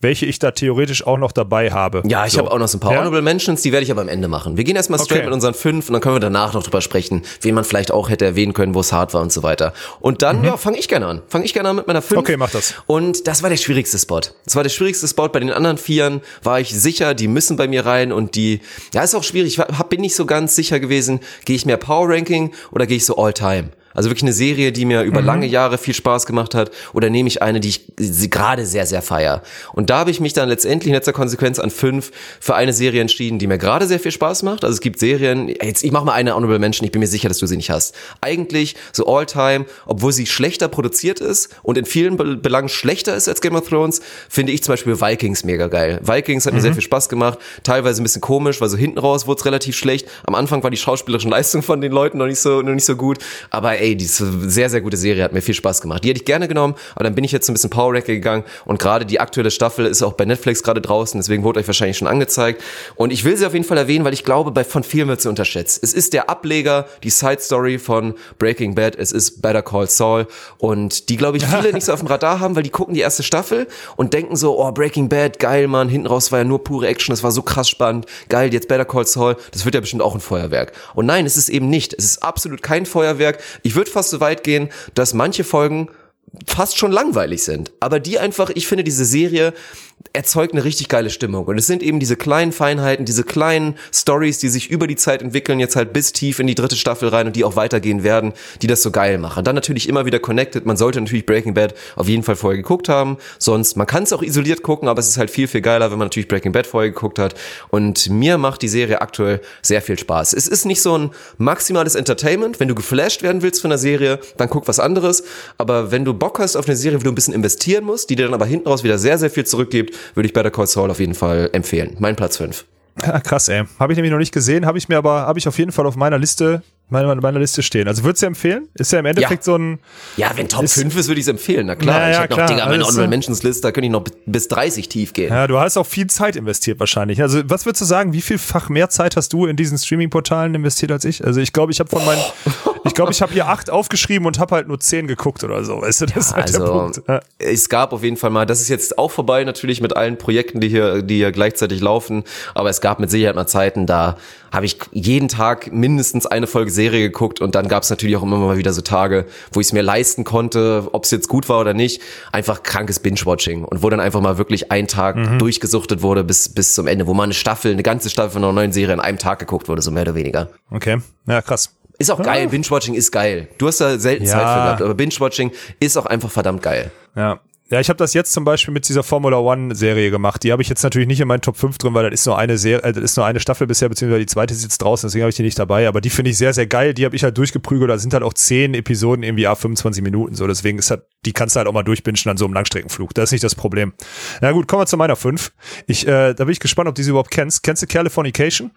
Speaker 2: welche ich da theoretisch auch noch dabei habe.
Speaker 1: Ja, ich
Speaker 2: so.
Speaker 1: habe auch noch so ein paar
Speaker 2: Ja?
Speaker 1: Honorable Mentions, die werde ich aber am Ende machen. Wir gehen erstmal straight
Speaker 2: Okay.
Speaker 1: mit unseren fünf und dann können wir danach noch drüber sprechen, wen man vielleicht auch hätte erwähnen können, wo es hart war und so weiter. Und dann, ja, fange ich gerne an. Fange ich gerne an mit meiner fünf.
Speaker 2: Mhm. Okay, mach das.
Speaker 1: Und das war der schwierigste Spot. Das war der schwierigste Spot. Bei den anderen Vieren war ich sicher, die müssen bei mir rein und die, ja, ist auch schwierig. Ich war- hab, bin nicht so ganz sicher gewesen, gehe ich mehr Power Ranking oder gehe ich so All Time? Also wirklich eine Serie, die mir
Speaker 2: Mhm.
Speaker 1: über lange Jahre viel Spaß gemacht hat, oder nehme ich eine, die ich sie gerade sehr, sehr feier. Und da habe ich mich dann letztendlich in letzter Konsequenz an fünf für eine Serie entschieden, die mir gerade sehr viel Spaß macht. Also es gibt Serien, jetzt ich mache mal eine Honorable Mention, ich bin mir sicher, dass du sie nicht hast. Eigentlich so All-Time, obwohl sie schlechter produziert ist und in vielen Be Belangen schlechter ist als Game of Thrones, finde ich zum Beispiel Vikings mega geil. Vikings hat mir sehr viel Spaß gemacht, teilweise ein bisschen komisch, weil so hinten raus wurde es relativ schlecht. Am Anfang war die schauspielerischen Leistung von den Leuten noch nicht so, noch nicht so gut, aber ey, die ist eine sehr, sehr gute Serie, hat mir viel Spaß gemacht. Die hätte ich gerne genommen, aber dann bin ich jetzt ein bisschen Power Ranking gegangen und gerade die aktuelle Staffel ist auch bei Netflix gerade draußen, deswegen wurde euch wahrscheinlich schon angezeigt. Und ich will sie auf jeden Fall erwähnen, weil ich glaube, bei von vielen wird sie unterschätzt. Es ist der Ableger, die Side Story von Breaking Bad, es ist Better Call Saul und die, glaube ich, viele nicht so auf dem Radar haben, weil die gucken die erste Staffel und denken so, oh, Breaking Bad, geil, Mann, hinten raus war ja nur pure Action, das war so krass spannend, geil, jetzt Better Call Saul, das wird ja bestimmt auch ein Feuerwerk. Und nein, es ist eben nicht. Es ist absolut kein Feuerwerk. Ich würde fast so weit gehen, dass manche Folgen fast schon langweilig sind. Aber die einfach, ich finde, diese Serie erzeugt eine richtig geile Stimmung. Und es sind eben diese kleinen Feinheiten, diese kleinen Stories, die sich über die Zeit entwickeln, jetzt halt bis tief in die dritte Staffel rein und die auch weitergehen werden, die das so geil machen. Dann natürlich immer wieder connected. Man sollte natürlich Breaking Bad auf jeden Fall vorher geguckt haben. Sonst, man kann es auch isoliert gucken, aber es ist halt viel, viel geiler, wenn man natürlich Breaking Bad vorher geguckt hat. Und mir macht die Serie aktuell sehr viel Spaß. Es ist nicht so ein maximales Entertainment. Wenn du geflasht werden willst von einer Serie, dann guck was anderes. Aber wenn du Bock hast auf eine Serie, wo du ein bisschen investieren musst, die dir dann aber hinten raus wieder sehr, sehr viel zurückgibt, würde ich Better Call Saul auf jeden Fall empfehlen. Mein Platz 5.
Speaker 2: Ja, krass, ey. Habe ich nämlich noch nicht gesehen, habe ich mir aber, habe ich auf jeden Fall auf meiner Liste, meiner, meiner Liste stehen. Also würdest du empfehlen? Ist ja im Endeffekt
Speaker 1: Ja.
Speaker 2: so ein,
Speaker 1: Ja, wenn Top
Speaker 2: Ist-
Speaker 1: 5 ist, würde ich es empfehlen. Na klar,
Speaker 2: Na ja,
Speaker 1: ich hätte noch,
Speaker 2: klar,
Speaker 1: Digga, meine
Speaker 2: alles so.
Speaker 1: Honorable Mentions List, da könnte ich noch bis 30 tief gehen.
Speaker 2: ja, du hast auch viel Zeit investiert wahrscheinlich. Also was würdest du sagen, wie vielfach mehr Zeit hast du in diesen Streaming-Portalen investiert als ich? Also ich glaube, ich habe von meinen, ich glaube, ich habe hier acht aufgeschrieben und habe halt nur zehn geguckt oder so. Weißt du, das ist halt der
Speaker 1: Also
Speaker 2: Punkt. Ja.
Speaker 1: es gab auf jeden Fall mal, das ist jetzt auch vorbei natürlich mit allen Projekten, die hier, die hier gleichzeitig laufen, aber es gab mit Sicherheit mal Zeiten, da habe ich jeden Tag mindestens eine Folge Serie geguckt und dann gab es natürlich auch immer mal wieder so Tage, wo ich es mir leisten konnte, ob es jetzt gut war oder nicht, einfach krankes Binge-Watching und wo dann einfach mal wirklich ein Tag
Speaker 2: Mhm.
Speaker 1: durchgesuchtet wurde bis, bis zum Ende, wo mal eine Staffel, eine ganze Staffel von einer neuen Serie in einem Tag geguckt wurde, so mehr oder weniger.
Speaker 2: Okay, ja krass.
Speaker 1: Ist auch geil, Binge-Watching ist geil. Du hast da selten
Speaker 2: Ja.
Speaker 1: Zeit für gehabt, aber Binge-Watching ist auch einfach verdammt geil.
Speaker 2: Ja. Ja, ich habe das jetzt zum Beispiel mit dieser Formula One Serie gemacht. Die habe ich jetzt natürlich nicht in meinen Top 5 drin, weil das ist nur eine Serie, äh, das ist nur eine Staffel bisher, beziehungsweise die zweite ist jetzt draußen, deswegen habe ich die nicht dabei. Aber die finde ich sehr, sehr geil. Die habe ich halt durchgeprügelt. Da sind halt auch zehn Episoden irgendwie a 25 Minuten. So, deswegen ist halt, die kannst du halt auch mal durchbingen an so einem Langstreckenflug. Das ist nicht das Problem. Na gut, kommen wir zu meiner 5. Ich, äh, da bin ich gespannt, ob du sie überhaupt kennst. Kennst du Californication?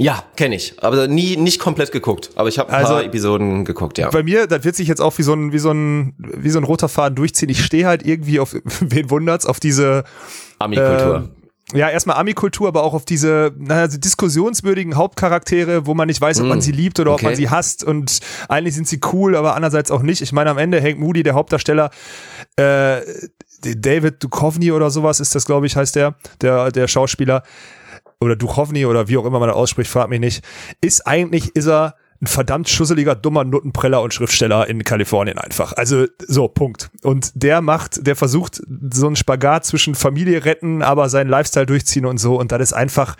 Speaker 1: Ja, kenne ich, aber nie nicht komplett geguckt. Aber ich habe ein
Speaker 2: Also-
Speaker 1: paar Episoden geguckt, ja.
Speaker 2: Bei mir, das wird sich jetzt auch wie so ein, wie so ein, wie so ein roter Faden durchziehen. Ich stehe halt irgendwie auf, wen wundert's, auf diese,
Speaker 1: Ami-Kultur.
Speaker 2: äh, ja, erstmal Ami-Kultur, aber auch auf diese naja, so diskussionswürdigen Hauptcharaktere, wo man nicht weiß, ob man sie liebt oder ob
Speaker 1: okay.
Speaker 2: man sie hasst und eigentlich sind sie cool, aber andererseits auch nicht. Ich meine, am Ende Hank Moody, der Hauptdarsteller, äh, David Duchovny oder sowas ist das, glaube ich, heißt der, der, der Schauspieler oder Duchovny oder wie auch immer man das ausspricht, fragt mich nicht, ist eigentlich, ist er ein verdammt schusseliger, dummer Nuttenpreller und Schriftsteller in Kalifornien einfach. Also so, Punkt. Und der macht, der versucht so einen Spagat zwischen Familie retten, aber seinen Lifestyle durchziehen und so. Und das ist einfach,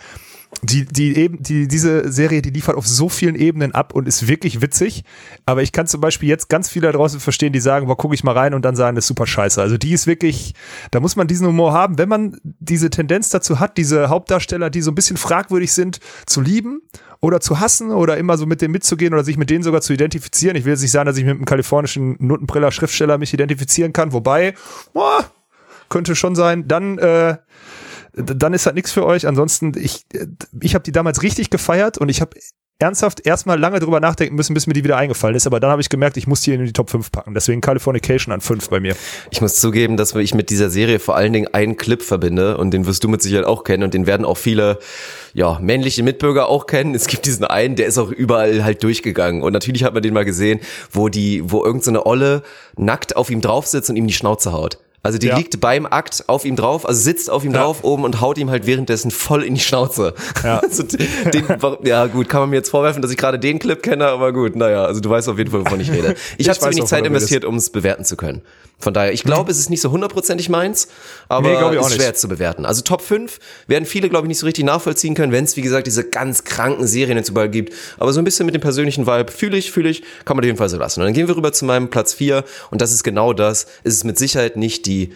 Speaker 2: die, die eben, die, diese Serie, die liefert auf so vielen Ebenen ab und ist wirklich witzig. Aber ich kann zum Beispiel jetzt ganz viele da draußen verstehen, die sagen, boah, guck ich mal rein und dann sagen, das ist super scheiße. Also die ist wirklich, da muss man diesen Humor haben, wenn man diese Tendenz dazu hat, diese Hauptdarsteller, die so ein bisschen fragwürdig sind, zu lieben oder zu hassen oder immer so mit denen mitzugehen oder sich mit denen sogar zu identifizieren. Ich will jetzt nicht sagen, dass ich mit einem kalifornischen Nuttenbriller Schriftsteller mich identifizieren kann, wobei, boah, könnte schon sein. Dann, äh, dann ist halt nichts für euch. Ansonsten, ich, ich habe die damals richtig gefeiert und ich habe ernsthaft erstmal lange drüber nachdenken müssen, bis mir die wieder eingefallen ist. Aber dann habe ich gemerkt, ich muss die in die Top 5 packen. Deswegen Californication an 5 bei mir.
Speaker 1: Ich muss zugeben, dass ich mit dieser Serie vor allen Dingen einen Clip verbinde und den wirst du mit Sicherheit auch kennen und den werden auch viele ja, männliche Mitbürger auch kennen. Es gibt diesen einen, der ist auch überall halt durchgegangen und natürlich hat man den mal gesehen, wo die wo irgendeine so Olle nackt auf ihm drauf sitzt und ihm die Schnauze haut. Also die
Speaker 2: Ja.
Speaker 1: liegt beim Akt auf ihm drauf, also sitzt auf ihm
Speaker 2: Ja.
Speaker 1: drauf oben und haut ihm halt währenddessen voll in die Schnauze.
Speaker 2: Ja.
Speaker 1: Also den, ja gut, kann man mir jetzt vorwerfen, dass ich gerade den Clip kenne, aber gut, naja, also du weißt auf jeden Fall, wovon ich rede. Ich,
Speaker 2: Ich
Speaker 1: habe zu wenig Zeit investiert, um es bewerten zu können. Von daher, ich glaube, es ist nicht so hundertprozentig meins, aber
Speaker 2: Nee,
Speaker 1: ist schwer zu bewerten. Also Top 5 werden viele, glaube ich, nicht so richtig nachvollziehen können, wenn es, wie gesagt, diese ganz kranken Serien jetzt überall gibt. Aber so ein bisschen mit dem persönlichen Vibe, fühle ich, fühle ich, kann man auf jeden Fall so lassen. Und dann gehen wir rüber zu meinem Platz 4 und das ist genau das. Es ist mit Sicherheit nicht die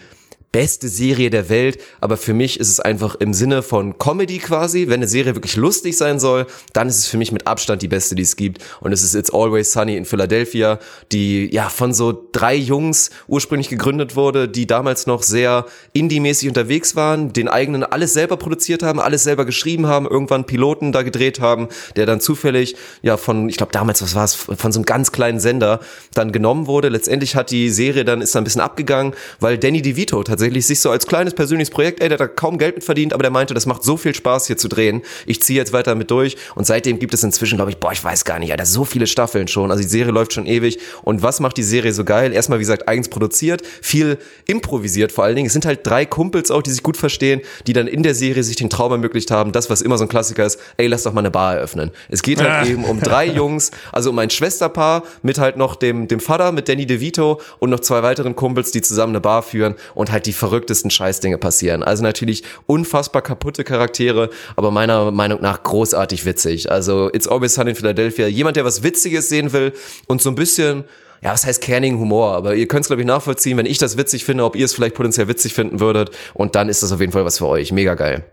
Speaker 1: beste Serie der Welt, aber für mich ist es einfach im Sinne von Comedy quasi. Wenn eine Serie wirklich lustig sein soll, dann ist es für mich mit Abstand die beste, die es gibt. Und es ist It's Always Sunny in Philadelphia, die ja von so drei Jungs ursprünglich gegründet wurde, die damals noch sehr indie-mäßig unterwegs waren, den eigenen alles selber produziert haben, alles selber geschrieben haben, irgendwann Piloten da gedreht haben, der dann zufällig ja von, ich glaube damals, was war es, von so einem ganz kleinen Sender dann genommen wurde. Letztendlich hat die Serie dann ist dann ein bisschen abgegangen, weil Danny DeVito tatsächlich sich so als kleines persönliches Projekt, ey, der hat da kaum Geld mit verdient, aber der meinte, das macht so viel Spaß hier zu drehen. Ich ziehe jetzt weiter mit durch und seitdem gibt es inzwischen, glaube ich, boah, ich weiß gar nicht, Alter, so viele Staffeln schon. Also die Serie läuft schon ewig und was macht die Serie so geil? Erstmal, wie gesagt, eigens produziert, viel improvisiert vor allen Dingen. Es sind halt drei Kumpels auch, die sich gut verstehen, die dann in der Serie sich den Traum ermöglicht haben, das, was immer so ein Klassiker ist, ey, lass doch mal eine Bar eröffnen. Es geht halt
Speaker 2: Ah.
Speaker 1: eben um drei Jungs, also um ein Schwesterpaar mit halt noch dem, dem Vater, mit Danny DeVito und noch zwei weiteren Kumpels, die zusammen eine Bar führen und halt die verrücktesten Scheißdinge passieren. Also natürlich unfassbar kaputte Charaktere, aber meiner Meinung nach großartig witzig. Also It's Always Sunny in Philadelphia. Jemand, der was Witziges sehen will und so ein bisschen ja, was heißt kernigen Humor, aber ihr könnt es, glaube ich, nachvollziehen, wenn ich das witzig finde, ob ihr es vielleicht potenziell witzig finden würdet. Und dann ist das auf jeden Fall was für euch. Mega geil.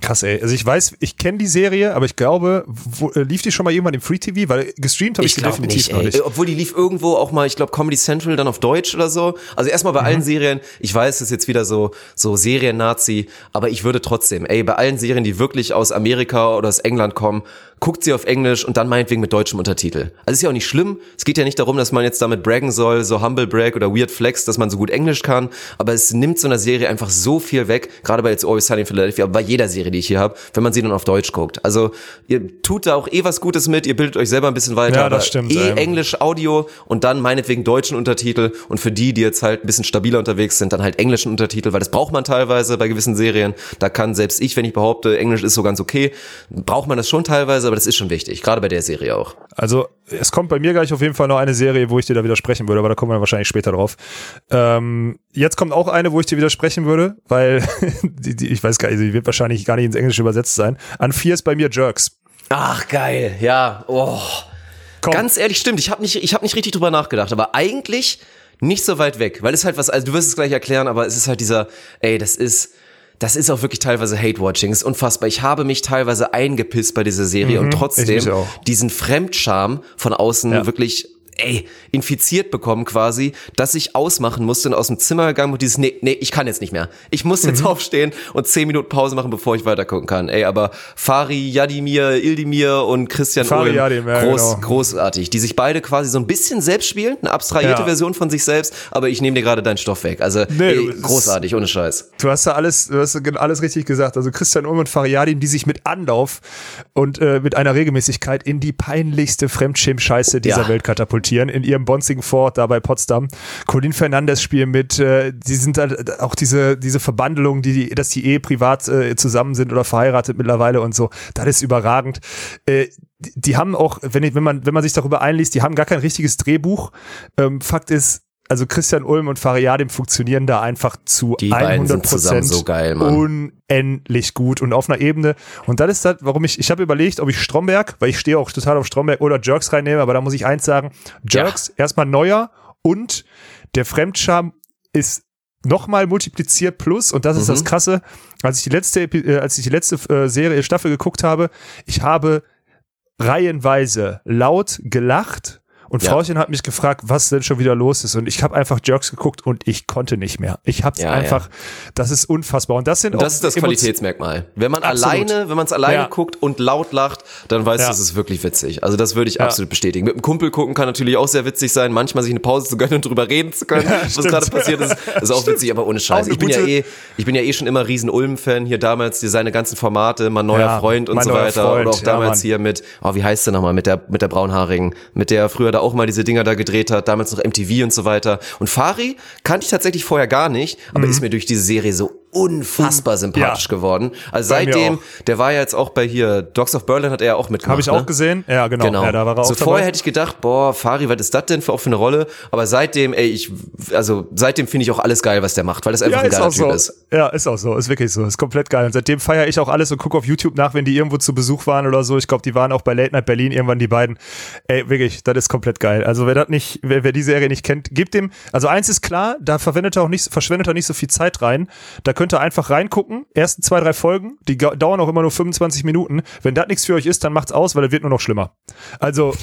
Speaker 2: Krass, ey. Also ich weiß, ich kenne die Serie, aber ich glaube, wo, äh, lief die schon mal irgendwann im Free TV? Weil gestreamt habe ich,
Speaker 1: Ich glaube
Speaker 2: definitiv
Speaker 1: nicht,
Speaker 2: noch nicht.
Speaker 1: Obwohl die lief irgendwo auch mal, ich glaube Comedy Central dann auf Deutsch oder so. Also erstmal bei
Speaker 2: Mhm.
Speaker 1: allen Serien, ich weiß, es ist jetzt wieder so so Serien-Nazi, aber ich würde trotzdem, ey, bei allen Serien, die wirklich aus Amerika oder aus England kommen, guckt sie auf Englisch und dann meinetwegen mit deutschem Untertitel. Also ist ja auch nicht schlimm. Es geht ja nicht darum, dass man jetzt damit braggen soll, so Humble Brag oder Weird Flex, dass man so gut Englisch kann, aber es nimmt so einer Serie einfach so viel weg, gerade bei It's Always Sunny in Philadelphia, aber bei jeder Serie, die ich hier habe, wenn man sie dann auf Deutsch guckt. Also ihr tut da auch eh was Gutes mit, ihr bildet euch selber ein bisschen weiter,
Speaker 2: Ja, das stimmt,
Speaker 1: eh
Speaker 2: ähm.
Speaker 1: Englisch Audio und dann meinetwegen deutschen Untertitel und für die, die jetzt halt ein bisschen stabiler unterwegs sind, dann halt englischen Untertitel, weil das braucht man teilweise bei gewissen Serien. Da kann selbst ich, wenn ich behaupte, Englisch ist so ganz okay, braucht man das schon teilweise, aber das ist schon wichtig, gerade bei der Serie auch.
Speaker 2: Also es kommt bei mir gleich auf jeden Fall noch eine Serie, wo ich dir da widersprechen würde, aber da kommen wir wahrscheinlich später drauf. Ähm, jetzt kommt auch eine, wo ich dir widersprechen würde, weil die, die, ich weiß gar nicht, die wird wahrscheinlich gar nicht ins Englische übersetzt sein. An vier ist bei mir Jerks.
Speaker 1: Ach geil, ja. Oh.
Speaker 2: Komm.
Speaker 1: Ganz ehrlich, stimmt. Ich habe nicht, ich habe nicht richtig drüber nachgedacht, aber eigentlich nicht so weit weg, weil es halt was. Also du wirst es gleich erklären, aber es ist halt dieser, ey, das ist. Das ist auch wirklich teilweise Hate-Watching. ist unfassbar. Ich habe mich teilweise eingepisst bei dieser Serie und
Speaker 2: Mhm. ich
Speaker 1: trotzdem diesen Fremdscham von außen
Speaker 2: Ja.
Speaker 1: wirklich ey, infiziert bekommen quasi, dass ich ausmachen musste und aus dem Zimmer gegangen und dieses, nee, nee, ich kann jetzt nicht mehr. Ich muss jetzt
Speaker 2: Mhm.
Speaker 1: aufstehen und zehn Minuten Pause machen, bevor ich weitergucken kann. Ey, aber Fari, Jadimir, Ildimir und Christian
Speaker 2: Fari
Speaker 1: Ulm,
Speaker 2: Yadim, ja,
Speaker 1: groß,
Speaker 2: genau.
Speaker 1: großartig, die sich beide quasi so ein bisschen selbst spielen, eine abstrahierte
Speaker 2: Ja.
Speaker 1: Version von sich selbst, aber ich nehme dir gerade deinen Stoff weg. Also,
Speaker 2: Nee,
Speaker 1: ey, großartig, ohne Scheiß.
Speaker 2: Du hast da alles, du hast alles richtig gesagt. Also Christian Ulm und Fariadin, die sich mit Anlauf und äh, mit einer Regelmäßigkeit in die peinlichste Fremdschäm-Scheiße dieser
Speaker 1: Ja.
Speaker 2: Welt katapultieren, in ihrem bonzigen Fort da bei Potsdam. Colin Fernandes spielen mit, äh, die sind halt auch diese, diese Verbandlung, die, dass die eh privat äh, zusammen sind oder verheiratet mittlerweile und so. Das ist überragend. Äh, die, die haben auch, wenn, ich, wenn, man, wenn man sich darüber einliest, die haben gar kein richtiges Drehbuch. Ähm, Fakt ist, also Christian Ulm und Fariadim funktionieren da einfach zu
Speaker 1: Die beiden
Speaker 2: 100
Speaker 1: sind zusammen so geil,
Speaker 2: unendlich gut und auf einer Ebene. Und das ist das, warum ich, ich habe überlegt, ob ich Stromberg, weil ich stehe auch total auf Stromberg oder Jerks reinnehme, aber da muss ich eins sagen, Jerks erstmal neuer und der Fremdscham ist nochmal multipliziert plus und das ist
Speaker 1: Mhm.
Speaker 2: das Krasse, als ich die letzte, äh, als ich die letzte äh, Serie, Staffel geguckt habe, ich habe reihenweise laut gelacht und
Speaker 1: Ja.
Speaker 2: Frauchen hat mich gefragt, was denn schon wieder los ist. Und ich habe einfach Jerks geguckt und ich konnte nicht mehr. Ich hab's
Speaker 1: Ja,
Speaker 2: einfach, das ist unfassbar. Und das sind
Speaker 1: Und
Speaker 2: auch
Speaker 1: das ist das Qualitätsmerkmal. Wenn man
Speaker 2: Absolut.
Speaker 1: alleine, wenn man es alleine
Speaker 2: Ja.
Speaker 1: guckt und laut lacht, dann weißt
Speaker 2: Ja.
Speaker 1: du, es ist wirklich witzig. Also das würde ich
Speaker 2: Ja.
Speaker 1: absolut bestätigen. Mit einem Kumpel gucken kann natürlich auch sehr witzig sein, manchmal sich eine Pause zu gönnen und drüber reden zu können, was
Speaker 2: stimmt.
Speaker 1: gerade passiert ist, ist auch witzig, aber ohne Scheiß. Ich bin ja eh, ich bin ja eh schon immer riesen Ulm-Fan. Hier damals die, seine ganzen Formate, mein neuer
Speaker 2: Ja,
Speaker 1: Freund und so weiter.
Speaker 2: Freund,
Speaker 1: Oder auch
Speaker 2: ja,
Speaker 1: damals hier mit, oh, wie heißt der nochmal, mit der, mit der braunhaarigen, mit der früher da auch mal diese Dinger da gedreht hat, damals noch MTV und so weiter. Und Fari kannte ich tatsächlich vorher gar nicht, aber
Speaker 2: Mhm.
Speaker 1: ist mir durch diese Serie so unfassbar sympathisch
Speaker 2: Ja.
Speaker 1: geworden. Also
Speaker 2: Bei
Speaker 1: seitdem, der war ja jetzt auch bei hier, Dogs of Berlin hat er ja auch mitgemacht.
Speaker 2: Habe ich auch
Speaker 1: ne?
Speaker 2: gesehen. Ja, genau.
Speaker 1: Genau.
Speaker 2: Ja, da war er auch
Speaker 1: so
Speaker 2: dabei.
Speaker 1: vorher hätte ich gedacht, boah, Fari, was ist das denn für auch für eine Rolle? Aber seitdem, ey, ich, also seitdem finde ich auch alles geil, was der macht, weil das einfach
Speaker 2: ja,
Speaker 1: ein
Speaker 2: ist
Speaker 1: geiler
Speaker 2: auch
Speaker 1: Typ
Speaker 2: so.
Speaker 1: ist.
Speaker 2: Ja, ist auch so. Ist wirklich so. Ist komplett geil. Und seitdem feiere ich auch alles und gucke auf YouTube nach, wenn die irgendwo zu Besuch waren oder so. Ich glaube, die waren auch bei Late Night Berlin irgendwann, die beiden. Ey, wirklich, das ist komplett geil. Also wer das nicht, wer, wer die Serie nicht kennt, gibt dem, also eins ist klar, da verwendet er auch nicht, verschwendet er nicht so viel Zeit rein. Da könnt ihr einfach reingucken. Ersten zwei, drei Folgen, die dauern auch immer nur 25 Minuten. Wenn das nichts für euch ist, dann macht's aus, weil es wird nur noch schlimmer. Also,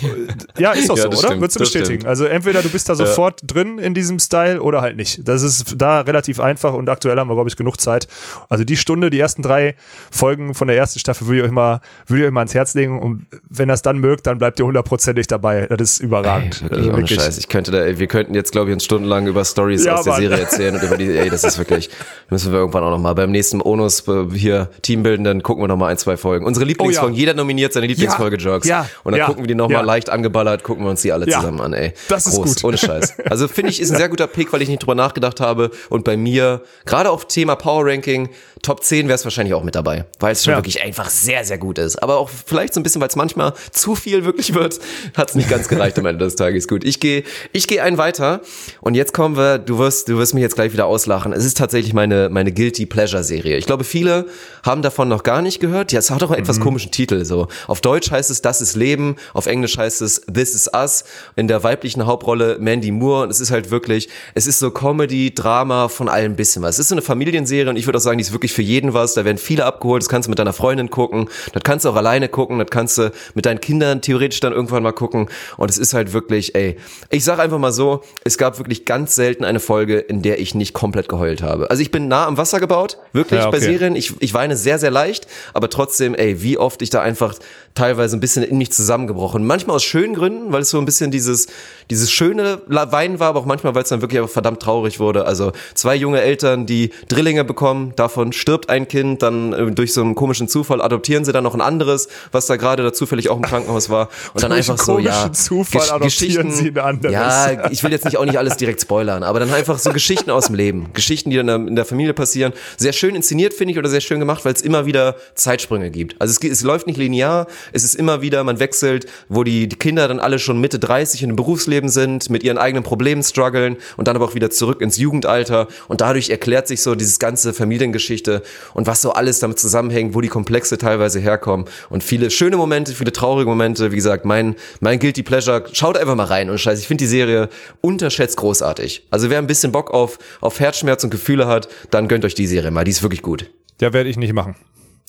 Speaker 2: äh, ja, ist doch
Speaker 1: Ja,
Speaker 2: so, oder?
Speaker 1: stimmt,
Speaker 2: Würdest du bestätigen?
Speaker 1: stimmt.
Speaker 2: Also entweder du bist da sofort drin in diesem Style oder halt nicht. Das ist da relativ einfach und aktuell haben wir, glaube ich, genug Zeit. Also die Stunde, die ersten drei Folgen von der ersten Staffel würde ich euch mal, würde ich euch mal ans Herz legen und wenn das dann mögt, dann bleibt ihr hundertprozentig dabei. Das ist überragend.
Speaker 1: Wirklich,
Speaker 2: Also wirklich.
Speaker 1: Scheiß. Ich könnte da, ey, wir könnten jetzt, glaube ich, uns stundenlang über Stories
Speaker 2: Ja,
Speaker 1: aus der
Speaker 2: Mann.
Speaker 1: Serie erzählen und über die, ey, das ist wirklich, müssen wir irgendwann auch noch mal beim nächsten Onus äh, hier Team bilden, dann gucken wir noch mal ein, zwei Folgen. Unsere Lieblingsfolgen, jeder nominiert seine Lieblingsfolge Jerks.
Speaker 2: Oh Ja.
Speaker 1: Und dann
Speaker 2: Ja.
Speaker 1: gucken wir die noch mal
Speaker 2: Ja.
Speaker 1: leicht angeballert, gucken wir uns die alle
Speaker 2: Ja.
Speaker 1: zusammen an, ey.
Speaker 2: Das ist gut.
Speaker 1: Ohne Scheiß. Also finde ich, ist ein sehr guter Pick, weil ich nicht drüber nachgedacht habe. Und bei mir, gerade auf Thema Power Ranking, Top 10 wäre es wahrscheinlich auch mit dabei, weil es schon
Speaker 2: Ja.
Speaker 1: wirklich einfach sehr, sehr gut ist. Aber auch vielleicht so ein bisschen, weil es manchmal zu viel wirklich wird, hat es nicht ganz gereicht am Ende des Tages. Gut, ich gehe ich gehe einen weiter und jetzt kommen wir, du wirst, du wirst mich jetzt gleich wieder auslachen. Es ist tatsächlich meine, meine Guilty Pleasure Serie. Ich glaube, viele haben davon noch gar nicht gehört. Ja, es hat auch einen etwas komischen Titel. So Auf Deutsch heißt es Das ist Leben, auf Englisch heißt es This is Us. In der weiblichen Hauptrolle Mandy Moore und es ist halt wirklich, es ist so Comedy, Drama von allem bisschen was. Es ist so eine Familienserie und ich würde auch sagen, die ist wirklich für jeden was. Da werden viele abgeholt. Das kannst du mit deiner Freundin gucken. Das kannst du auch alleine gucken. Das kannst du mit deinen Kindern theoretisch dann irgendwann mal gucken. Und es ist halt wirklich, ey, ich sag einfach mal so, es gab wirklich ganz selten eine Folge, in der ich nicht komplett geheult habe. Also ich bin nah am Wasser gebaut, wirklich
Speaker 2: Ja,
Speaker 1: bei
Speaker 2: okay.
Speaker 1: Serien. Ich, ich weine sehr, sehr leicht, aber trotzdem, ey, wie oft ich da einfach teilweise ein bisschen in mich zusammengebrochen. Manchmal aus schönen Gründen, weil es so ein bisschen dieses, dieses schöne Weinen war, aber auch manchmal, weil es dann wirklich einfach verdammt traurig wurde. Also zwei junge Eltern, die Drillinge bekommen, davon stirbt ein Kind, dann äh, durch so einen komischen Zufall adoptieren sie dann noch ein anderes, was da gerade da zufällig auch im Krankenhaus war. Und dann einfach so, ja.
Speaker 2: Zufall
Speaker 1: Gesch-
Speaker 2: adoptieren sie ein anderes.
Speaker 1: Ja, ich will jetzt nicht auch nicht alles direkt spoilern, aber dann einfach so Geschichten aus dem Leben. Geschichten, die dann in der Familie passieren. Sehr schön inszeniert, finde ich, oder sehr schön gemacht, weil es immer wieder Zeitsprünge gibt. Also es, es läuft nicht linear, es ist immer wieder, man wechselt, wo die, die Kinder dann alle schon Mitte 30 in dem Berufsleben sind, mit ihren eigenen Problemen strugglen und dann aber auch wieder zurück ins Jugendalter. Und dadurch erklärt sich so dieses ganze Familiengeschichte und was so alles damit zusammenhängt, wo die Komplexe teilweise herkommen. Und viele schöne Momente, viele traurige Momente. Wie gesagt, mein, mein Guilty Pleasure. Schaut einfach mal rein und scheiße, ich finde die Serie unterschätzt großartig. Also wer ein bisschen Bock auf, auf Herzschmerz und Gefühle hat, dann gönnt euch die Serie mal. Die ist wirklich gut.
Speaker 2: Ja, werde ich nicht machen.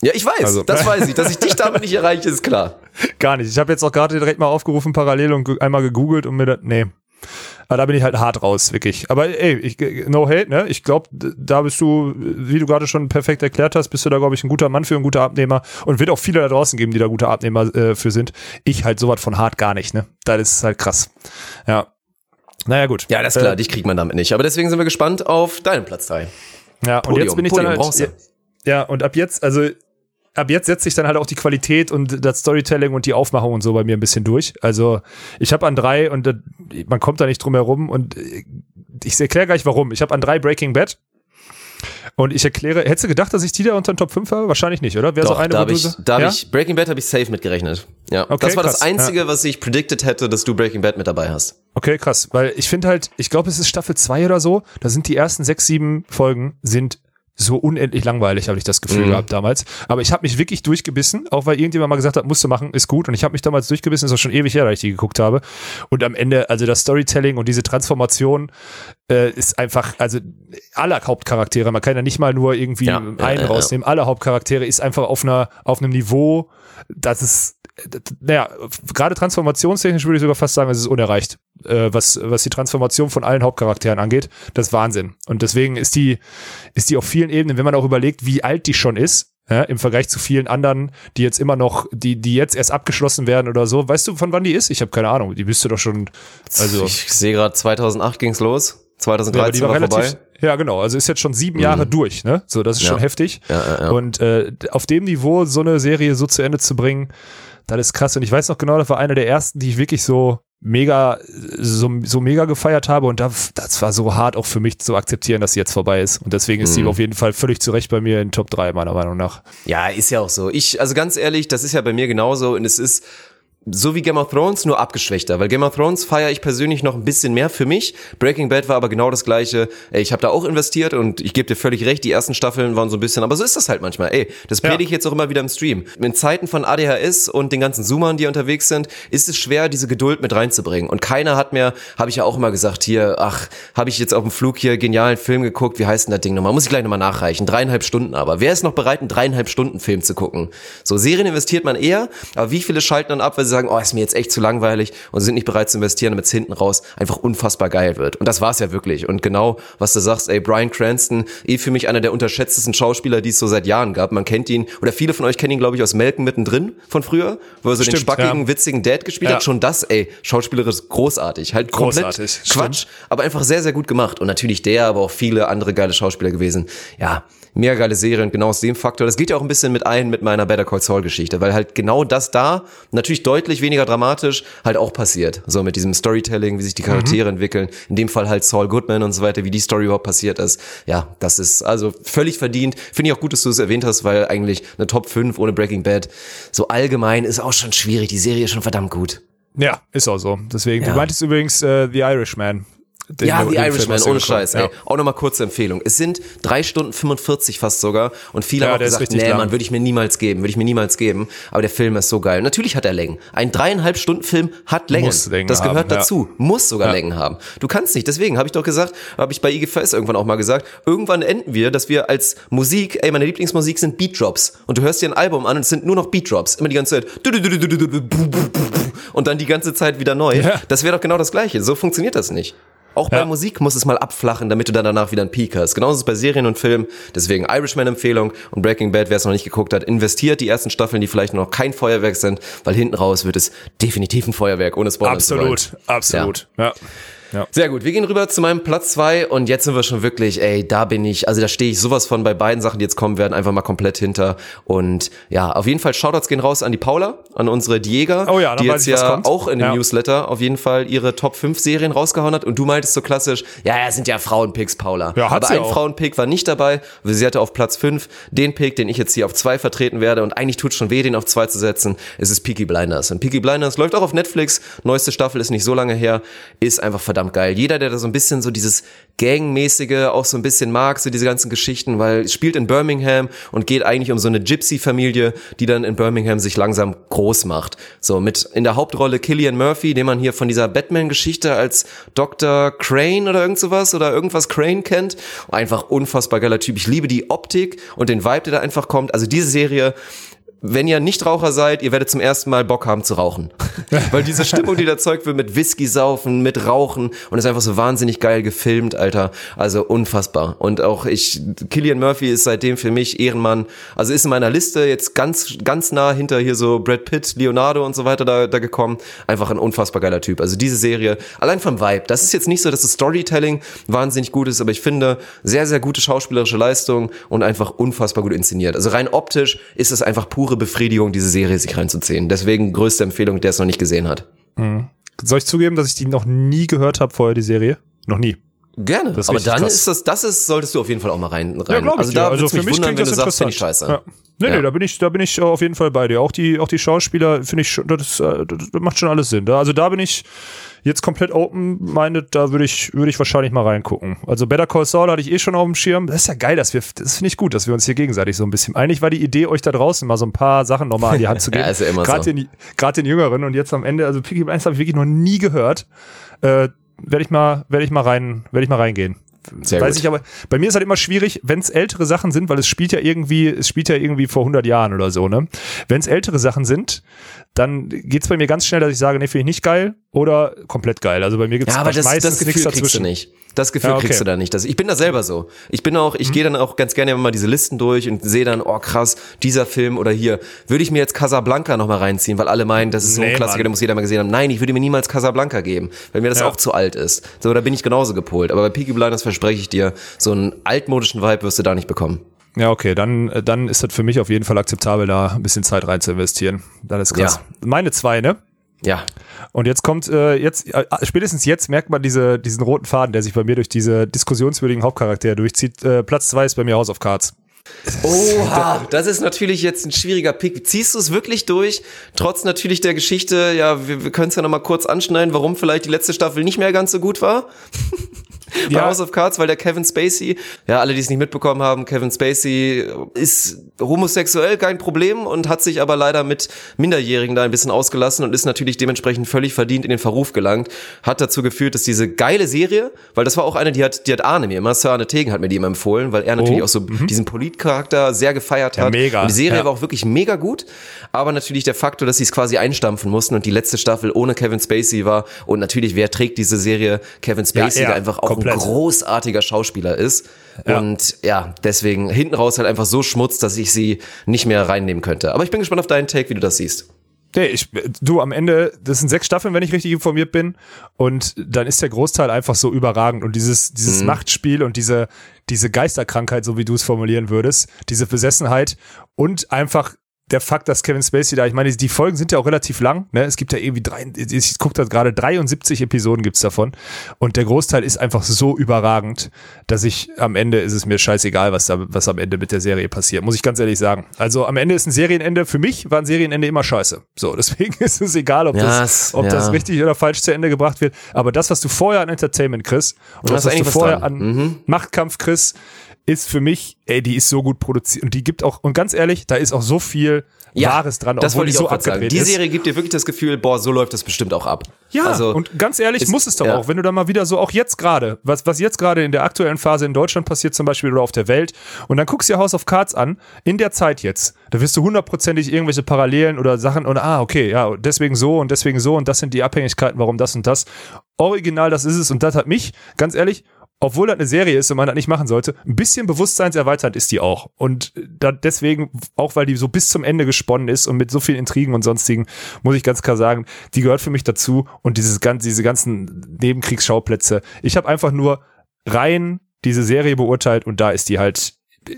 Speaker 1: Ja, ich weiß,
Speaker 2: Also-
Speaker 1: das weiß ich. Dass ich dich damit nicht erreiche, ist klar.
Speaker 2: Gar nicht. Ich habe jetzt auch gerade direkt mal aufgerufen, parallel und einmal gegoogelt und mir das, nee. Aber da bin ich halt hart raus, wirklich. Aber ey, ich, no hate, ne? Ich glaube, da bist du, wie du gerade schon perfekt erklärt hast, bist du da, glaube ich, ein guter Mann für ein guter Abnehmer. Und wird auch viele da draußen geben, die da gute Abnehmer äh, für sind. Ich halt sowas von hart gar nicht, ne? Das ist halt krass. Ja. Naja, gut.
Speaker 1: Ja, das ist klar,
Speaker 2: Äh,
Speaker 1: dich kriegt man damit nicht. Aber deswegen sind wir gespannt auf deinen Platz 3.
Speaker 2: ja, und
Speaker 1: Podium,
Speaker 2: jetzt bin ich
Speaker 1: Podium,
Speaker 2: dann halt. Ja, und ab jetzt, also ab jetzt setzt sich dann halt auch die Qualität und das Storytelling und die Aufmachung und so bei mir ein bisschen durch. Also ich habe an drei und das, man kommt da nicht drum herum und äh, ich erkläre gleich warum. Ich habe an drei Breaking Bad und ich erkläre, hättest du gedacht, dass ich die da unter den Top 5 habe? Wahrscheinlich nicht, oder? Wäre so eine,
Speaker 1: da
Speaker 2: du
Speaker 1: ich,
Speaker 2: so-
Speaker 1: da hab
Speaker 2: ja?
Speaker 1: ich, Breaking Bad habe ich safe mitgerechnet. Ja,
Speaker 2: Okay,
Speaker 1: das war das
Speaker 2: krass,
Speaker 1: Einzige, was ich predicted hätte, dass du Breaking Bad mit dabei hast.
Speaker 2: Okay, krass, weil ich finde halt, ich glaube, es ist Staffel 2 oder so, da sind die ersten sechs, sieben Folgen sind so unendlich langweilig, habe ich das Gefühl
Speaker 1: Mhm.
Speaker 2: gehabt damals. Aber ich habe mich wirklich durchgebissen, auch weil irgendjemand mal gesagt hat, musst du machen, ist gut. Und ich habe mich damals durchgebissen, ist auch schon ewig her, dass ich die geguckt habe. Und am Ende, also das Storytelling und diese Transformation äh, ist einfach, also alle Hauptcharaktere, man kann ja nicht mal nur irgendwie
Speaker 1: Ja,
Speaker 2: einen
Speaker 1: ja, ja, ja.
Speaker 2: rausnehmen, alle Hauptcharaktere ist einfach auf einer, auf einem Niveau, das ist, naja, gerade transformationstechnisch würde ich sogar fast sagen, es ist unerreicht, äh, was, was die Transformation von allen Hauptcharakteren angeht. Das ist Wahnsinn. Und deswegen ist die, ist die auf vielen Ebenen, wenn man auch überlegt, wie alt die schon ist, ja, im Vergleich zu vielen anderen, die jetzt immer noch, die, die jetzt erst abgeschlossen werden oder so. Weißt du, von wann die ist? Ich habe keine Ahnung. Die bist du doch schon, also.
Speaker 1: ich sehe gerade 2008 ging's los,
Speaker 2: Ja, aber
Speaker 1: 2013
Speaker 2: die
Speaker 1: war,
Speaker 2: war relativ,
Speaker 1: vorbei.
Speaker 2: ja genau, also ist jetzt schon sieben Jahre durch, ne? So, das ist
Speaker 1: Ja.
Speaker 2: schon heftig.
Speaker 1: Ja, ja, ja.
Speaker 2: Und äh, auf dem Niveau so eine Serie so zu Ende zu bringen, das ist krass. Und ich weiß noch genau, das war eine der ersten, die ich wirklich so mega, so, so mega gefeiert habe und da, das war so hart auch für mich zu akzeptieren, dass sie jetzt vorbei ist. Und deswegen ist sie
Speaker 1: Mhm.
Speaker 2: auf jeden Fall völlig zu Recht bei mir in Top 3, meiner Meinung nach.
Speaker 1: Ja, ist ja auch so. Ich, also ganz ehrlich, das ist ja bei mir genauso und es ist so wie Game of Thrones, nur abgeschwächter, weil Game of Thrones feiere ich persönlich noch ein bisschen mehr für mich. Breaking Bad war aber genau das gleiche. Ey, ich habe da auch investiert und ich gebe dir völlig recht, die ersten Staffeln waren so ein bisschen, aber so ist das halt manchmal. Ey, das predige ich jetzt auch immer wieder im Stream. In Zeiten von ADHS und den ganzen Zoomern, die unterwegs sind, ist es schwer, diese Geduld mit reinzubringen. Und keiner hat mehr, habe ich ja auch immer gesagt, hier, ach, habe ich jetzt auf dem Flug hier genialen Film geguckt, wie heißt denn das Ding nochmal? Muss ich gleich nochmal nachreichen. Dreieinhalb Stunden aber. Wer ist noch bereit, einen dreieinhalb Stunden Film zu gucken? So, Serien investiert man eher, aber wie viele schalten dann ab, weil sie sagen, oh, ist mir jetzt echt zu langweilig und sind nicht bereit zu investieren, damit es hinten raus einfach unfassbar geil wird. Und das war's ja wirklich. Und genau, was du sagst, ey, Brian Cranston, eh für mich einer der unterschätztesten Schauspieler, die es so seit Jahren gab. Man kennt ihn, oder viele von euch kennen ihn, glaube ich, aus Melken mittendrin von früher, wo er so den
Speaker 2: Stimmt,
Speaker 1: spackigen,
Speaker 2: ja.
Speaker 1: witzigen Dad gespielt
Speaker 2: Ja.
Speaker 1: hat. Schon das, ey, schauspielerisch großartig. Halt komplett
Speaker 2: Großartig,
Speaker 1: Quatsch, aber einfach sehr, sehr gut gemacht. Und natürlich der, aber auch viele andere geile Schauspieler gewesen. Ja, mega geile Serie und genau aus dem Faktor. Das geht ja auch ein bisschen mit ein mit meiner Better Call Saul Geschichte, weil halt genau das da, natürlich deutlich weniger dramatisch, halt auch passiert. So mit diesem Storytelling, wie sich die Charaktere entwickeln. In dem Fall halt Saul Goodman und so weiter, wie die Story überhaupt passiert ist. Ja, das ist also völlig verdient. Finde ich auch gut, dass du es erwähnt hast, weil eigentlich eine Top 5 ohne Breaking Bad so allgemein ist auch schon schwierig. Die Serie ist schon verdammt gut.
Speaker 2: Ja, ist auch so. Deswegen,
Speaker 1: Ja.
Speaker 2: du meintest übrigens äh, The Irishman. Den
Speaker 1: Ja, The Irishman, ohne. Scheiß, ey.
Speaker 2: Ja.
Speaker 1: Auch nochmal kurze Empfehlung. Es sind drei Stunden 45 fast sogar und viele
Speaker 2: Ja,
Speaker 1: haben gesagt, nee,
Speaker 2: lang.
Speaker 1: Mann, würde ich mir niemals geben, würde ich mir niemals geben. Aber der Film ist so geil. Natürlich hat er Längen. Ein dreieinhalb Stunden Film hat Längen.
Speaker 2: Muss Längen
Speaker 1: das gehört
Speaker 2: haben, ja.
Speaker 1: dazu. Muss sogar
Speaker 2: Ja.
Speaker 1: Längen haben. Du kannst nicht. Deswegen habe ich doch gesagt, habe ich bei IGFS irgendwann auch mal gesagt, irgendwann enden wir, dass wir als Musik, ey, meine Lieblingsmusik sind Beatdrops. Und du hörst dir ein Album an und es sind nur noch Beatdrops. Immer die ganze Zeit. Und dann die ganze Zeit wieder neu.
Speaker 2: Ja.
Speaker 1: Das wäre doch genau das Gleiche. So funktioniert das nicht. Auch bei
Speaker 2: Ja.
Speaker 1: Musik muss es mal abflachen, damit du dann danach wieder einen Peak hast. Genauso ist es bei Serien und Filmen. Deswegen Irishman-Empfehlung und Breaking Bad, wer es noch nicht geguckt hat, investiert die ersten Staffeln, die vielleicht noch kein Feuerwerk sind, weil hinten raus wird es definitiv ein Feuerwerk, ohne Spoiler zu.
Speaker 2: Absolut, absolut. Ja. Ja.
Speaker 1: Sehr gut, wir gehen rüber zu meinem Platz zwei und jetzt sind wir schon wirklich, ey, da bin ich, also da stehe ich sowas von bei beiden Sachen, die jetzt kommen werden, einfach mal komplett hinter. Und ja, auf jeden Fall Shoutouts gehen raus an die Paula, an unsere Diega,
Speaker 2: Oh ja,
Speaker 1: die jetzt
Speaker 2: ich,
Speaker 1: ja
Speaker 2: kommt.
Speaker 1: auch in dem
Speaker 2: Ja.
Speaker 1: Newsletter auf jeden Fall ihre Top 5 Serien rausgehauen hat. Und du meintest so klassisch, ja, ja, sind ja Frauenpicks, Paula.
Speaker 2: Ja, hat
Speaker 1: Aber ein
Speaker 2: auch.
Speaker 1: Frauenpick war nicht dabei. Sie hatte auf Platz 5 den Pick, den ich jetzt hier auf 2 vertreten werde. Und eigentlich tut schon weh, den auf 2 zu setzen. Es ist Peaky Blinders. Und Peaky Blinders läuft auch auf Netflix. Neueste Staffel ist nicht so lange her. Ist einfach verdammt geil. Jeder, der da so ein bisschen so dieses Gangmäßige auch so ein bisschen mag, so diese ganzen Geschichten, weil es spielt in Birmingham und geht eigentlich um so eine Gypsy-Familie, die dann in Birmingham sich langsam groß macht. So mit in der Hauptrolle Killian Murphy, den man hier von dieser Batman-Geschichte als Dr. Crane oder irgend sowas oder irgendwas Crane kennt. Einfach unfassbar geiler Typ. Ich liebe die Optik und den Vibe, der da einfach kommt. Also diese Serie wenn ihr Nichtraucher seid, ihr werdet zum ersten Mal Bock haben zu rauchen. Weil diese Stimmung, die da erzeugt wird mit Whisky saufen, mit Rauchen und ist einfach so wahnsinnig geil gefilmt, Alter. Also unfassbar. Und auch ich, Killian Murphy ist seitdem für mich Ehrenmann. Also ist in meiner Liste jetzt ganz, ganz nah hinter hier so Brad Pitt, Leonardo und so weiter da, da gekommen. Einfach ein unfassbar geiler Typ. Also diese Serie, allein vom Vibe. Das ist jetzt nicht so, dass das Storytelling wahnsinnig gut ist, aber ich finde sehr, sehr gute schauspielerische Leistung und einfach unfassbar gut inszeniert. Also rein optisch ist es einfach pure Befriedigung, diese Serie sich reinzuziehen. Deswegen größte Empfehlung, der es noch nicht gesehen hat.
Speaker 2: Soll ich zugeben, dass ich die noch nie gehört habe vorher, die Serie? Noch nie.
Speaker 1: Gerne.
Speaker 2: Das ist
Speaker 1: aber dann
Speaker 2: krass.
Speaker 1: ist das, das ist, solltest du auf jeden Fall auch mal rein. rein.
Speaker 2: Ja,
Speaker 1: also da
Speaker 2: also
Speaker 1: würd's
Speaker 2: für mich
Speaker 1: wundern,
Speaker 2: klingt das
Speaker 1: sagst,
Speaker 2: interessant.
Speaker 1: ich scheiße.
Speaker 2: Ja. Nee,
Speaker 1: Ja.
Speaker 2: nee, da bin ich, da bin ich auf jeden Fall bei dir. Auch die, auch die Schauspieler finde ich schon, das, äh, das macht schon alles Sinn. Da, also da bin ich jetzt komplett open-minded, da würde ich, würde ich wahrscheinlich mal reingucken. Also Better Call Saul hatte ich eh schon auf dem Schirm. Das ist ja geil, dass wir, das finde ich gut, dass wir uns hier gegenseitig so ein bisschen, eigentlich war die Idee, euch da draußen mal so ein paar Sachen nochmal an die Hand zu geben.
Speaker 1: Ja, ist ja immer
Speaker 2: Gerade
Speaker 1: so.
Speaker 2: den, gerade den Jüngeren und jetzt am Ende, also Piggy Blinders habe ich wirklich noch nie gehört. Äh, werde ich mal, werde ich mal rein, werde ich mal reingehen.
Speaker 1: Sehr
Speaker 2: Weiß
Speaker 1: gut.
Speaker 2: ich aber, bei mir ist halt immer schwierig, wenn es ältere Sachen sind, weil es spielt ja irgendwie, es spielt ja irgendwie vor 100 Jahren oder so, ne? Wenn es ältere Sachen sind, dann geht's bei mir ganz schnell, dass ich sage, nee, finde ich nicht geil oder komplett geil. Also bei mir gibt's
Speaker 1: Ja, aber das, das Gefühl
Speaker 2: nichts
Speaker 1: kriegst du
Speaker 2: dazwischen.
Speaker 1: nicht. Das Gefühl
Speaker 2: Ja, okay. Mhm.
Speaker 1: kriegst du da nicht. Das, ich bin da selber so. Ich bin auch, ich gehe dann auch ganz gerne immer mal diese Listen durch und sehe dann, oh krass, dieser Film oder hier. Würde ich mir jetzt Casablanca noch mal reinziehen, weil alle meinen, das ist so ein
Speaker 2: Nee,
Speaker 1: Klassiker,
Speaker 2: Mann.
Speaker 1: den muss jeder mal gesehen haben. Nein, ich würde mir niemals Casablanca geben, weil mir das
Speaker 2: Ja.
Speaker 1: auch zu alt ist. So, da bin ich genauso gepolt. Aber bei Peaky Blinders verspreche ich dir, so einen altmodischen Vibe wirst du da nicht bekommen.
Speaker 2: Ja, okay, dann, äh, dann ist das für mich auf jeden Fall akzeptabel, da ein bisschen Zeit rein zu investieren. Das ist krass. Meine zwei, ne?
Speaker 1: Ja.
Speaker 2: Und jetzt kommt, äh, jetzt, äh, spätestens jetzt merkt man diese, diesen roten Faden, der sich bei mir durch diese diskussionswürdigen Hauptcharaktere durchzieht. Äh, Platz zwei ist bei mir House of Cards.
Speaker 1: Oha, das ist natürlich jetzt ein schwieriger Pick. Ziehst du es wirklich durch? Trotz natürlich der Geschichte, ja, wir, wir können es ja nochmal kurz anschneiden, warum vielleicht die letzte Staffel nicht mehr ganz so gut war. Bei
Speaker 2: Ja.
Speaker 1: House of Cards, weil der Kevin Spacey, ja, alle, die es nicht mitbekommen haben, Kevin Spacey ist homosexuell, kein Problem und hat sich aber leider mit Minderjährigen da ein bisschen ausgelassen und ist natürlich dementsprechend völlig verdient in den Verruf gelangt. Hat dazu geführt, dass diese geile Serie, weil das war auch eine, die hat, die hat Arne mir immer, Sir Arne Tegen hat mir die immer empfohlen, weil er natürlich
Speaker 2: Oh,
Speaker 1: auch so diesen Politcharakter sehr gefeiert
Speaker 2: Ja,
Speaker 1: hat.
Speaker 2: mega,
Speaker 1: Und die Serie
Speaker 2: ja.
Speaker 1: war auch wirklich mega gut, aber natürlich der Faktor, dass sie es quasi einstampfen mussten und die letzte Staffel ohne Kevin Spacey war und natürlich, wer trägt diese Serie? Kevin Spacey,
Speaker 2: er,
Speaker 1: der einfach auch
Speaker 2: komplett.
Speaker 1: ein großartiger Schauspieler ist
Speaker 2: Ja.
Speaker 1: und ja, deswegen hinten raus halt einfach so Schmutz, dass ich sie nicht mehr reinnehmen könnte. Aber ich bin gespannt auf deinen Take, wie du das siehst.
Speaker 2: Nee, ich, du, am Ende, das sind sechs Staffeln, wenn ich richtig informiert bin. Und dann ist der Großteil einfach so überragend. Und dieses, dieses Machtspiel und diese, diese Geisterkrankheit, so wie du es formulieren würdest, diese Besessenheit und einfach der Fakt, dass Kevin Spacey da, ich meine, die Folgen sind ja auch relativ lang, ne? Es gibt ja irgendwie drei, ich gucke da gerade 73 Episoden gibt's davon. Und der Großteil ist einfach so überragend, dass ich am Ende ist es mir scheißegal, was da, was am Ende mit der Serie passiert, muss ich ganz ehrlich sagen. Also am Ende ist ein Serienende, für mich war ein Serienende immer scheiße. So, deswegen ist es egal, ob, das,
Speaker 1: es-
Speaker 2: ob das
Speaker 1: ja.
Speaker 2: richtig oder falsch zu Ende gebracht wird. Aber das, was du vorher an Entertainment kriegst und
Speaker 1: Da
Speaker 2: das,
Speaker 1: ist
Speaker 2: was du vorher
Speaker 1: dran. Mhm.
Speaker 2: an Machtkampf kriegst, ist für mich, ey, die ist so gut produziert und die gibt auch, und ganz ehrlich, da ist auch so viel Wahres dran,
Speaker 1: das
Speaker 2: obwohl
Speaker 1: wollte
Speaker 2: die
Speaker 1: ich
Speaker 2: so
Speaker 1: gerade sagen.
Speaker 2: abgedreht
Speaker 1: Die. Serie gibt dir wirklich das Gefühl, boah, so läuft das bestimmt auch ab.
Speaker 2: Ja,
Speaker 1: also,
Speaker 2: und ganz ehrlich,
Speaker 1: ist-
Speaker 2: muss es doch
Speaker 1: ja.
Speaker 2: auch, wenn du da mal wieder so, auch jetzt gerade, was, was jetzt gerade in der aktuellen Phase in Deutschland passiert, zum Beispiel oder auf der Welt, und dann guckst du dir House of Cards an, in der Zeit jetzt, da wirst du hundertprozentig irgendwelche Parallelen oder Sachen und ah, okay, ja, deswegen so und deswegen so und das sind die Abhängigkeiten, warum das und das. Original, das ist es und das hat mich, ganz ehrlich, obwohl das eine Serie ist und man das nicht machen sollte, ein bisschen bewusstseinserweitert ist die auch. Und da deswegen, auch weil die so bis zum Ende gesponnen ist und mit so vielen Intrigen und sonstigen, muss ich ganz klar sagen, die gehört für mich dazu. Und dieses ganze, diese ganzen Nebenkriegsschauplätze. Ich habe einfach nur rein diese Serie beurteilt und da ist die halt,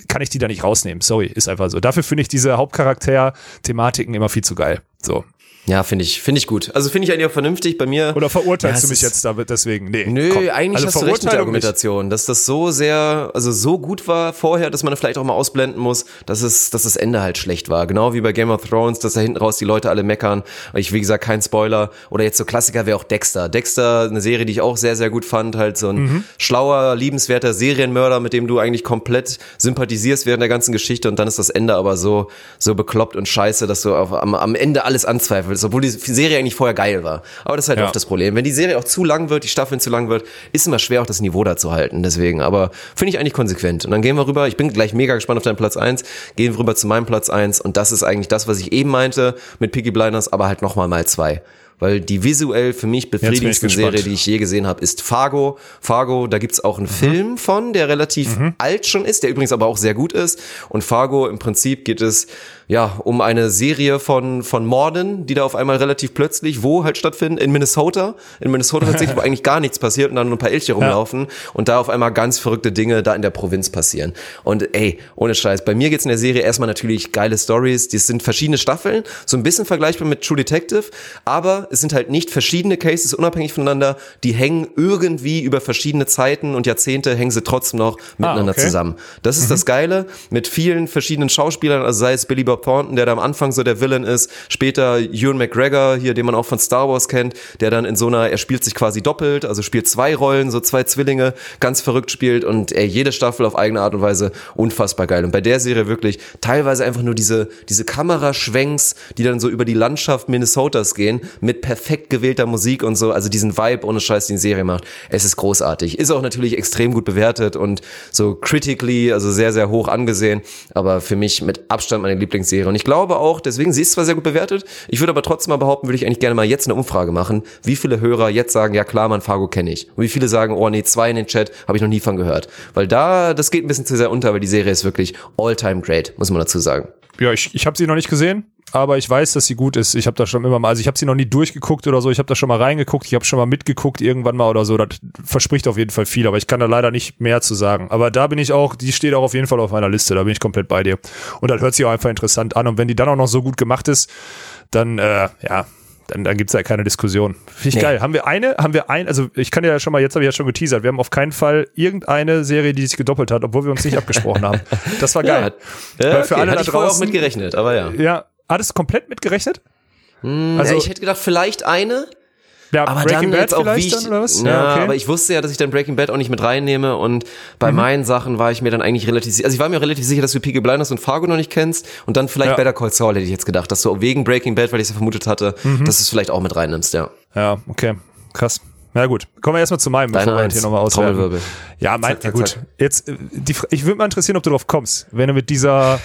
Speaker 2: kann ich die da nicht rausnehmen. Sorry, ist einfach so. Dafür finde ich diese Hauptcharakter-Thematiken immer viel zu geil. So.
Speaker 1: Ja, finde ich, finde ich gut. Also finde ich eigentlich auch vernünftig bei mir.
Speaker 2: Oder verurteilst
Speaker 1: Ja,
Speaker 2: du mich jetzt damit deswegen? Nee.
Speaker 1: Nö,
Speaker 2: komm.
Speaker 1: eigentlich
Speaker 2: Also
Speaker 1: hast du recht mit der
Speaker 2: nicht.
Speaker 1: Argumentation, dass das so sehr, also so gut war vorher, dass man vielleicht auch mal ausblenden muss, dass es, dass das Ende halt schlecht war. Genau wie bei Game of Thrones, dass da hinten raus die Leute alle meckern. Ich, wie gesagt, kein Spoiler. Oder jetzt so Klassiker wäre auch Dexter. Dexter, eine Serie, die ich auch sehr, sehr gut fand. Halt so ein
Speaker 2: Mhm.
Speaker 1: schlauer, liebenswerter Serienmörder, mit dem du eigentlich komplett sympathisierst während der ganzen Geschichte und dann ist das Ende aber so, so bekloppt und scheiße, dass du auf, am, am Ende alles anzweifelst, obwohl die Serie eigentlich vorher geil war. Aber das ist halt
Speaker 2: Ja.
Speaker 1: oft das Problem. Wenn die Serie auch zu lang wird, die Staffeln zu lang wird, ist immer schwer, auch das Niveau da zu halten. Deswegen, aber finde ich eigentlich konsequent. Und dann gehen wir rüber. Ich bin gleich mega gespannt auf deinen Platz eins. Gehen wir rüber zu meinem Platz eins Und das ist eigentlich das, was ich eben meinte mit Piggy Blinders, aber halt nochmal mal zwei. Weil die visuell für mich befriedigendste. Serie, die ich je gesehen habe, ist Fargo. Fargo, da gibt's auch einen Film von, der relativ alt schon ist, der übrigens aber auch sehr gut ist. Und Fargo, im Prinzip geht es ja um eine Serie von, von Morden, die da auf einmal relativ plötzlich, wo halt stattfinden? In Minnesota. In Minnesota tatsächlich, wo eigentlich gar nichts passiert und dann nur ein paar Elche rumlaufen und da auf einmal ganz verrückte Dinge da in der Provinz passieren. Und ey, ohne Scheiß, bei mir geht's in der Serie erstmal natürlich geile Stories. Das sind verschiedene Staffeln, so ein bisschen vergleichbar mit True Detective, aber es sind halt nicht verschiedene Cases unabhängig voneinander, die hängen irgendwie über verschiedene Zeiten und Jahrzehnte hängen sie trotzdem noch miteinander
Speaker 2: okay.
Speaker 1: zusammen. Das ist das Geile mit vielen verschiedenen Schauspielern, also sei es Billy Bob Thornton, der da am Anfang so der Villain ist, später Ewan McGregor, hier, den man auch von Star Wars kennt, der dann in so einer, er spielt sich quasi doppelt, also spielt zwei Rollen, so zwei Zwillinge, ganz verrückt spielt und ey, jede Staffel auf eigene Art und Weise unfassbar geil. Und bei der Serie wirklich teilweise einfach nur diese, diese Kameraschwenks, die dann so über die Landschaft Minnesotas gehen, mit perfekt gewählter Musik und so, also diesen Vibe ohne Scheiß, den die Serie macht. Es ist großartig. Ist auch natürlich extrem gut bewertet und so critically, also sehr, sehr hoch angesehen, aber für mich mit Abstand meine Lieblingsserie. Und ich glaube auch, deswegen, sie ist zwar sehr gut bewertet, ich würde aber trotzdem mal behaupten, würde ich eigentlich gerne mal jetzt eine Umfrage machen, wie viele Hörer jetzt sagen, ja klar, man, Fargo kenne ich. Und wie viele sagen, oh nee, zwei in den Chat, habe ich noch nie von gehört. Weil da, das geht ein bisschen zu sehr unter, weil die Serie ist wirklich all-time great, muss man dazu sagen.
Speaker 2: Ja, ich, ich habe sie noch nicht gesehen, aber ich weiß, dass sie gut ist. Ich habe da schon immer mal, also ich habe sie noch nie durchgeguckt oder so. Ich habe da schon mal reingeguckt, ich habe schon mal mitgeguckt irgendwann mal oder so. Das verspricht auf jeden Fall viel, aber ich kann da leider nicht mehr zu sagen. Aber da bin ich auch, die steht auch auf jeden Fall auf meiner Liste. Da bin ich komplett bei dir. Und das hört sich auch einfach interessant an. Und wenn die dann auch noch so gut gemacht ist, dann äh, ja, dann, dann gibt's ja keine Diskussion. Finde ich
Speaker 1: Nee.
Speaker 2: geil. Haben wir eine, haben wir ein, also ich kann ja schon mal, jetzt habe ich ja schon geteasert, wir haben auf keinen Fall irgendeine Serie, die sich gedoppelt hat, obwohl wir uns nicht abgesprochen haben. Das war geil.
Speaker 1: Ja,
Speaker 2: Weil für
Speaker 1: okay.
Speaker 2: alle
Speaker 1: Hatte
Speaker 2: da
Speaker 1: ich vorher auch
Speaker 2: draußen-
Speaker 1: mit gerechnet, aber ja.
Speaker 2: Ja, hattest du komplett mitgerechnet?
Speaker 1: also, ja, ich hätte gedacht, vielleicht eine,
Speaker 2: Ja,
Speaker 1: aber
Speaker 2: Breaking
Speaker 1: dann
Speaker 2: Bad
Speaker 1: jetzt auch wie ich,
Speaker 2: dann oder was?
Speaker 1: Ja,
Speaker 2: okay.
Speaker 1: aber ich wusste ja, dass ich dann Breaking Bad auch nicht mit reinnehme und
Speaker 2: Mhm.
Speaker 1: bei meinen Sachen war ich mir dann eigentlich relativ, si- also ich war mir relativ sicher, dass du Peaky Blinders und Fargo noch nicht kennst und dann vielleicht
Speaker 2: Ja.
Speaker 1: Better Call Saul hätte ich jetzt gedacht, dass du wegen Breaking Bad, weil ich es ja vermutet hatte,
Speaker 2: Mhm.
Speaker 1: dass du es vielleicht auch mit reinnimmst, ja.
Speaker 2: ja, okay. Krass. Na gut, kommen wir erstmal zu meinem,
Speaker 1: Deine
Speaker 2: bevor wir hier nochmal auswerten. Ja, mein,
Speaker 1: Zack, zack,
Speaker 2: gut.
Speaker 1: zack.
Speaker 2: Jetzt, äh, die, ich würde mal interessieren, ob du drauf kommst, wenn du mit dieser,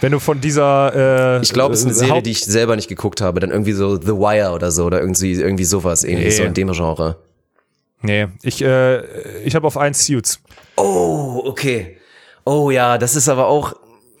Speaker 2: wenn du von dieser, äh,
Speaker 1: Ich glaube, es ist eine
Speaker 2: äh,
Speaker 1: Serie,
Speaker 2: Haupt-
Speaker 1: die ich selber nicht geguckt habe, dann irgendwie so The Wire oder so oder irgendwie, irgendwie sowas ähnlich,
Speaker 2: Nee.
Speaker 1: so in dem Genre.
Speaker 2: Nee, ich, äh, ich habe auf eins Suits.
Speaker 1: Oh, okay. Oh ja, das ist aber auch,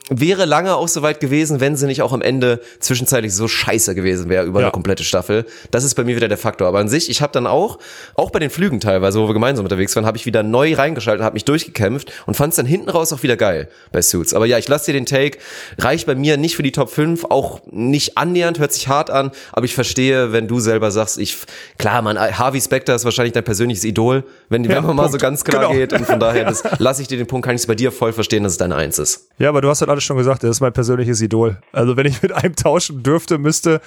Speaker 1: wäre lange auch soweit gewesen, wenn sie nicht auch am Ende zwischenzeitlich so scheiße gewesen wäre über
Speaker 2: Ja.
Speaker 1: eine komplette Staffel. Das ist bei mir wieder der Faktor. Aber an sich, ich habe dann auch, auch bei den Flügen teilweise, wo wir gemeinsam unterwegs waren, habe ich wieder neu reingeschaltet, habe mich durchgekämpft und fand es dann hinten raus auch wieder geil bei Suits. Aber ja, ich lasse dir den Take. Reicht bei mir nicht für die Top 5, auch nicht annähernd, hört sich hart an, aber ich verstehe, wenn du selber sagst, ich, klar, man, Harvey Specter ist wahrscheinlich dein persönliches Idol, wenn,
Speaker 2: Ja,
Speaker 1: wenn man mal
Speaker 2: Punkt.
Speaker 1: so ganz klar
Speaker 2: Genau.
Speaker 1: geht und von daher, das lasse ich dir den Punkt, kann ich es bei dir voll verstehen, dass es deine Eins ist.
Speaker 2: Ja, aber du hast halt alles schon gesagt, das ist mein persönliches Idol. Also wenn ich mit einem tauschen dürfte, müsste,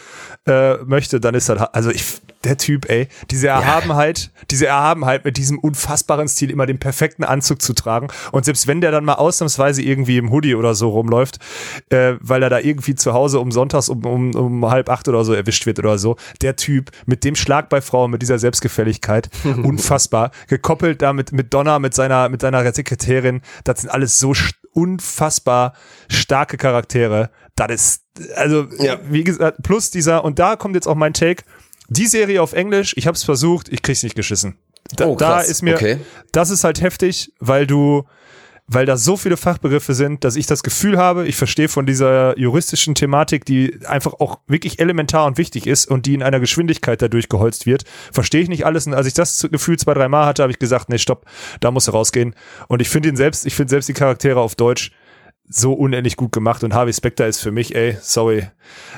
Speaker 2: äh, möchte, dann ist das, ha- also ich, der Typ, ey, diese Erhabenheit, diese Erhabenheit mit diesem unfassbaren Stil, immer den perfekten Anzug zu tragen. Und selbst wenn der dann mal ausnahmsweise irgendwie im Hoodie oder so rumläuft, äh, weil er da irgendwie zu Hause um sonntags um, um, um halb acht oder so erwischt wird oder so, der Typ mit dem Schlag bei Frauen, mit dieser Selbstgefälligkeit, unfassbar, gekoppelt damit mit Donna, mit seiner, mit seiner Sekretärin, das sind alles so unfassbar starke Charaktere. Das ist, also,
Speaker 1: Ja.
Speaker 2: wie gesagt, plus dieser, und da kommt jetzt auch mein Take, die Serie auf Englisch, ich hab's versucht, ich krieg's nicht geschissen. Da,
Speaker 1: Oh,
Speaker 2: da ist mir,
Speaker 1: Okay.
Speaker 2: das ist halt heftig, weil du, weil da so viele Fachbegriffe sind, dass ich das Gefühl habe, ich verstehe von dieser juristischen Thematik, die einfach auch wirklich elementar und wichtig ist und die in einer Geschwindigkeit dadurch geholzt wird, verstehe ich nicht alles. Und als ich das Gefühl zwei, drei Mal hatte, habe ich gesagt, nee, stopp, da muss er rausgehen. Und ich finde ihn selbst, ich finde selbst die Charaktere auf Deutsch so unendlich gut gemacht und Harvey Specter ist für mich, ey, sorry.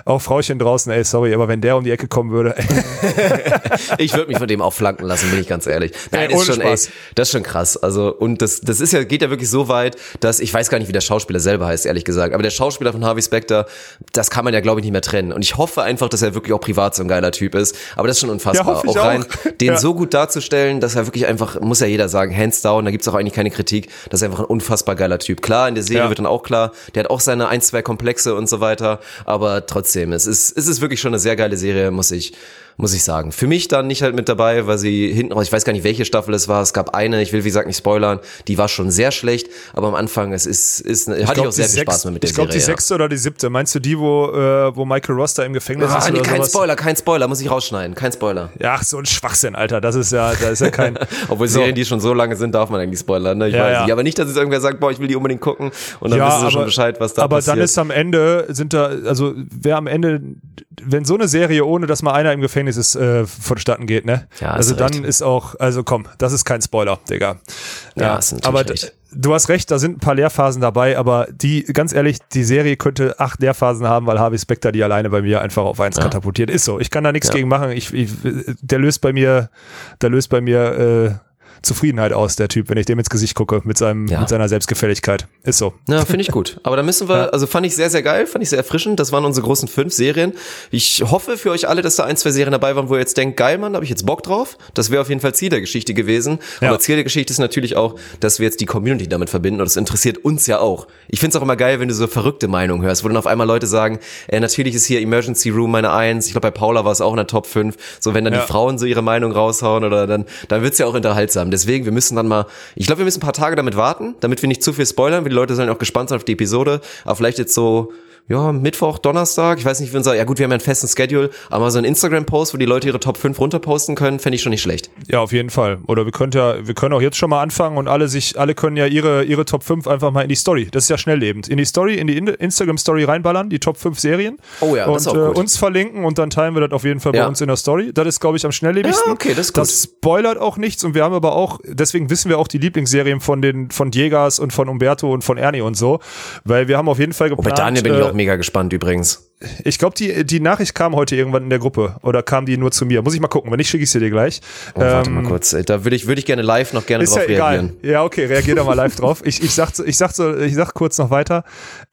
Speaker 2: Auch Frauchen draußen, ey, sorry, aber wenn der um die Ecke kommen würde, ey,
Speaker 1: Ich würde mich von dem auch flanken lassen, bin ich ganz ehrlich. Nein,
Speaker 2: Ey,
Speaker 1: ist schon, ey,
Speaker 2: Spaß.
Speaker 1: das ist schon krass. Also, und das, das ist ja, geht ja wirklich so weit, dass, ich weiß gar nicht, wie der Schauspieler selber heißt, ehrlich gesagt, aber der Schauspieler von Harvey Specter, das kann man ja, glaube ich, nicht mehr trennen. Und ich hoffe einfach, dass er wirklich auch privat so ein geiler Typ ist. Aber das ist schon unfassbar.
Speaker 2: Ja,
Speaker 1: auch rein,
Speaker 2: auch.
Speaker 1: den
Speaker 2: Ja.
Speaker 1: so gut darzustellen, dass er wirklich einfach, muss ja jeder sagen, hands down, da gibt's auch eigentlich keine Kritik, das ist einfach ein unfassbar geiler Typ. Klar, in der Serie
Speaker 2: Ja.
Speaker 1: wird dann auch klar, der hat auch seine ein, zwei Komplexe und so weiter, aber trotzdem, es ist, es ist wirklich schon eine sehr geile Serie, muss ich, muss ich sagen. Für mich dann nicht halt mit dabei, weil sie hinten raus, ich weiß gar nicht, welche Staffel es war, es gab eine, ich will wie gesagt nicht spoilern, die war schon sehr schlecht, aber am Anfang, es ist, ist hatte ich,
Speaker 2: glaub,
Speaker 1: auch sehr viel Spaß
Speaker 2: sechs-
Speaker 1: mit, mit der
Speaker 2: Ich glaube, die
Speaker 1: ja.
Speaker 2: sechste oder die siebte. Meinst du die, wo, äh, wo Michael Ross da im Gefängnis
Speaker 1: Ah,
Speaker 2: ist
Speaker 1: nee,
Speaker 2: oder
Speaker 1: kein
Speaker 2: sowas?
Speaker 1: Spoiler, kein Spoiler, muss ich rausschneiden, kein Spoiler.
Speaker 2: Ja, ach, so ein Schwachsinn, Alter. Das ist ja, da ist ja kein.
Speaker 1: Obwohl
Speaker 2: So.
Speaker 1: Serien, die schon so lange sind, darf man eigentlich spoilern, ne? Ich
Speaker 2: Ja,
Speaker 1: weiß
Speaker 2: ja.
Speaker 1: nicht. Aber nicht, dass jetzt irgendwer sagt, boah, ich will die unbedingt gucken und dann wissen sie schon Bescheid, was da
Speaker 2: aber
Speaker 1: passiert.
Speaker 2: dann ist am Ende, sind da, also wer am Ende, wenn so eine Serie, ohne dass mal einer im Gefängnis ist, äh, vonstatten geht, ne?
Speaker 1: Ja,
Speaker 2: also dann
Speaker 1: recht.
Speaker 2: ist auch, also komm, das ist kein Spoiler, Digga.
Speaker 1: Ja, ist natürlich
Speaker 2: aber
Speaker 1: recht.
Speaker 2: du hast recht, da sind ein paar Lehrphasen dabei, aber die, ganz ehrlich, die Serie könnte acht Lehrphasen haben, weil Harvey Specter die alleine bei mir einfach auf eins katapultiert. Ist so. Ich kann da nichts
Speaker 1: Ja.
Speaker 2: gegen machen. Ich, ich, der löst bei mir, der löst bei mir, äh, Zufriedenheit aus, der Typ, wenn ich dem ins Gesicht gucke mit seinem,
Speaker 1: Ja.
Speaker 2: mit seiner Selbstgefälligkeit. Ist so.
Speaker 1: Ja, finde ich gut. Aber da müssen wir, also fand ich sehr, sehr geil, fand ich sehr erfrischend. Das waren unsere großen fünf Serien. Ich hoffe für euch alle, dass da ein, zwei Serien dabei waren, wo ihr jetzt denkt, geil, Mann, da habe ich jetzt Bock drauf. Das wäre auf jeden Fall Ziel der Geschichte gewesen.
Speaker 2: Ja.
Speaker 1: Aber Ziel der Geschichte ist natürlich auch, dass wir jetzt die Community damit verbinden und das interessiert uns ja auch. Ich finde es auch immer geil, wenn du so verrückte Meinungen hörst, wo dann auf einmal Leute sagen, äh, natürlich ist hier Emergency Room meine Eins. Ich glaube, bei Paula war es auch in der Top 5. So, wenn dann
Speaker 2: Ja.
Speaker 1: die Frauen so ihre Meinung raushauen oder dann, dann wird's ja auch unterhaltsam. Deswegen, wir müssen dann mal, ich glaube, wir müssen ein paar Tage damit warten, damit wir nicht zu viel spoilern, weil die Leute sollen auch gespannt sein auf die Episode. Aber vielleicht jetzt so, ja, Mittwoch, Donnerstag, ich weiß nicht, wie unser, ja gut, wir haben ja einen festen Schedule, aber so ein Instagram-Post, wo die Leute ihre Top 5 runterposten können, fände ich schon nicht schlecht.
Speaker 2: Ja, auf jeden Fall. Oder wir können ja, wir können auch jetzt schon mal anfangen und alle sich, alle können ja ihre, ihre Top 5 einfach mal in die Story. Das ist ja schnelllebend. In die Story, in die In- Instagram-Story reinballern, die Top 5 Serien.
Speaker 1: Oh ja,
Speaker 2: und
Speaker 1: das ist auch
Speaker 2: äh,
Speaker 1: gut.
Speaker 2: uns verlinken und dann teilen wir das auf jeden Fall bei
Speaker 1: Ja.
Speaker 2: uns in der Story. Das ist, glaube ich, am schnelllebigsten.
Speaker 1: Ja, okay, das ist gut.
Speaker 2: Das spoilert auch nichts und wir haben aber auch, deswegen wissen wir auch die Lieblingsserien von den, von Diegas und von Umberto und von Ernie und so. Weil wir haben auf jeden Fall
Speaker 1: Bei
Speaker 2: geplant.
Speaker 1: Daniel bin ich
Speaker 2: äh,
Speaker 1: auch mega gespannt übrigens.
Speaker 2: Ich glaube, die, die Nachricht kam heute irgendwann in der Gruppe oder kam die nur zu mir. Muss ich mal gucken. Wenn nicht, schicke ich sie dir gleich.
Speaker 1: Oh, warte mal kurz. Da würde ich, würde ich gerne live noch gerne
Speaker 2: Ähm, Ist
Speaker 1: drauf
Speaker 2: ja egal.
Speaker 1: reagieren.
Speaker 2: Ja, okay, reagier da mal live drauf. Ich, ich, sag, ich, sag so, ich sag kurz noch weiter.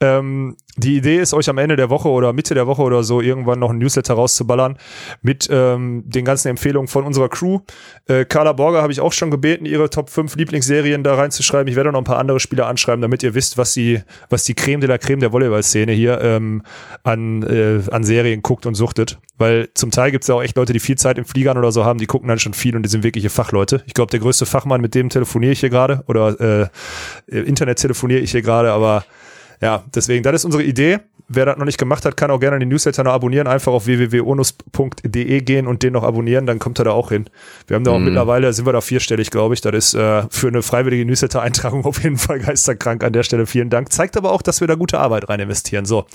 Speaker 2: Ähm, die Idee ist, euch am Ende der Woche oder Mitte der Woche oder so irgendwann noch ein Newsletter rauszuballern mit ähm, den ganzen Empfehlungen von unserer Crew. Äh, Carla Borger habe ich auch schon gebeten, ihre Top 5 Lieblingsserien da reinzuschreiben. Ich werde noch ein paar andere Spieler anschreiben, damit ihr wisst, was die, was die Creme de la Creme der Volleyball-Szene hier ähm, an, äh, an Serien guckt und suchtet. Weil zum Teil gibt es ja auch echt Leute, die viel Zeit im Fliegern oder so haben, die gucken dann schon viel und die sind wirkliche Fachleute. Ich glaube, der größte Fachmann, mit dem telefoniere ich hier gerade oder äh, Internet telefoniere ich hier gerade, aber ja, deswegen, das ist unsere Idee. Wer das noch nicht gemacht hat, kann auch gerne den Newsletter noch abonnieren. Einfach auf www.onus.de gehen und den noch abonnieren, dann kommt er da auch hin. Wir haben da auch mittlerweile, sind wir da vierstellig, glaube ich. Das ist äh, für eine freiwillige Newsletter-Eintragung auf jeden Fall geisterkrank an der Stelle. Vielen Dank. Zeigt aber auch, dass wir da gute Arbeit rein investieren. So.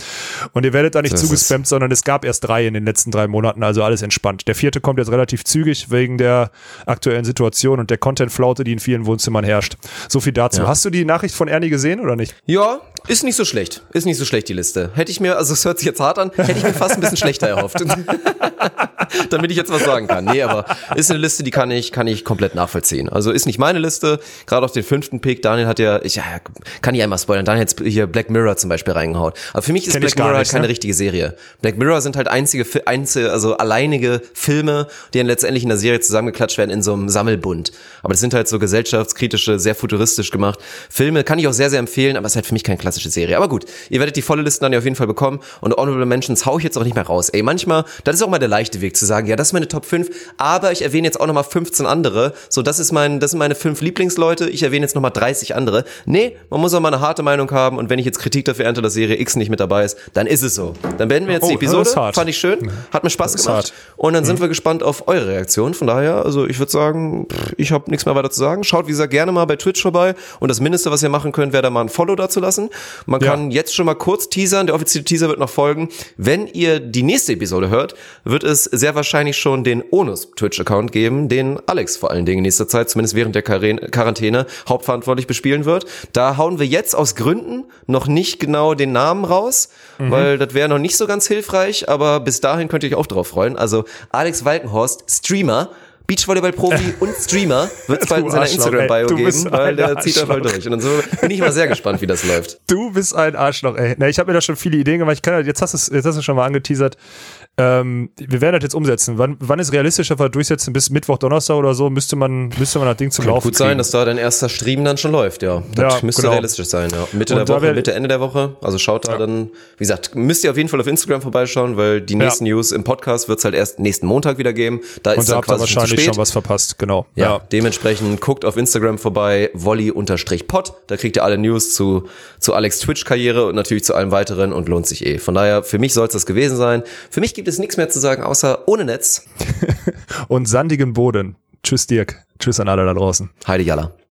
Speaker 2: Und ihr werdet da nicht
Speaker 1: ist
Speaker 2: zugespammt, sondern es gab erst drei in den letzten drei Monaten, also alles entspannt. Der vierte kommt jetzt relativ zügig wegen der aktuellen Situation und der Content-Flaute, die in vielen Wohnzimmern herrscht. So viel dazu. Hast du die Nachricht von Ernie gesehen oder nicht?
Speaker 1: Ja, ist nicht so schlecht. Ist nicht so schlecht, die Liste. Hätte ich mir, also es hört sich jetzt hart an, hätte ich mir fast ein bisschen schlechter erhofft. Damit ich jetzt was sagen kann. Nee, aber ist eine Liste, die kann ich, kann ich komplett nachvollziehen. Also ist nicht meine Liste. Gerade auf den fünften Pick. Daniel hat ja, ich ja, kann ich einmal spoilern. Daniel hat hier Black Mirror zum Beispiel reingehauen. Aber für mich ist Black Mirror
Speaker 2: nicht,
Speaker 1: keine
Speaker 2: ne?
Speaker 1: richtige Serie. Black Mirror sind halt einzige, einzel, also alleinige Filme, die dann letztendlich in der Serie zusammengeklatscht werden in so einem Sammelbund. Aber das sind halt so gesellschaftskritische, sehr futuristisch gemacht Filme. Kann ich auch sehr, sehr empfehlen, aber es ist halt für mich keine klassische Serie. Aber gut, ihr werdet die volle Liste dann ja auf jeden Fall bekommen. Und Honorable Mentions hau ich jetzt auch nicht mehr raus. Ey, manchmal, das ist auch mal der leichte Weg zu sagen, ja, das ist meine Top 5, aber ich erwähne jetzt auch nochmal 15 andere. So, das ist mein, das sind meine fünf Lieblingsleute. Ich erwähne jetzt nochmal 30 andere. Nee, man muss auch mal eine harte Meinung haben. Und wenn ich jetzt Kritik dafür ernte, dass Serie X nicht mit dabei ist, dann ist es so. Dann beenden wir jetzt
Speaker 2: Oh,
Speaker 1: die Episode. Fand ich schön. Hat mir Spaß gemacht.
Speaker 2: hart.
Speaker 1: Und dann sind wir gespannt auf eure Reaktion. Von daher, also ich würde sagen, ich habe nichts mehr weiter zu sagen. Schaut, wie gesagt, gerne mal bei Twitch vorbei. Und das Mindeste, was ihr machen könnt, wäre da mal ein Follow dazu lassen. Man
Speaker 2: Ja.
Speaker 1: kann jetzt schon mal kurz teasern. Der offizielle Teaser wird noch folgen. Wenn ihr die nächste Episode hört, wird es sehr wahrscheinlich schon den Onus Twitch-Account geben, den Alex vor allen Dingen in nächster Zeit, zumindest während der Quaran- Quarantäne, hauptverantwortlich bespielen wird. Da hauen wir jetzt aus Gründen noch nicht genau den Namen raus,
Speaker 2: Mhm.
Speaker 1: weil das wäre noch nicht so ganz hilfreich, aber bis dahin könnt ihr euch auch drauf freuen. Also Alex Walkenhorst, Streamer, Beachvolleyball-Profi und Streamer wird es bald in seiner
Speaker 2: Arschloch,
Speaker 1: Instagram-Bio geben, weil der zieht da voll
Speaker 2: Arschloch.
Speaker 1: durch. Und so bin ich mal sehr gespannt, wie das läuft.
Speaker 2: Du bist ein Arschloch, ey. Na, ich habe mir da schon viele Ideen gemacht. Ich kann, jetzt hast du es, jetzt hast du schon mal angeteasert. Ähm, wir werden das jetzt umsetzen. Wann, wann ist realistisch, dass wir durchsetzen? Bis Mittwoch, Donnerstag oder so müsste man, müsste man das Ding zum
Speaker 1: Kann
Speaker 2: Laufen
Speaker 1: gut sein,
Speaker 2: kriegen.
Speaker 1: dass da dein erster Stream dann schon läuft, ja. Das
Speaker 2: Ja,
Speaker 1: müsste
Speaker 2: genau.
Speaker 1: realistisch sein, ja. Mitte
Speaker 2: Und
Speaker 1: der
Speaker 2: da
Speaker 1: Woche, Mitte, Ende der Woche. Also schaut da dann, wie gesagt, müsst ihr auf jeden Fall auf Instagram vorbeischauen, weil die nächsten News im Podcast wird's halt erst nächsten Montag wieder geben. Da ist
Speaker 2: Und da
Speaker 1: dann
Speaker 2: habt ihr
Speaker 1: quasi schon zu
Speaker 2: wahrscheinlich
Speaker 1: spät.
Speaker 2: schon was verpasst, genau.
Speaker 1: Ja, dementsprechend guckt auf Instagram vorbei, volley-pod. Da kriegt ihr alle News zu, zu Alex Twitch-Karriere und natürlich zu allem weiteren und lohnt sich eh. Von daher, für mich soll es das gewesen sein. Für mich gibt es nichts mehr zu sagen, außer ohne Netz.
Speaker 2: Und sandigen Boden. Tschüss, Dirk. Tschüss an alle da draußen.
Speaker 1: Heide Jalla.